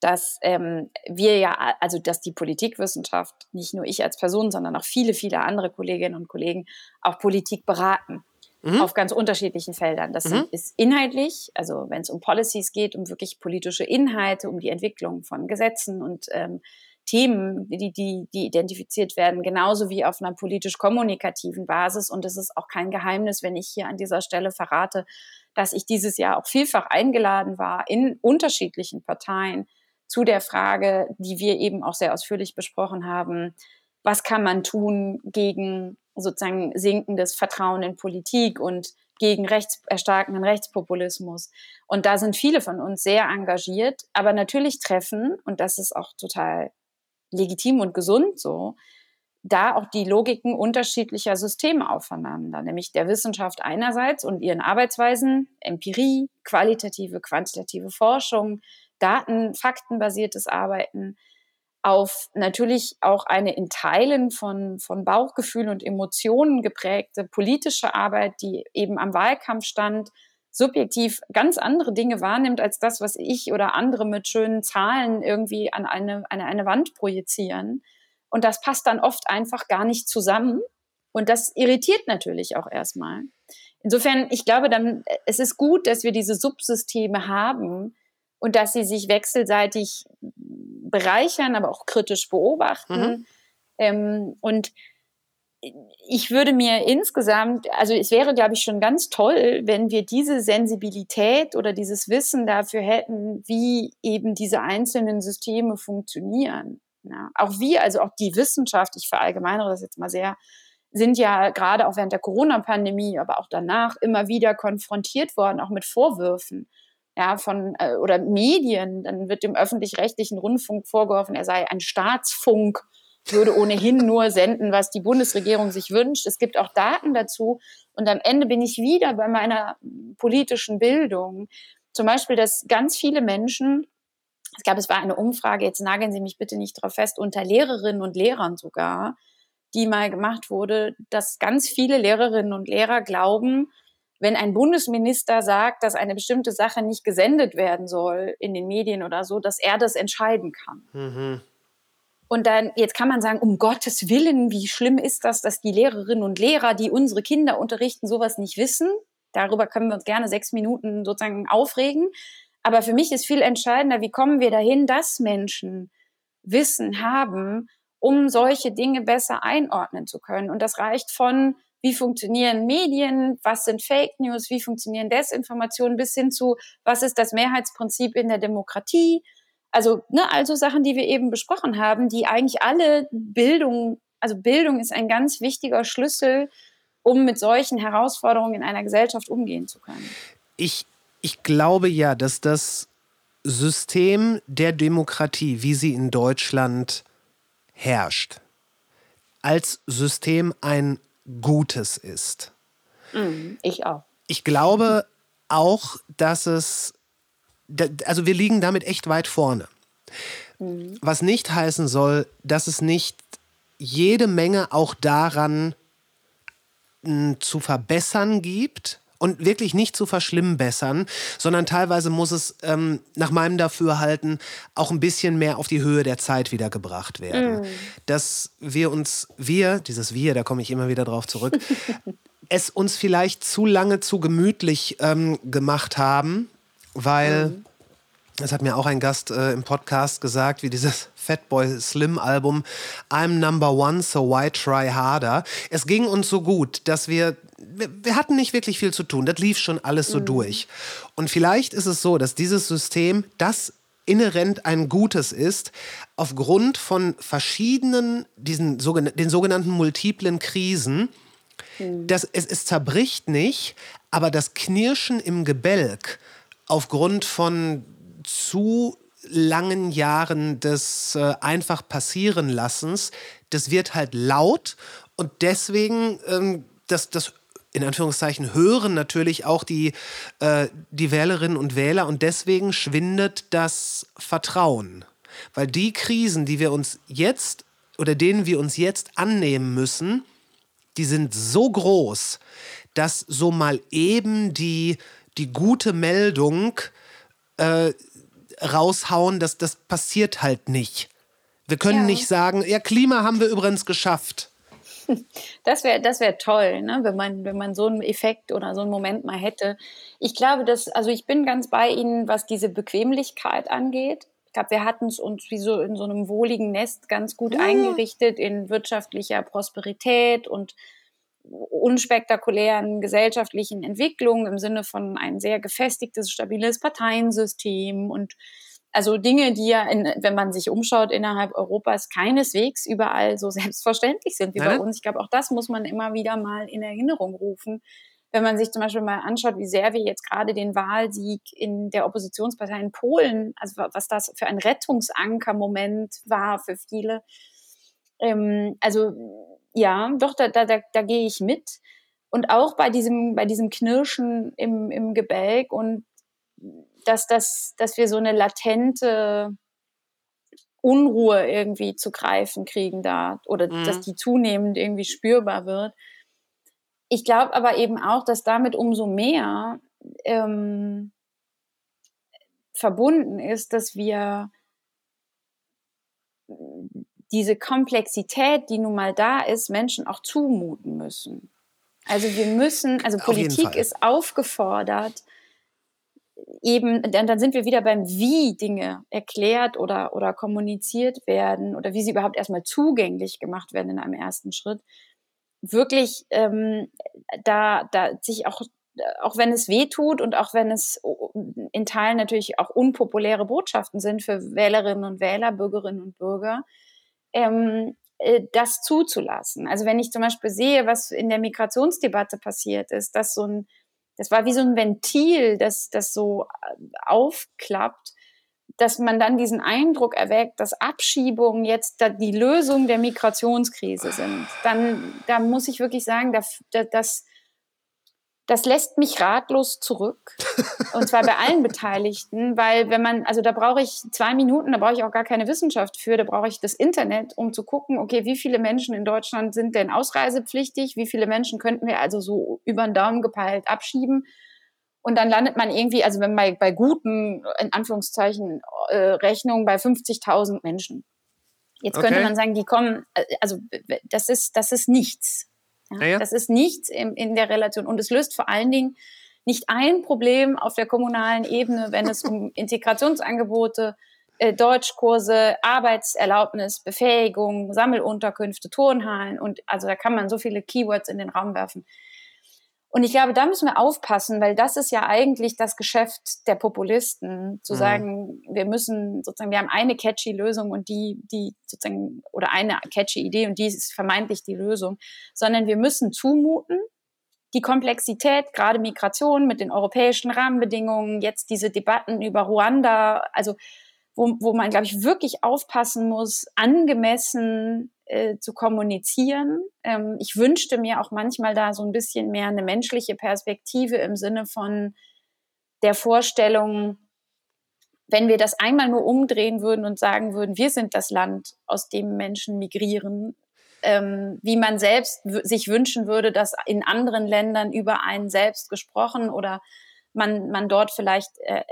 G: dass ähm, wir ja, also dass die Politikwissenschaft, nicht nur ich als Person, sondern auch viele, viele andere Kolleginnen und Kollegen auch Politik beraten. Mhm. Auf ganz unterschiedlichen Feldern. Das mhm. ist inhaltlich, also wenn es um Policies geht, um wirklich politische Inhalte, um die Entwicklung von Gesetzen und ähm, Themen, die, die, die identifiziert werden, genauso wie auf einer politisch-kommunikativen Basis. Und es ist auch kein Geheimnis, wenn ich hier an dieser Stelle verrate, dass ich dieses Jahr auch vielfach eingeladen war in unterschiedlichen Parteien zu der Frage, die wir eben auch sehr ausführlich besprochen haben, was kann man tun gegen sozusagen sinkendes Vertrauen in Politik und gegen rechts, erstarkenden Rechtspopulismus. Und da sind viele von uns sehr engagiert, aber natürlich treffen, und das ist auch total legitim und gesund so, da auch die Logiken unterschiedlicher Systeme aufeinander, nämlich der Wissenschaft einerseits und ihren Arbeitsweisen, Empirie, qualitative, quantitative Forschung, Daten, faktenbasiertes Arbeiten, auf natürlich auch eine in Teilen von, von Bauchgefühl und Emotionen geprägte politische Arbeit, die eben am Wahlkampf stand, subjektiv ganz andere Dinge wahrnimmt als das, was ich oder andere mit schönen Zahlen irgendwie an eine, an eine Wand projizieren. Und das passt dann oft einfach gar nicht zusammen. Und das irritiert natürlich auch erstmal. Insofern, ich glaube dann, es ist gut, dass wir diese Subsysteme haben, und dass sie sich wechselseitig bereichern, aber auch kritisch beobachten. Mhm. Ähm, und ich würde mir insgesamt, also es wäre, glaube ich, schon ganz toll, wenn wir diese Sensibilität oder dieses Wissen dafür hätten, wie eben diese einzelnen Systeme funktionieren. Ja, auch wir, also auch die Wissenschaft, ich verallgemeinere das jetzt mal sehr, sind ja gerade auch während der Corona-Pandemie, aber auch danach immer wieder konfrontiert worden, auch mit Vorwürfen ja, von äh, oder Medien, dann wird dem öffentlich-rechtlichen Rundfunk vorgeworfen, er sei ein Staatsfunk, würde ohnehin nur senden, was die Bundesregierung sich wünscht. Es gibt auch Daten dazu. Und am Ende bin ich wieder bei meiner politischen Bildung. Zum Beispiel, dass ganz viele Menschen, ich glaube, es war eine Umfrage, jetzt nageln Sie mich bitte nicht drauf fest, unter Lehrerinnen und Lehrern sogar, die mal gemacht wurde, dass ganz viele Lehrerinnen und Lehrer glauben, wenn ein Bundesminister sagt, dass eine bestimmte Sache nicht gesendet werden soll in den Medien oder so, dass er das entscheiden kann. Mhm. Und dann, jetzt kann man sagen, um Gottes Willen, wie schlimm ist das, dass die Lehrerinnen und Lehrer, die unsere Kinder unterrichten, sowas nicht wissen? Darüber können wir uns gerne sechs Minuten sozusagen aufregen. Aber für mich ist viel entscheidender, wie kommen wir dahin, dass Menschen Wissen haben, um solche Dinge besser einordnen zu können. Und das reicht von wie funktionieren Medien, was sind Fake News, wie funktionieren Desinformationen, bis hin zu, was ist das Mehrheitsprinzip in der Demokratie. Also, ne, also Sachen, die wir eben besprochen haben, die eigentlich alle Bildung, also Bildung ist ein ganz wichtiger Schlüssel, um mit solchen Herausforderungen in einer Gesellschaft umgehen zu können.
A: Ich, ich glaube ja, dass das System der Demokratie, wie sie in Deutschland herrscht, als System ein Gutes ist.
G: Mhm, ich auch.
A: Ich glaube auch, dass es, also wir liegen damit echt weit vorne. Mhm. Was nicht heißen soll, dass es nicht jede Menge auch daran zu verbessern gibt, und wirklich nicht zu verschlimmbessern, sondern teilweise muss es ähm, nach meinem Dafürhalten auch ein bisschen mehr auf die Höhe der Zeit wieder gebracht werden. Mm. Dass wir uns, wir, dieses Wir, da komme ich immer wieder drauf zurück, *laughs* es uns vielleicht zu lange zu gemütlich ähm, gemacht haben, weil, mm. Das hat mir auch ein Gast äh, im Podcast gesagt, wie dieses *laughs* Fatboy Slim Album I'm Number One, so why try harder? Es ging uns so gut, dass wir wir, hatten nicht wirklich viel zu tun. Das lief schon alles so mhm. durch. Und vielleicht ist es so, dass dieses System, das inhärent ein gutes ist, aufgrund von verschiedenen, diesen den sogenannten multiplen Krisen, mhm. das, es, es zerbricht nicht, aber das Knirschen im Gebälk aufgrund von zu langen Jahren des äh, einfach passieren lassens, das wird halt laut und deswegen ähm, das, das in Anführungszeichen hören natürlich auch die, äh, die Wählerinnen und Wähler und deswegen schwindet das Vertrauen. Weil die Krisen, die wir uns jetzt oder denen wir uns jetzt annehmen müssen, die sind so groß, dass so mal eben die, die gute Meldung äh, raushauen, dass das passiert halt nicht. Wir können ja. nicht sagen, ja, Klima haben wir übrigens geschafft. *laughs*
G: Das wäre das wär toll, ne? wenn, man, wenn man so einen Effekt oder so einen Moment mal hätte. Ich glaube, dass, also ich bin ganz bei Ihnen, was diese Bequemlichkeit angeht. Ich glaube, wir hatten es uns wie so in so einem wohligen Nest ganz gut ja. eingerichtet in wirtschaftlicher Prosperität und unspektakulären gesellschaftlichen Entwicklungen im Sinne von ein sehr gefestigtes, stabiles Parteiensystem und also Dinge, die ja, in, wenn man sich umschaut innerhalb Europas, keineswegs überall so *laughs* selbstverständlich sind wie bei uns. Ich glaube, auch das muss man immer wieder mal in Erinnerung rufen. Wenn man sich zum Beispiel mal anschaut, wie sehr wir jetzt gerade den Wahlsieg in der Oppositionspartei in Polen, also was das für ein Rettungsankermoment war für viele. Ähm, also ja, doch, da, da, da, da gehe ich mit. Und auch bei diesem, bei diesem Knirschen im, im Gebälk und dass, dass, dass wir so eine latente Unruhe irgendwie zu greifen kriegen da oder mhm. dass die zunehmend irgendwie spürbar wird. Ich glaube aber eben auch, dass damit umso mehr ähm, verbunden ist, dass wir diese Komplexität, die nun mal da ist, Menschen auch zumuten müssen. Also wir müssen, also Politik ist aufgefordert, eben, dann, dann sind wir wieder beim Wie Dinge erklärt oder, oder kommuniziert werden oder wie sie überhaupt erstmal zugänglich gemacht werden in einem ersten Schritt. Wirklich ähm, da, da sich auch, auch wenn es weh tut und auch wenn es in Teilen natürlich auch unpopuläre Botschaften sind für Wählerinnen und Wähler, Bürgerinnen und Bürger, ähm, äh, das zuzulassen. Also wenn ich zum Beispiel sehe, was in der Migrationsdebatte passiert ist, dass so ein, das war wie so ein Ventil, das, das so äh, aufklappt, dass man dann diesen Eindruck erweckt, dass Abschiebungen jetzt die Lösung der Migrationskrise sind. Dann, da muss ich wirklich sagen, dass, dass das lässt mich ratlos zurück. Und zwar bei allen Beteiligten, weil wenn man, also da brauche ich zwei Minuten, da brauche ich auch gar keine Wissenschaft für, da brauche ich das Internet, um zu gucken, okay, wie viele Menschen in Deutschland sind denn ausreisepflichtig, wie viele Menschen könnten wir also so über den Daumen gepeilt abschieben. Und dann landet man irgendwie, also wenn man bei guten, in Anführungszeichen, äh, Rechnungen bei 50.000 Menschen. Jetzt könnte okay. man sagen, die kommen, äh, also das ist, das ist nichts. Ja, ja, ja. Das ist nichts in, in der Relation. Und es löst vor allen Dingen nicht ein Problem auf der kommunalen Ebene, wenn es um *laughs* Integrationsangebote, äh, Deutschkurse, Arbeitserlaubnis, Befähigung, Sammelunterkünfte, Turnhallen und also da kann man so viele Keywords in den Raum werfen. Und ich glaube, da müssen wir aufpassen, weil das ist ja eigentlich das Geschäft der Populisten, zu mhm. sagen, wir müssen sozusagen, wir haben eine catchy Lösung und die, die sozusagen, oder eine catchy Idee und die ist vermeintlich die Lösung, sondern wir müssen zumuten, die Komplexität, gerade Migration mit den europäischen Rahmenbedingungen, jetzt diese Debatten über Ruanda, also wo, wo man, glaube ich, wirklich aufpassen muss, angemessen äh, zu kommunizieren. Ähm, ich wünschte mir auch manchmal da so ein bisschen mehr eine menschliche Perspektive im Sinne von der Vorstellung, wenn wir das einmal nur umdrehen würden und sagen würden, wir sind das Land, aus dem Menschen migrieren, ähm, wie man selbst sich wünschen würde, dass in anderen Ländern über einen selbst gesprochen oder man, man dort vielleicht äh,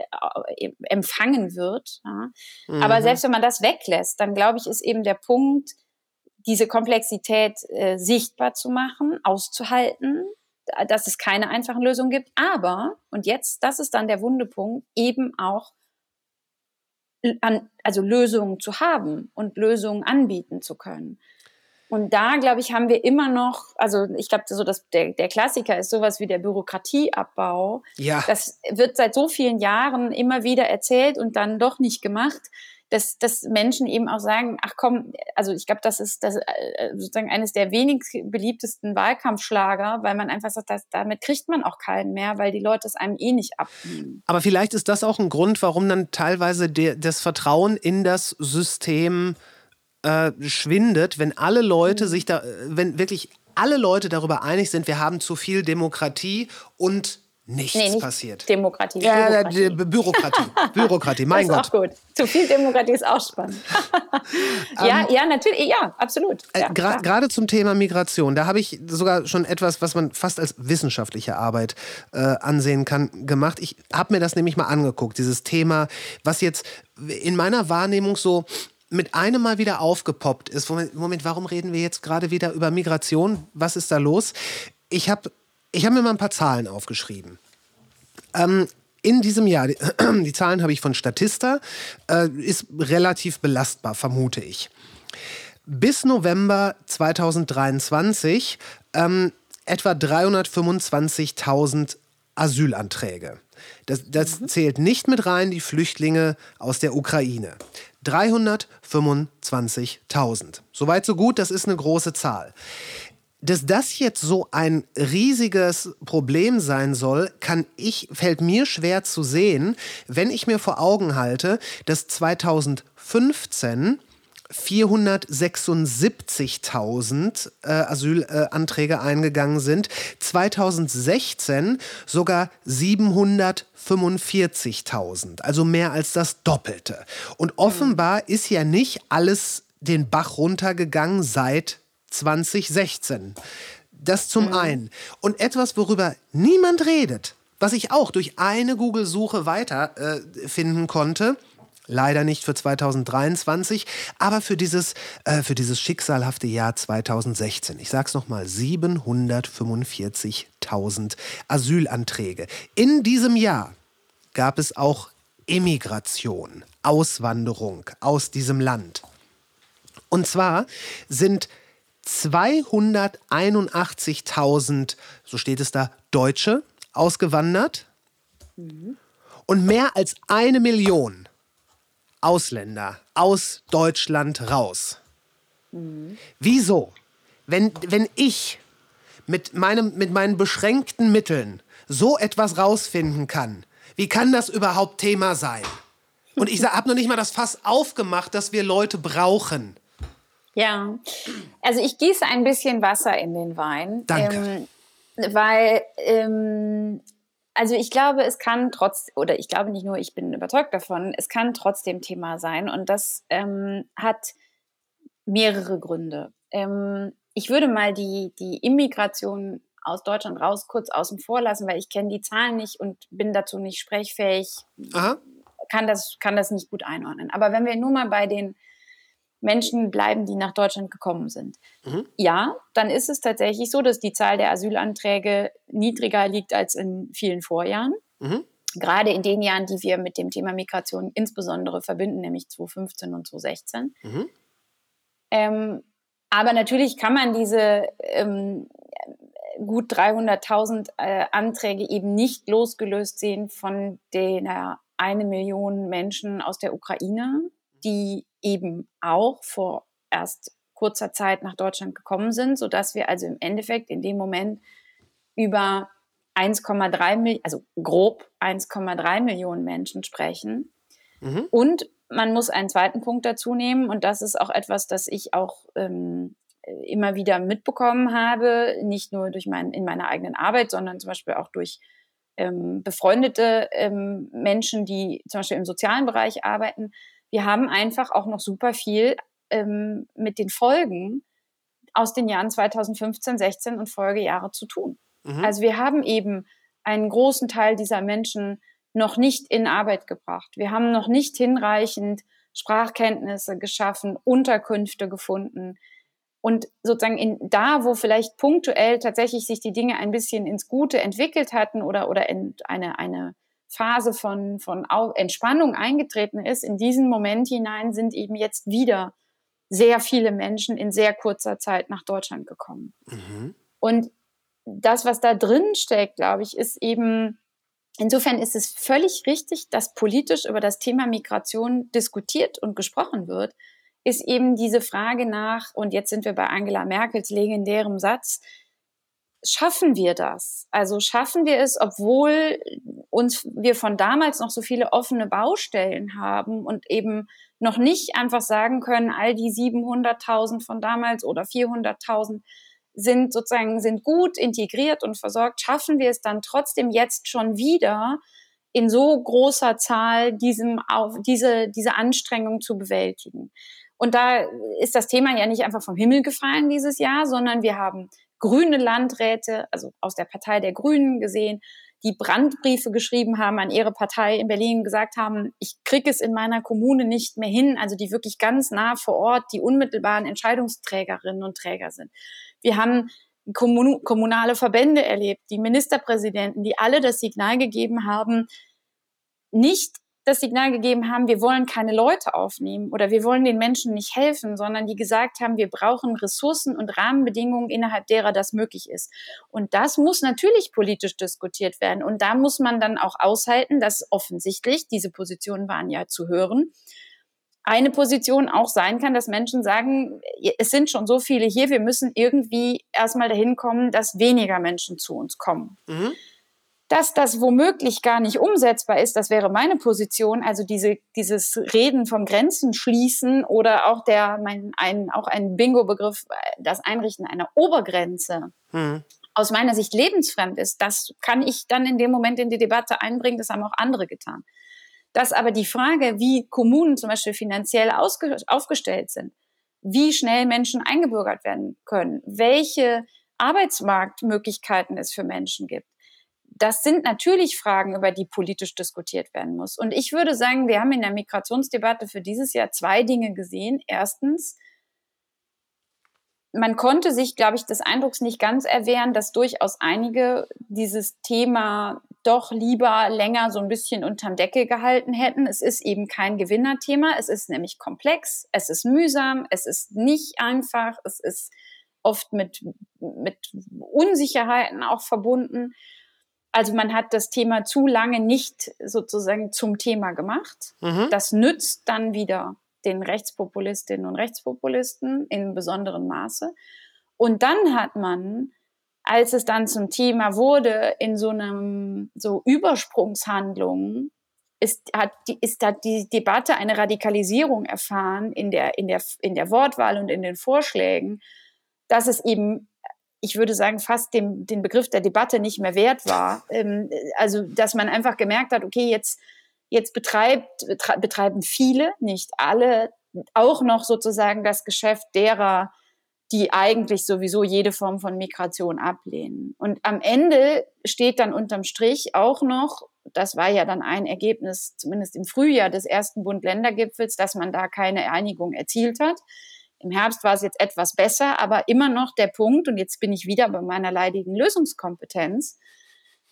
G: äh, empfangen wird. Ja. Mhm. Aber selbst wenn man das weglässt, dann glaube ich, ist eben der Punkt, diese Komplexität äh, sichtbar zu machen, auszuhalten, dass es keine einfachen Lösungen gibt. Aber, und jetzt, das ist dann der Wundepunkt, eben auch an, also Lösungen zu haben und Lösungen anbieten zu können. Und da, glaube ich, haben wir immer noch, also ich glaube, so dass der, der Klassiker ist sowas wie der Bürokratieabbau. Ja. Das wird seit so vielen Jahren immer wieder erzählt und dann doch nicht gemacht. Dass, dass Menschen eben auch sagen, ach komm, also ich glaube, das ist das, äh, sozusagen eines der wenig beliebtesten Wahlkampfschlager, weil man einfach sagt, dass, damit kriegt man auch keinen mehr, weil die Leute es einem eh nicht abnehmen.
A: Aber vielleicht ist das auch ein Grund, warum dann teilweise der, das Vertrauen in das System äh, schwindet, wenn alle Leute mhm. sich da, wenn wirklich alle Leute darüber einig sind, wir haben zu viel Demokratie und nichts nee, nicht passiert.
G: Demokratie.
A: Ja, Bürokratie. Bürokratie. *laughs* Bürokratie, mein
G: das
A: ist
G: Gott. Auch gut. Zu viel Demokratie ist auch spannend. *laughs* ja, um, ähm, ja, natürlich, ja, absolut.
A: Äh, ja, Gerade zum Thema Migration, da habe ich sogar schon etwas, was man fast als wissenschaftliche Arbeit äh, ansehen kann, gemacht. Ich habe mir das nämlich mal angeguckt, dieses Thema, was jetzt in meiner Wahrnehmung so mit einem Mal wieder aufgepoppt ist. Moment, Moment warum reden wir jetzt gerade wieder über Migration? Was ist da los? Ich habe ich hab mir mal ein paar Zahlen aufgeschrieben. Ähm, in diesem Jahr, die, *clears throat* die Zahlen habe ich von Statista, äh, ist relativ belastbar, vermute ich. Bis November 2023 ähm, etwa 325.000 Asylanträge. Das, das mhm. zählt nicht mit rein die Flüchtlinge aus der Ukraine. 325.000. Soweit, so gut, das ist eine große Zahl. Dass das jetzt so ein riesiges Problem sein soll, kann ich, fällt mir schwer zu sehen, wenn ich mir vor Augen halte, dass 2015 476.000 äh, Asylanträge äh, eingegangen sind, 2016 sogar 745.000, also mehr als das Doppelte. Und offenbar ist ja nicht alles den Bach runtergegangen seit 2016. Das zum mhm. einen. Und etwas, worüber niemand redet, was ich auch durch eine Google-Suche weiterfinden äh, konnte, Leider nicht für 2023, aber für dieses, äh, für dieses schicksalhafte Jahr 2016. Ich sage es nochmal, 745.000 Asylanträge. In diesem Jahr gab es auch Immigration, Auswanderung aus diesem Land. Und zwar sind 281.000, so steht es da, Deutsche ausgewandert mhm. und mehr als eine Million Ausländer aus Deutschland raus. Mhm. Wieso? Wenn, wenn ich mit, meinem, mit meinen beschränkten Mitteln so etwas rausfinden kann, wie kann das überhaupt Thema sein? Und ich habe noch nicht mal das Fass aufgemacht, dass wir Leute brauchen.
G: Ja, also ich gieße ein bisschen Wasser in den Wein.
A: Danke.
G: Ähm, weil ähm, also ich glaube, es kann trotz, oder ich glaube nicht nur, ich bin überzeugt davon, es kann trotzdem Thema sein und das ähm, hat mehrere Gründe. Ähm, ich würde mal die, die Immigration aus Deutschland raus kurz außen vor lassen, weil ich kenne die Zahlen nicht und bin dazu nicht sprechfähig, Aha. Kann, das, kann das nicht gut einordnen. Aber wenn wir nur mal bei den Menschen bleiben, die nach Deutschland gekommen sind. Mhm. Ja, dann ist es tatsächlich so, dass die Zahl der Asylanträge niedriger liegt als in vielen Vorjahren. Mhm. Gerade in den Jahren, die wir mit dem Thema Migration insbesondere verbinden, nämlich 2015 und 2016. Mhm. Ähm, aber natürlich kann man diese ähm, gut 300.000 äh, Anträge eben nicht losgelöst sehen von der eine Million Menschen aus der Ukraine, die eben auch vor erst kurzer Zeit nach Deutschland gekommen sind, sodass wir also im Endeffekt in dem Moment über 1,3 Millionen, also grob 1,3 Millionen Menschen sprechen. Mhm. Und man muss einen zweiten Punkt dazu nehmen, und das ist auch etwas, das ich auch ähm, immer wieder mitbekommen habe, nicht nur durch mein, in meiner eigenen Arbeit, sondern zum Beispiel auch durch ähm, befreundete ähm, Menschen, die zum Beispiel im sozialen Bereich arbeiten, wir haben einfach auch noch super viel ähm, mit den Folgen aus den Jahren 2015, 16 und Folgejahre zu tun. Mhm. Also wir haben eben einen großen Teil dieser Menschen noch nicht in Arbeit gebracht. Wir haben noch nicht hinreichend Sprachkenntnisse geschaffen, Unterkünfte gefunden. Und sozusagen in, da, wo vielleicht punktuell tatsächlich sich die Dinge ein bisschen ins Gute entwickelt hatten oder, oder in eine, eine Phase von, von Entspannung eingetreten ist, in diesen Moment hinein sind eben jetzt wieder sehr viele Menschen in sehr kurzer Zeit nach Deutschland gekommen. Mhm. Und das, was da drin steckt, glaube ich, ist eben insofern ist es völlig richtig, dass politisch über das Thema Migration diskutiert und gesprochen wird, ist eben diese Frage nach, und jetzt sind wir bei Angela Merkels legendärem Satz, schaffen wir das? Also schaffen wir es, obwohl uns wir von damals noch so viele offene Baustellen haben und eben noch nicht einfach sagen können, all die 700.000 von damals oder 400.000 sind sozusagen sind gut integriert und versorgt, schaffen wir es dann trotzdem jetzt schon wieder in so großer Zahl diesem auf diese diese Anstrengung zu bewältigen. Und da ist das Thema ja nicht einfach vom Himmel gefallen dieses Jahr, sondern wir haben grüne Landräte, also aus der Partei der Grünen gesehen, die Brandbriefe geschrieben haben an ihre Partei in Berlin, gesagt haben, ich kriege es in meiner Kommune nicht mehr hin, also die wirklich ganz nah vor Ort die unmittelbaren Entscheidungsträgerinnen und Träger sind. Wir haben kommunale Verbände erlebt, die Ministerpräsidenten, die alle das Signal gegeben haben, nicht das Signal gegeben haben, wir wollen keine Leute aufnehmen oder wir wollen den Menschen nicht helfen, sondern die gesagt haben, wir brauchen Ressourcen und Rahmenbedingungen, innerhalb derer das möglich ist. Und das muss natürlich politisch diskutiert werden. Und da muss man dann auch aushalten, dass offensichtlich, diese Positionen waren ja zu hören, eine Position auch sein kann, dass Menschen sagen, es sind schon so viele hier, wir müssen irgendwie erstmal dahin kommen, dass weniger Menschen zu uns kommen. Mhm. Dass das womöglich gar nicht umsetzbar ist, das wäre meine Position. Also diese, dieses Reden vom Grenzen schließen oder auch der, mein, ein, auch ein Bingo-Begriff, das Einrichten einer Obergrenze. Hm. Aus meiner Sicht lebensfremd ist, das kann ich dann in dem Moment in die Debatte einbringen, das haben auch andere getan. Dass aber die Frage, wie Kommunen zum Beispiel finanziell aufgestellt sind, wie schnell Menschen eingebürgert werden können, welche Arbeitsmarktmöglichkeiten es für Menschen gibt, das sind natürlich Fragen, über die politisch diskutiert werden muss. Und ich würde sagen, wir haben in der Migrationsdebatte für dieses Jahr zwei Dinge gesehen. Erstens, man konnte sich, glaube ich, des Eindrucks nicht ganz erwehren, dass durchaus einige dieses Thema doch lieber länger so ein bisschen unterm Deckel gehalten hätten. Es ist eben kein Gewinnerthema. Es ist nämlich komplex. Es ist mühsam. Es ist nicht einfach. Es ist oft mit, mit Unsicherheiten auch verbunden. Also man hat das Thema zu lange nicht sozusagen zum Thema gemacht. Mhm. Das nützt dann wieder den Rechtspopulistinnen und Rechtspopulisten in besonderem Maße. Und dann hat man, als es dann zum Thema wurde, in so einem so Übersprungshandlungen, ist, hat die, ist hat die Debatte eine Radikalisierung erfahren in der, in der, in der Wortwahl und in den Vorschlägen, dass es eben ich würde sagen, fast dem, den Begriff der Debatte nicht mehr wert war. Ähm, also, dass man einfach gemerkt hat, okay, jetzt, jetzt betreibt, betreiben viele, nicht alle, auch noch sozusagen das Geschäft derer, die eigentlich sowieso jede Form von Migration ablehnen. Und am Ende steht dann unterm Strich auch noch, das war ja dann ein Ergebnis, zumindest im Frühjahr des ersten Bund-Länder-Gipfels, dass man da keine Einigung erzielt hat. Im Herbst war es jetzt etwas besser, aber immer noch der Punkt, und jetzt bin ich wieder bei meiner leidigen Lösungskompetenz,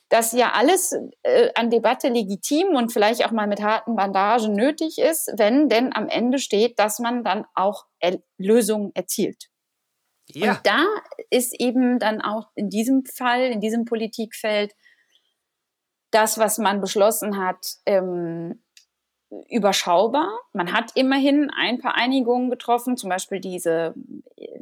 G: dass ja alles äh, an Debatte legitim und vielleicht auch mal mit harten Bandagen nötig ist, wenn denn am Ende steht, dass man dann auch er Lösungen erzielt. Ja. Und da ist eben dann auch in diesem Fall, in diesem Politikfeld, das, was man beschlossen hat, ähm, überschaubar. Man hat immerhin ein paar Einigungen getroffen, zum Beispiel diese,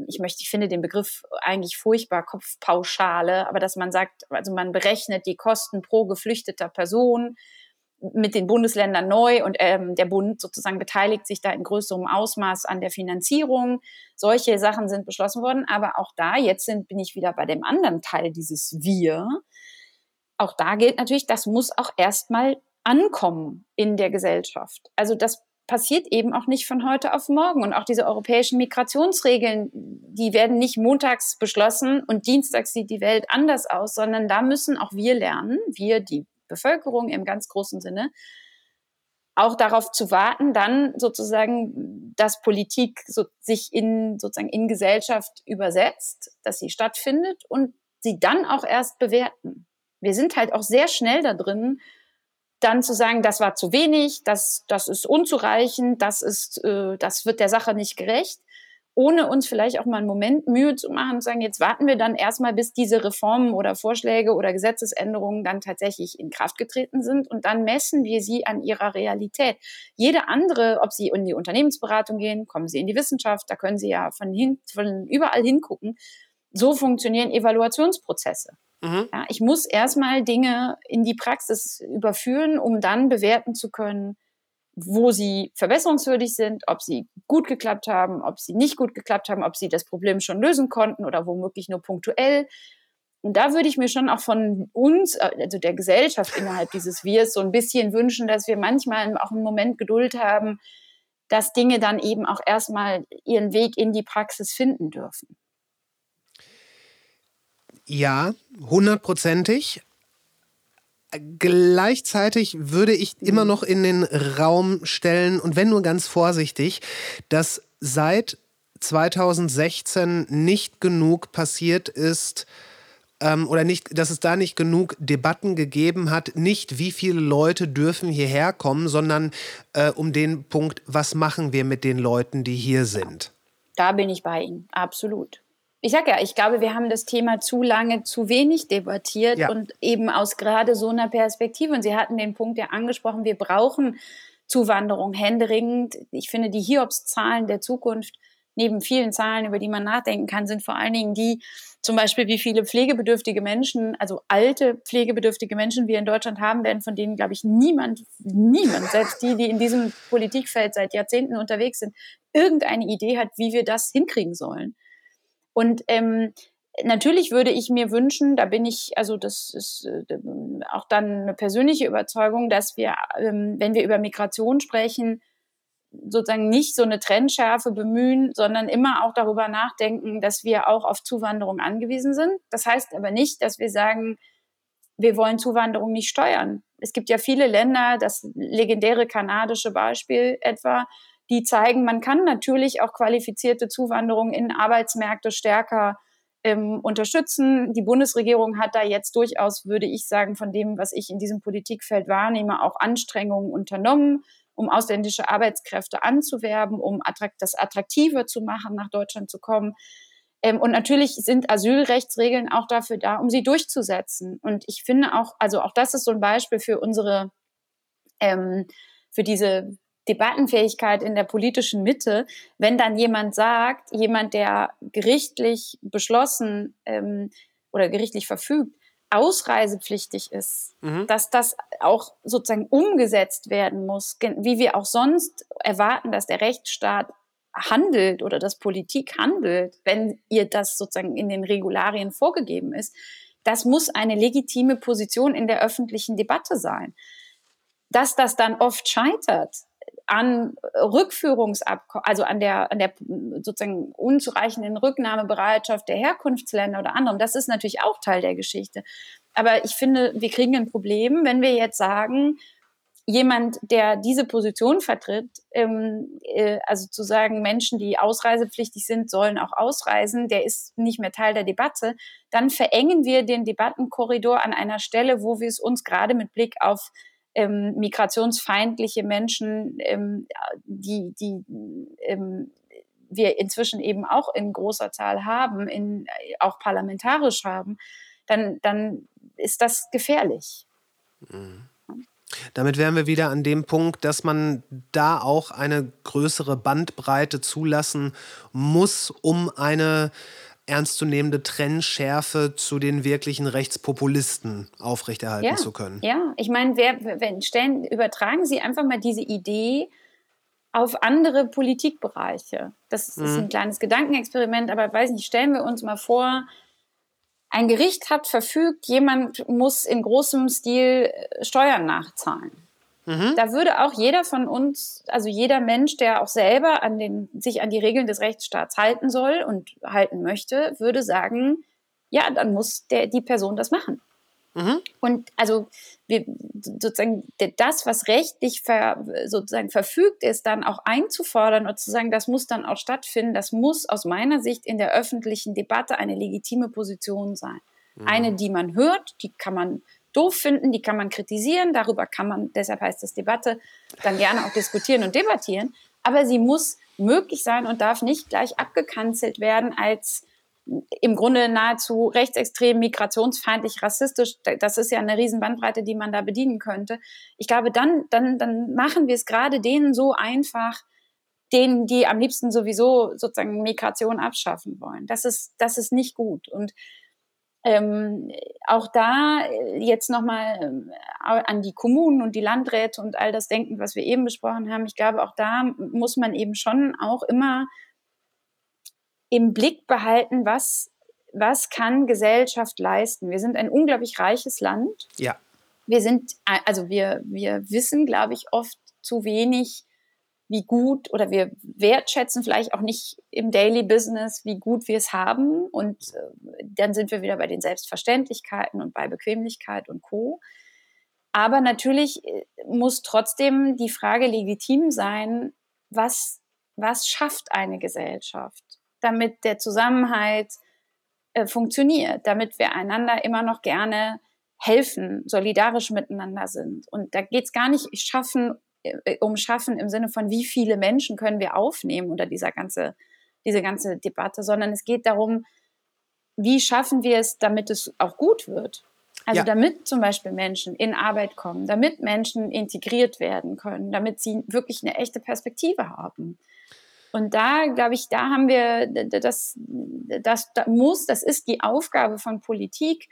G: ich möchte, ich finde den Begriff eigentlich furchtbar, Kopfpauschale, aber dass man sagt, also man berechnet die Kosten pro geflüchteter Person mit den Bundesländern neu und ähm, der Bund sozusagen beteiligt sich da in größerem Ausmaß an der Finanzierung. Solche Sachen sind beschlossen worden, aber auch da, jetzt sind, bin ich wieder bei dem anderen Teil dieses Wir. Auch da gilt natürlich, das muss auch erstmal ankommen in der Gesellschaft. Also das passiert eben auch nicht von heute auf morgen. Und auch diese europäischen Migrationsregeln, die werden nicht montags beschlossen und dienstags sieht die Welt anders aus, sondern da müssen auch wir lernen, wir, die Bevölkerung im ganz großen Sinne, auch darauf zu warten, dann sozusagen, dass Politik so, sich in, sozusagen in Gesellschaft übersetzt, dass sie stattfindet und sie dann auch erst bewerten. Wir sind halt auch sehr schnell da drin, dann zu sagen, das war zu wenig, das, das ist unzureichend, das ist, äh, das wird der Sache nicht gerecht. ohne uns vielleicht auch mal einen Moment Mühe zu machen und sagen, jetzt warten wir dann erstmal, bis diese Reformen oder Vorschläge oder Gesetzesänderungen dann tatsächlich in Kraft getreten sind und dann messen wir sie an ihrer Realität. Jede andere, ob sie in die Unternehmensberatung gehen, kommen sie in die Wissenschaft, da können sie ja von, hin, von überall hingucken. So funktionieren Evaluationsprozesse. Mhm. Ja, ich muss erstmal Dinge in die Praxis überführen, um dann bewerten zu können, wo sie verbesserungswürdig sind, ob sie gut geklappt haben, ob sie nicht gut geklappt haben, ob sie das Problem schon lösen konnten oder womöglich nur punktuell. Und da würde ich mir schon auch von uns, also der Gesellschaft innerhalb dieses Wirs, so ein bisschen wünschen, dass wir manchmal auch einen Moment Geduld haben, dass Dinge dann eben auch erstmal ihren Weg in die Praxis finden dürfen.
A: Ja, hundertprozentig. Gleichzeitig würde ich immer noch in den Raum stellen, und wenn nur ganz vorsichtig, dass seit 2016 nicht genug passiert ist, ähm, oder nicht, dass es da nicht genug Debatten gegeben hat, nicht wie viele Leute dürfen hierher kommen, sondern äh, um den Punkt, was machen wir mit den Leuten, die hier sind.
G: Da bin ich bei Ihnen, absolut ich sage ja, ich glaube, wir haben das Thema zu lange, zu wenig debattiert ja. und eben aus gerade so einer Perspektive. Und Sie hatten den Punkt ja angesprochen, wir brauchen Zuwanderung händeringend. Ich finde, die Hiobs-Zahlen der Zukunft, neben vielen Zahlen, über die man nachdenken kann, sind vor allen Dingen die, zum Beispiel, wie viele pflegebedürftige Menschen, also alte pflegebedürftige Menschen wir in Deutschland haben werden, von denen, glaube ich, niemand, niemand, selbst die, die in diesem Politikfeld seit Jahrzehnten unterwegs sind, irgendeine Idee hat, wie wir das hinkriegen sollen. Und ähm, natürlich würde ich mir wünschen, da bin ich, also das ist äh, auch dann eine persönliche Überzeugung, dass wir, ähm, wenn wir über Migration sprechen, sozusagen nicht so eine Trennschärfe bemühen, sondern immer auch darüber nachdenken, dass wir auch auf Zuwanderung angewiesen sind. Das heißt aber nicht, dass wir sagen, wir wollen Zuwanderung nicht steuern. Es gibt ja viele Länder, das legendäre kanadische Beispiel etwa, die zeigen, man kann natürlich auch qualifizierte Zuwanderung in Arbeitsmärkte stärker ähm, unterstützen. Die Bundesregierung hat da jetzt durchaus, würde ich sagen, von dem, was ich in diesem Politikfeld wahrnehme, auch Anstrengungen unternommen, um ausländische Arbeitskräfte anzuwerben, um attrakt das attraktiver zu machen, nach Deutschland zu kommen. Ähm, und natürlich sind Asylrechtsregeln auch dafür da, um sie durchzusetzen. Und ich finde auch, also auch das ist so ein Beispiel für unsere, ähm, für diese Debattenfähigkeit in der politischen Mitte, wenn dann jemand sagt, jemand, der gerichtlich beschlossen ähm, oder gerichtlich verfügt, ausreisepflichtig ist, mhm. dass das auch sozusagen umgesetzt werden muss, wie wir auch sonst erwarten, dass der Rechtsstaat handelt oder dass Politik handelt, wenn ihr das sozusagen in den Regularien vorgegeben ist. Das muss eine legitime Position in der öffentlichen Debatte sein. Dass das dann oft scheitert, an Rückführungsabkommen, also an der, an der sozusagen unzureichenden Rücknahmebereitschaft der Herkunftsländer oder anderem, das ist natürlich auch Teil der Geschichte. Aber ich finde, wir kriegen ein Problem, wenn wir jetzt sagen, jemand, der diese Position vertritt, ähm, äh, also zu sagen, Menschen, die ausreisepflichtig sind, sollen auch ausreisen, der ist nicht mehr Teil der Debatte, dann verengen wir den Debattenkorridor an einer Stelle, wo wir es uns gerade mit Blick auf ähm, migrationsfeindliche Menschen, ähm, die, die ähm, wir inzwischen eben auch in großer Zahl haben, in, auch parlamentarisch haben, dann, dann ist das gefährlich.
A: Mhm. Damit wären wir wieder an dem Punkt, dass man da auch eine größere Bandbreite zulassen muss, um eine ernstzunehmende Trennschärfe zu den wirklichen Rechtspopulisten aufrechterhalten
G: ja,
A: zu können.
G: Ja, ich meine, wenn stellen, übertragen Sie einfach mal diese Idee auf andere Politikbereiche. Das ist mhm. ein kleines Gedankenexperiment, aber weiß nicht, stellen wir uns mal vor, ein Gericht hat verfügt, jemand muss in großem Stil äh, Steuern nachzahlen. Mhm. Da würde auch jeder von uns, also jeder Mensch, der auch selber an den, sich an die Regeln des Rechtsstaats halten soll und halten möchte, würde sagen, ja, dann muss der, die Person das machen. Mhm. Und also wir, sozusagen das, was rechtlich ver, sozusagen verfügt ist, dann auch einzufordern und zu sagen, das muss dann auch stattfinden, das muss aus meiner Sicht in der öffentlichen Debatte eine legitime Position sein. Mhm. Eine, die man hört, die kann man doof finden, die kann man kritisieren, darüber kann man, deshalb heißt das Debatte, dann gerne auch diskutieren und debattieren, aber sie muss möglich sein und darf nicht gleich abgekanzelt werden als im Grunde nahezu rechtsextrem, migrationsfeindlich, rassistisch. Das ist ja eine riesen Bandbreite, die man da bedienen könnte. Ich glaube, dann, dann, dann machen wir es gerade denen so einfach, denen, die am liebsten sowieso sozusagen Migration abschaffen wollen. Das ist, das ist nicht gut. Und ähm, auch da äh, jetzt nochmal ähm, an die Kommunen und die Landräte und all das denken, was wir eben besprochen haben. Ich glaube, auch da muss man eben schon auch immer im Blick behalten, was, was kann Gesellschaft leisten. Wir sind ein unglaublich reiches Land.
A: Ja.
G: Wir sind, also wir, wir wissen, glaube ich, oft zu wenig, wie gut oder wir wertschätzen vielleicht auch nicht im Daily Business, wie gut wir es haben. Und äh, dann sind wir wieder bei den Selbstverständlichkeiten und bei Bequemlichkeit und Co. Aber natürlich äh, muss trotzdem die Frage legitim sein, was, was schafft eine Gesellschaft, damit der Zusammenhalt äh, funktioniert, damit wir einander immer noch gerne helfen, solidarisch miteinander sind. Und da geht es gar nicht schaffen äh, um Schaffen im Sinne von, wie viele Menschen können wir aufnehmen unter dieser ganze, diese ganze Debatte, sondern es geht darum, wie schaffen wir es, damit es auch gut wird. Also ja. damit zum Beispiel Menschen in Arbeit kommen, damit Menschen integriert werden können, damit sie wirklich eine echte Perspektive haben. Und da, glaube ich, da haben wir, das, das, das muss, das ist die Aufgabe von Politik,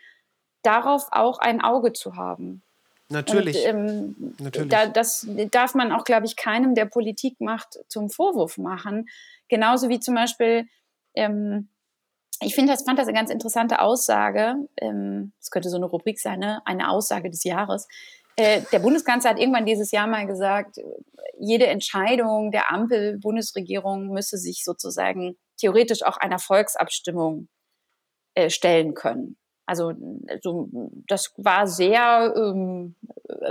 G: darauf auch ein Auge zu haben.
A: Natürlich.
G: Und, ähm, Natürlich. Da, das darf man auch, glaube ich, keinem, der Politik macht, zum Vorwurf machen. Genauso wie zum Beispiel, ähm, ich finde, das fand das eine ganz interessante Aussage. Ähm, das könnte so eine Rubrik sein, ne? eine Aussage des Jahres. Äh, der Bundeskanzler hat irgendwann dieses Jahr mal gesagt, jede Entscheidung der Ampel-Bundesregierung müsse sich sozusagen theoretisch auch einer Volksabstimmung äh, stellen können. Also so, das war sehr ähm,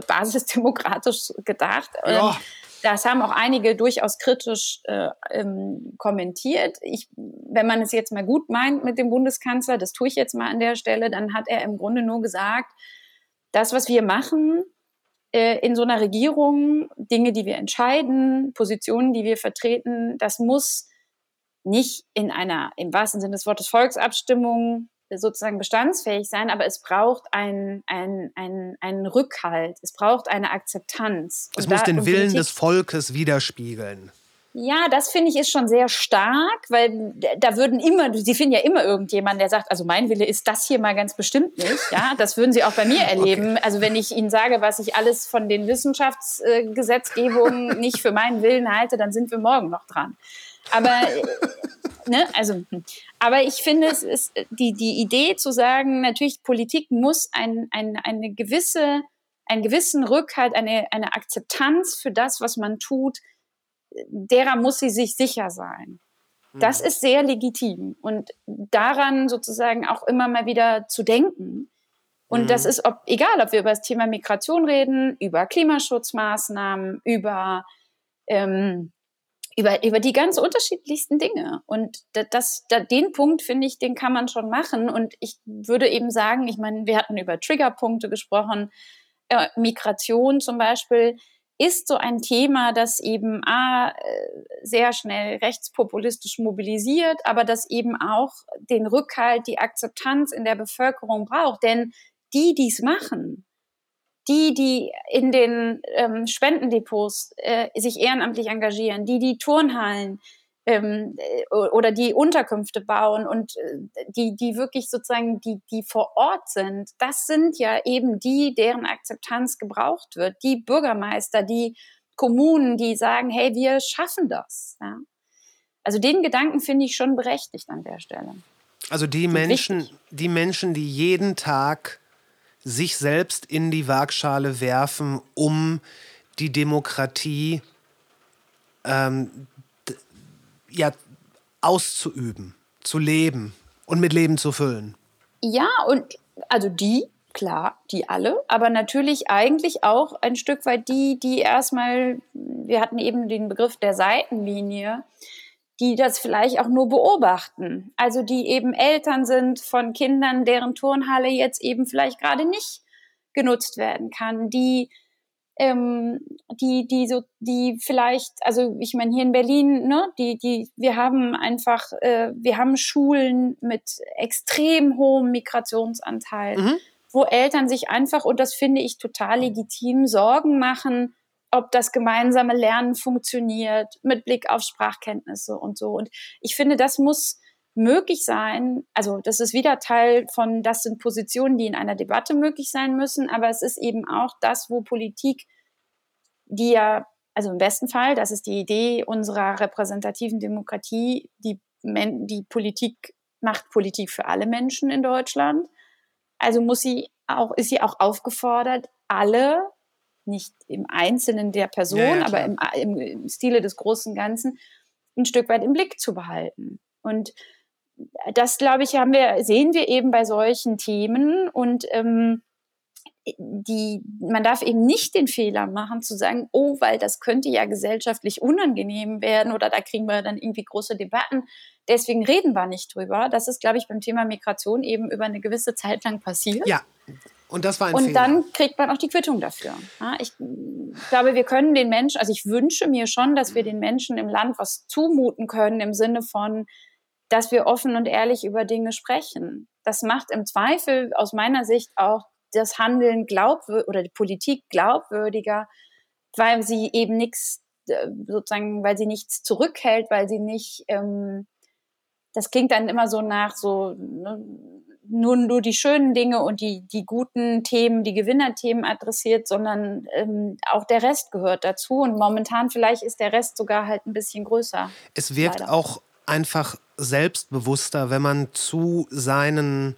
G: basisdemokratisch gedacht. Ja. Ähm, das haben auch einige durchaus kritisch äh, ähm, kommentiert. Ich, wenn man es jetzt mal gut meint mit dem Bundeskanzler, das tue ich jetzt mal an der Stelle, dann hat er im Grunde nur gesagt, das, was wir machen äh, in so einer Regierung, Dinge, die wir entscheiden, Positionen, die wir vertreten, das muss nicht in einer, im wahrsten Sinne des Wortes, Volksabstimmung sozusagen bestandsfähig sein, aber es braucht einen ein, ein Rückhalt, es braucht eine Akzeptanz.
A: Es und muss da, den Willen des Volkes widerspiegeln.
G: Ja, das finde ich ist schon sehr stark, weil da würden immer, Sie finden ja immer irgendjemanden, der sagt, also mein Wille ist das hier mal ganz bestimmt nicht. Ja, das würden Sie auch bei mir *laughs* erleben. Okay. Also wenn ich Ihnen sage, was ich alles von den Wissenschaftsgesetzgebungen nicht für meinen Willen halte, dann sind wir morgen noch dran. Aber *laughs* ne, also, hm. aber ich finde, es ist die, die Idee zu sagen, natürlich, Politik muss ein, ein, eine gewisse, einen gewissen Rückhalt, eine, eine Akzeptanz für das, was man tut, derer muss sie sich sicher sein. Das mhm. ist sehr legitim und daran sozusagen auch immer mal wieder zu denken. Und mhm. das ist ob, egal, ob wir über das Thema Migration reden, über Klimaschutzmaßnahmen, über ähm, über, über die ganz unterschiedlichsten Dinge. Und das, das, den Punkt, finde ich, den kann man schon machen. Und ich würde eben sagen, ich meine, wir hatten über Triggerpunkte gesprochen. Äh, Migration zum Beispiel ist so ein Thema, das eben A, äh, sehr schnell rechtspopulistisch mobilisiert, aber das eben auch den Rückhalt, die Akzeptanz in der Bevölkerung braucht. Denn die, die es machen, die, die in den ähm, Spendendepots äh, sich ehrenamtlich engagieren, die die Turnhallen ähm, äh, oder die Unterkünfte bauen und äh, die, die wirklich sozusagen, die, die vor Ort sind, das sind ja eben die, deren Akzeptanz gebraucht wird. Die Bürgermeister, die Kommunen, die sagen, hey, wir schaffen das. Ja? Also den Gedanken finde ich schon berechtigt an der Stelle.
A: Also die Menschen, die Menschen, die jeden Tag sich selbst in die Waagschale werfen, um die Demokratie ähm, ja, auszuüben, zu leben und mit Leben zu füllen.
G: Ja, und also die, klar, die alle, aber natürlich eigentlich auch ein Stück weit die, die erstmal, wir hatten eben den Begriff der Seitenlinie, die das vielleicht auch nur beobachten. Also die eben Eltern sind von Kindern, deren Turnhalle jetzt eben vielleicht gerade nicht genutzt werden kann, die ähm, die, die so, die vielleicht, also ich meine hier in Berlin, ne, die, die, wir haben einfach, äh, wir haben Schulen mit extrem hohem Migrationsanteil, mhm. wo Eltern sich einfach, und das finde ich total legitim, Sorgen machen, ob das gemeinsame Lernen funktioniert, mit Blick auf Sprachkenntnisse und so. Und ich finde, das muss möglich sein. Also das ist wieder Teil von, das sind Positionen, die in einer Debatte möglich sein müssen, aber es ist eben auch das, wo Politik, die ja, also im besten Fall, das ist die Idee unserer repräsentativen Demokratie, die, die Politik macht Politik für alle Menschen in Deutschland. Also muss sie auch, ist sie auch aufgefordert, alle, nicht im Einzelnen der Person, ja, ja, aber im, im Stile des großen Ganzen, ein Stück weit im Blick zu behalten. Und das, glaube ich, haben wir, sehen wir eben bei solchen Themen und ähm, die, man darf eben nicht den Fehler machen zu sagen, oh, weil das könnte ja gesellschaftlich unangenehm werden oder da kriegen wir dann irgendwie große Debatten. Deswegen reden wir nicht drüber. Das ist, glaube ich, beim Thema Migration eben über eine gewisse Zeit lang passiert.
A: Ja. Und das war ein
G: Und
A: Fehler.
G: dann kriegt man auch die Quittung dafür. Ich glaube, wir können den Menschen, also ich wünsche mir schon, dass wir den Menschen im Land was zumuten können im Sinne von, dass wir offen und ehrlich über Dinge sprechen. Das macht im Zweifel aus meiner Sicht auch das Handeln glaubwürdig oder die Politik glaubwürdiger, weil sie eben nichts äh, sozusagen, weil sie nichts zurückhält, weil sie nicht, ähm, das klingt dann immer so nach so ne, nur, nur die schönen Dinge und die, die guten Themen, die Gewinnerthemen adressiert, sondern ähm, auch der Rest gehört dazu. Und momentan vielleicht ist der Rest sogar halt ein bisschen größer.
A: Es wirkt leider. auch einfach selbstbewusster, wenn man zu seinen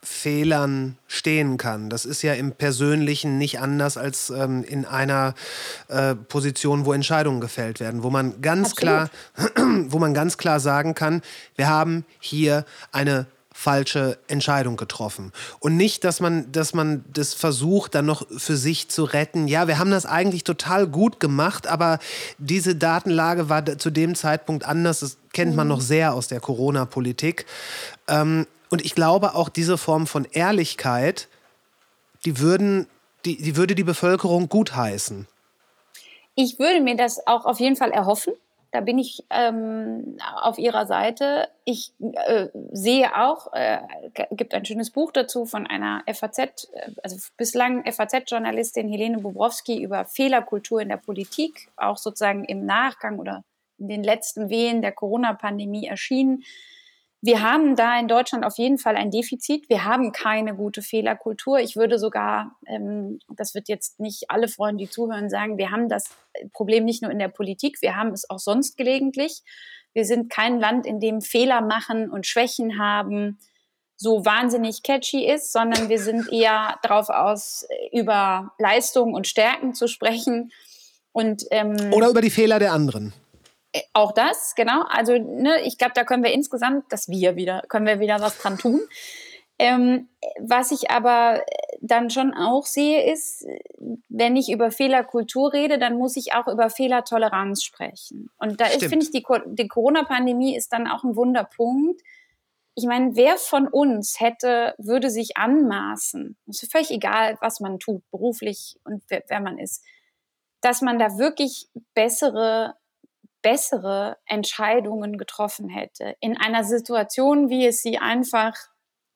A: Fehlern stehen kann. Das ist ja im Persönlichen nicht anders als ähm, in einer äh, Position, wo Entscheidungen gefällt werden, wo man ganz Absolut. klar, *clears throat* wo man ganz klar sagen kann, wir haben hier eine falsche Entscheidung getroffen. Und nicht, dass man, dass man das versucht, dann noch für sich zu retten. Ja, wir haben das eigentlich total gut gemacht, aber diese Datenlage war zu dem Zeitpunkt anders. Das kennt man mhm. noch sehr aus der Corona-Politik. Ähm, und ich glaube, auch diese Form von Ehrlichkeit, die, würden, die, die würde die Bevölkerung gutheißen.
G: Ich würde mir das auch auf jeden Fall erhoffen. Da bin ich ähm, auf Ihrer Seite. Ich äh, sehe auch, äh, gibt ein schönes Buch dazu von einer FAZ, äh, also bislang FAZ-Journalistin Helene Bobrowski über Fehlerkultur in der Politik, auch sozusagen im Nachgang oder in den letzten Wehen der Corona-Pandemie erschienen. Wir haben da in Deutschland auf jeden Fall ein Defizit. Wir haben keine gute Fehlerkultur. Ich würde sogar, ähm, das wird jetzt nicht alle Freunde, die zuhören, sagen, wir haben das Problem nicht nur in der Politik, wir haben es auch sonst gelegentlich. Wir sind kein Land, in dem Fehler machen und Schwächen haben so wahnsinnig catchy ist, sondern wir sind eher darauf aus, über Leistungen und Stärken zu sprechen. Und, ähm,
A: Oder über die Fehler der anderen.
G: Äh, auch das, genau. Also ne, ich glaube, da können wir insgesamt, dass wir wieder, können wir wieder was dran tun. Ähm, was ich aber dann schon auch sehe, ist, wenn ich über Fehlerkultur rede, dann muss ich auch über Fehlertoleranz sprechen. Und da finde ich, die, die Corona-Pandemie ist dann auch ein Wunderpunkt. Ich meine, wer von uns hätte, würde sich anmaßen, es ist völlig egal, was man tut, beruflich und wer, wer man ist, dass man da wirklich bessere bessere Entscheidungen getroffen hätte in einer Situation, wie es sie einfach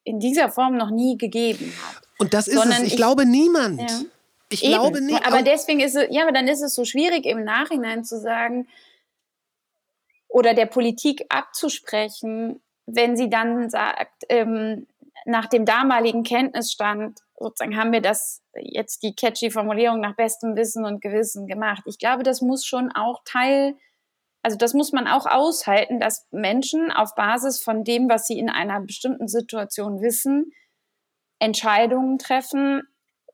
G: in dieser Form noch nie gegeben hat.
A: Und das ist Sondern es. Ich, ich glaube niemand. Ja. Ich Eben. glaube nicht.
G: Aber deswegen ist es, ja, aber dann ist es so schwierig im Nachhinein zu sagen oder der Politik abzusprechen, wenn sie dann sagt, ähm, nach dem damaligen Kenntnisstand sozusagen haben wir das jetzt die catchy Formulierung nach bestem Wissen und Gewissen gemacht. Ich glaube, das muss schon auch Teil also das muss man auch aushalten, dass Menschen auf Basis von dem, was sie in einer bestimmten Situation wissen, Entscheidungen treffen,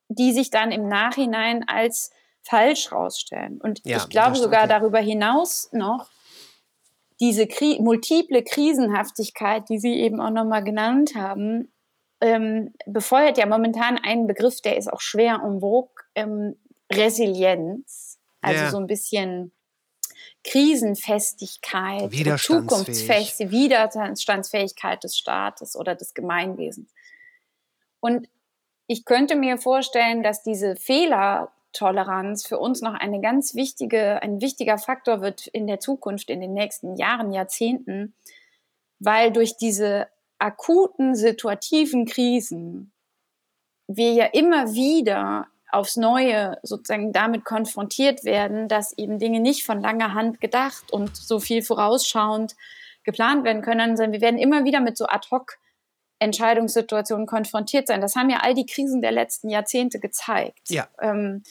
G: die sich dann im Nachhinein als falsch rausstellen. Und ja, ich glaube sogar ja. darüber hinaus noch, diese Kri multiple Krisenhaftigkeit, die Sie eben auch nochmal genannt haben, ähm, befeuert ja momentan einen Begriff, der ist auch schwer vogue, ähm, Resilienz. Also ja. so ein bisschen Krisenfestigkeit, Zukunftsfähigkeit, Widerstandsfähigkeit des Staates oder des Gemeinwesens. Und ich könnte mir vorstellen, dass diese Fehler Intoleranz für uns noch eine ganz wichtige, ein wichtiger Faktor wird in der Zukunft, in den nächsten Jahren, Jahrzehnten, weil durch diese akuten situativen Krisen wir ja immer wieder aufs Neue sozusagen damit konfrontiert werden, dass eben Dinge nicht von langer Hand gedacht und so viel vorausschauend geplant werden können, sondern wir werden immer wieder mit so ad-hoc Entscheidungssituationen konfrontiert sein. Das haben ja all die Krisen der letzten Jahrzehnte gezeigt.
A: Ja.
G: Ähm,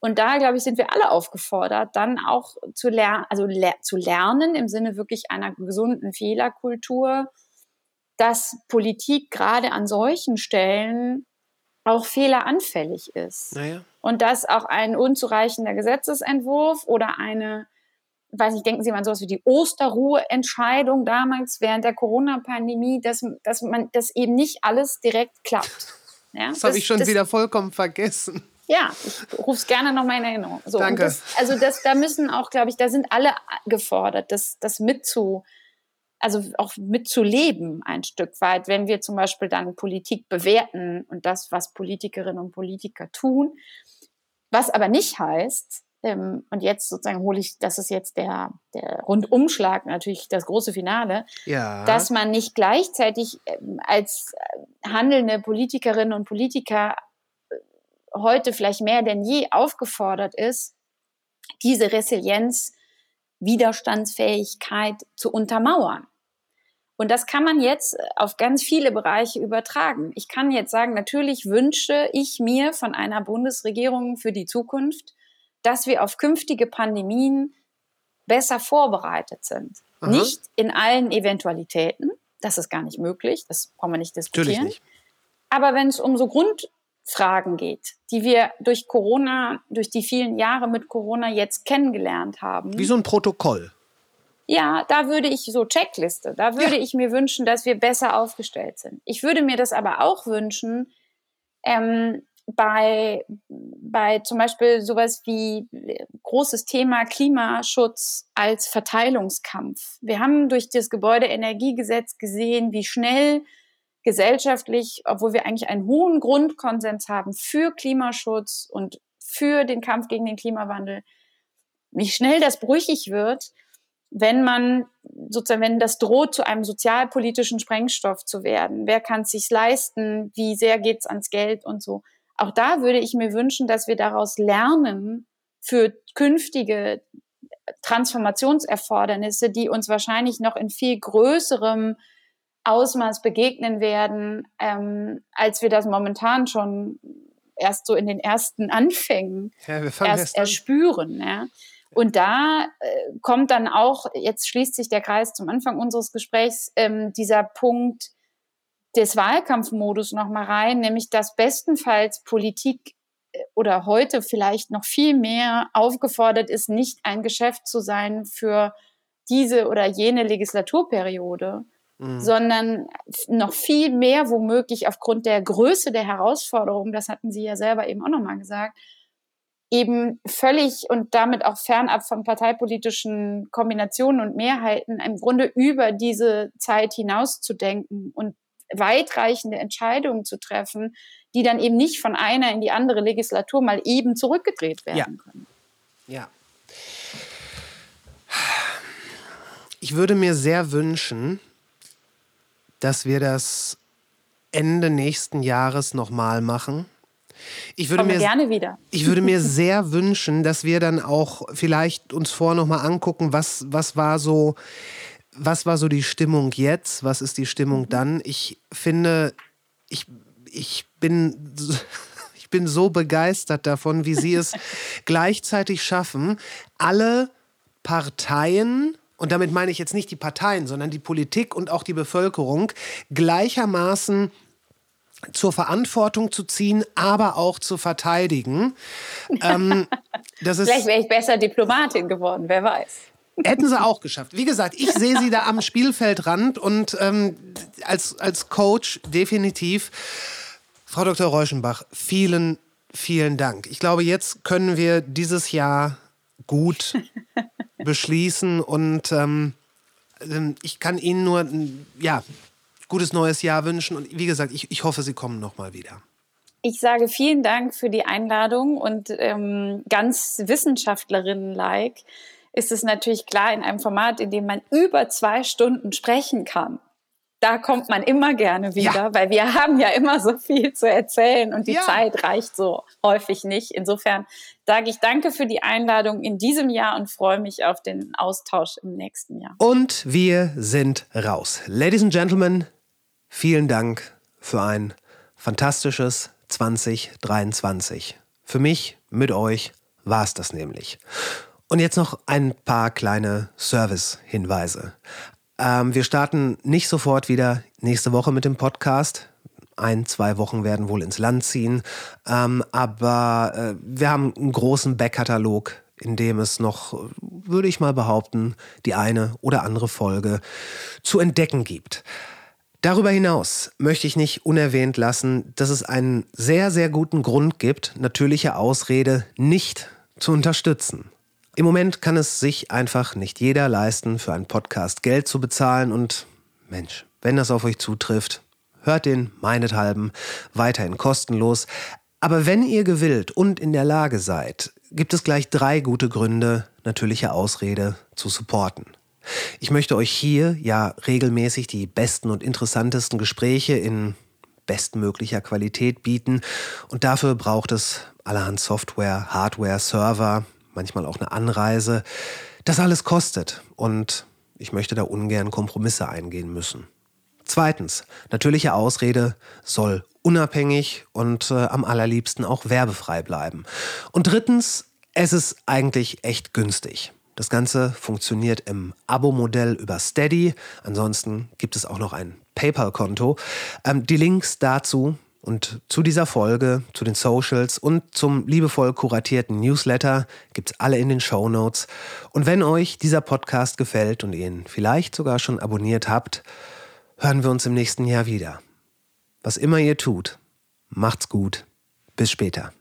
G: und da, glaube ich, sind wir alle aufgefordert, dann auch zu lernen, also le zu lernen im Sinne wirklich einer gesunden Fehlerkultur, dass Politik gerade an solchen Stellen auch fehleranfällig ist.
A: Naja.
G: Und dass auch ein unzureichender Gesetzesentwurf oder eine weiß nicht, denken Sie mal sowas wie die Osterruheentscheidung damals während der Corona-Pandemie, dass, dass man das eben nicht alles direkt klappt. *laughs*
A: Ja, das, das habe ich schon das, wieder vollkommen vergessen.
G: Ja, ich rufe es gerne nochmal in Erinnerung. So,
A: Danke.
G: Das, also das, da müssen auch, glaube ich, da sind alle gefordert, das, das mitzu, also auch mitzuleben ein Stück weit, wenn wir zum Beispiel dann Politik bewerten und das, was Politikerinnen und Politiker tun. Was aber nicht heißt, ähm, und jetzt sozusagen hole ich, das ist jetzt der, der Rundumschlag, natürlich das große Finale,
A: ja.
G: dass man nicht gleichzeitig ähm, als handelnde Politikerinnen und Politiker äh, heute vielleicht mehr denn je aufgefordert ist, diese Resilienz, Widerstandsfähigkeit zu untermauern. Und das kann man jetzt auf ganz viele Bereiche übertragen. Ich kann jetzt sagen, natürlich wünsche ich mir von einer Bundesregierung für die Zukunft, dass wir auf künftige Pandemien besser vorbereitet sind. Aha. Nicht in allen Eventualitäten, das ist gar nicht möglich, das brauchen wir nicht diskutieren.
A: Nicht.
G: Aber wenn es um so Grundfragen geht, die wir durch Corona, durch die vielen Jahre mit Corona jetzt kennengelernt haben.
A: Wie so ein Protokoll.
G: Ja, da würde ich so Checkliste, da würde ja. ich mir wünschen, dass wir besser aufgestellt sind. Ich würde mir das aber auch wünschen, ähm, bei, bei zum Beispiel sowas wie äh, großes Thema Klimaschutz als Verteilungskampf. Wir haben durch das Gebäudeenergiegesetz gesehen, wie schnell gesellschaftlich, obwohl wir eigentlich einen hohen Grundkonsens haben für Klimaschutz und für den Kampf gegen den Klimawandel, wie schnell das brüchig wird, wenn man sozusagen, wenn das droht, zu einem sozialpolitischen Sprengstoff zu werden. Wer kann es sich leisten? Wie sehr geht es ans Geld und so? Auch da würde ich mir wünschen, dass wir daraus lernen für künftige Transformationserfordernisse, die uns wahrscheinlich noch in viel größerem Ausmaß begegnen werden, ähm, als wir das momentan schon erst so in den ersten Anfängen
A: ja, erst,
G: erst erspüren. Ja. Und da äh, kommt dann auch, jetzt schließt sich der Kreis zum Anfang unseres Gesprächs, ähm, dieser Punkt, des Wahlkampfmodus noch mal rein, nämlich dass bestenfalls Politik äh, oder heute vielleicht noch viel mehr aufgefordert ist, nicht ein Geschäft zu sein für diese oder jene Legislaturperiode, mhm. sondern noch viel mehr womöglich aufgrund der Größe der Herausforderung, das hatten Sie ja selber eben auch noch mal gesagt, eben völlig und damit auch fernab von parteipolitischen Kombinationen und Mehrheiten im Grunde über diese Zeit hinaus zu denken und weitreichende Entscheidungen zu treffen, die dann eben nicht von einer in die andere Legislatur mal eben zurückgedreht werden
A: ja.
G: können.
A: Ja. Ich würde mir sehr wünschen, dass wir das Ende nächsten Jahres nochmal machen. Ich würde mir
G: gerne wieder.
A: Ich würde mir *laughs* sehr wünschen, dass wir dann auch vielleicht uns vor nochmal angucken, was, was war so was war so die Stimmung jetzt? Was ist die Stimmung mhm. dann? Ich finde, ich, ich bin. *laughs* Ich bin so begeistert davon, wie sie es *laughs* gleichzeitig schaffen, alle Parteien, und damit meine ich jetzt nicht die Parteien, sondern die Politik und auch die Bevölkerung, gleichermaßen zur Verantwortung zu ziehen, aber auch zu verteidigen.
G: ähm, *laughs* Vielleicht wäre ich besser Diplomatin geworden, wer weiß.
A: Hätten sie auch *laughs* geschafft. Wie gesagt, ich sehe sie da am Spielfeldrand und ähm, als, als Coach definitiv. Frau Dr. Reuschenbach, vielen, vielen Dank. Ich glaube, jetzt können wir dieses Jahr gut *laughs* beschließen und ähm, ähm ich kann Ihnen nur ja, gutes neues Jahr wünschen und wie gesagt, ich, ich hoffe, Sie kommen noch mal wieder.
G: Ich sage vielen Dank für die Einladung und ähm, ganz Wissenschaftlerinnen-like ist es natürlich klar in einem Format, in dem man über zwei Stunden sprechen kann. Da kommt man immer gerne wieder, ja. weil wir haben ja immer so viel zu erzählen und die ja. Zeit reicht so häufig nicht. Insofern sage ich danke für die Einladung in diesem Jahr und freue mich auf den Austausch im nächsten Jahr.
A: Und wir sind raus. Ladies and Gentlemen, vielen Dank für ein fantastisches 2023. Für mich mit euch war es das nämlich. Und jetzt noch ein paar kleine Service-Hinweise. Ähm, wir starten nicht sofort wieder nächste Woche mit dem Podcast. Ein, zwei Wochen werden wohl ins Land ziehen. Ähm, aber äh, wir haben einen großen Backkatalog, in dem es noch, würde ich mal behaupten, die eine oder andere Folge zu entdecken gibt. Darüber hinaus möchte ich nicht unerwähnt lassen, dass es einen sehr, sehr guten Grund gibt, natürliche Ausrede nicht zu unterstützen. Im Moment kann es sich einfach nicht jeder leisten, für einen Podcast Geld zu bezahlen und Mensch, wenn das auf euch zutrifft, hört den meinethalben weiterhin kostenlos. Aber wenn ihr gewillt und in der Lage seid, gibt es gleich drei gute Gründe, natürliche Ausrede zu supporten. Ich möchte euch hier ja regelmäßig die besten und interessantesten Gespräche in bestmöglicher Qualität bieten und dafür braucht es allerhand Software, Hardware, Server, manchmal auch eine Anreise. Das alles kostet und ich möchte da ungern Kompromisse eingehen müssen. Zweitens, natürliche Ausrede soll unabhängig und äh, am allerliebsten auch werbefrei bleiben. Und drittens, es ist eigentlich echt günstig. Das Ganze funktioniert im Abo-Modell über Steady. Ansonsten gibt es auch noch ein PayPal-Konto. Ähm, die Links dazu und zu dieser Folge, zu den Socials und zum liebevoll kuratierten Newsletter gibt es alle in den Show Notes. Und wenn euch dieser Podcast gefällt und ihr ihn vielleicht sogar schon abonniert habt, hören wir uns im nächsten Jahr wieder. Was immer ihr tut, macht's gut. Bis später.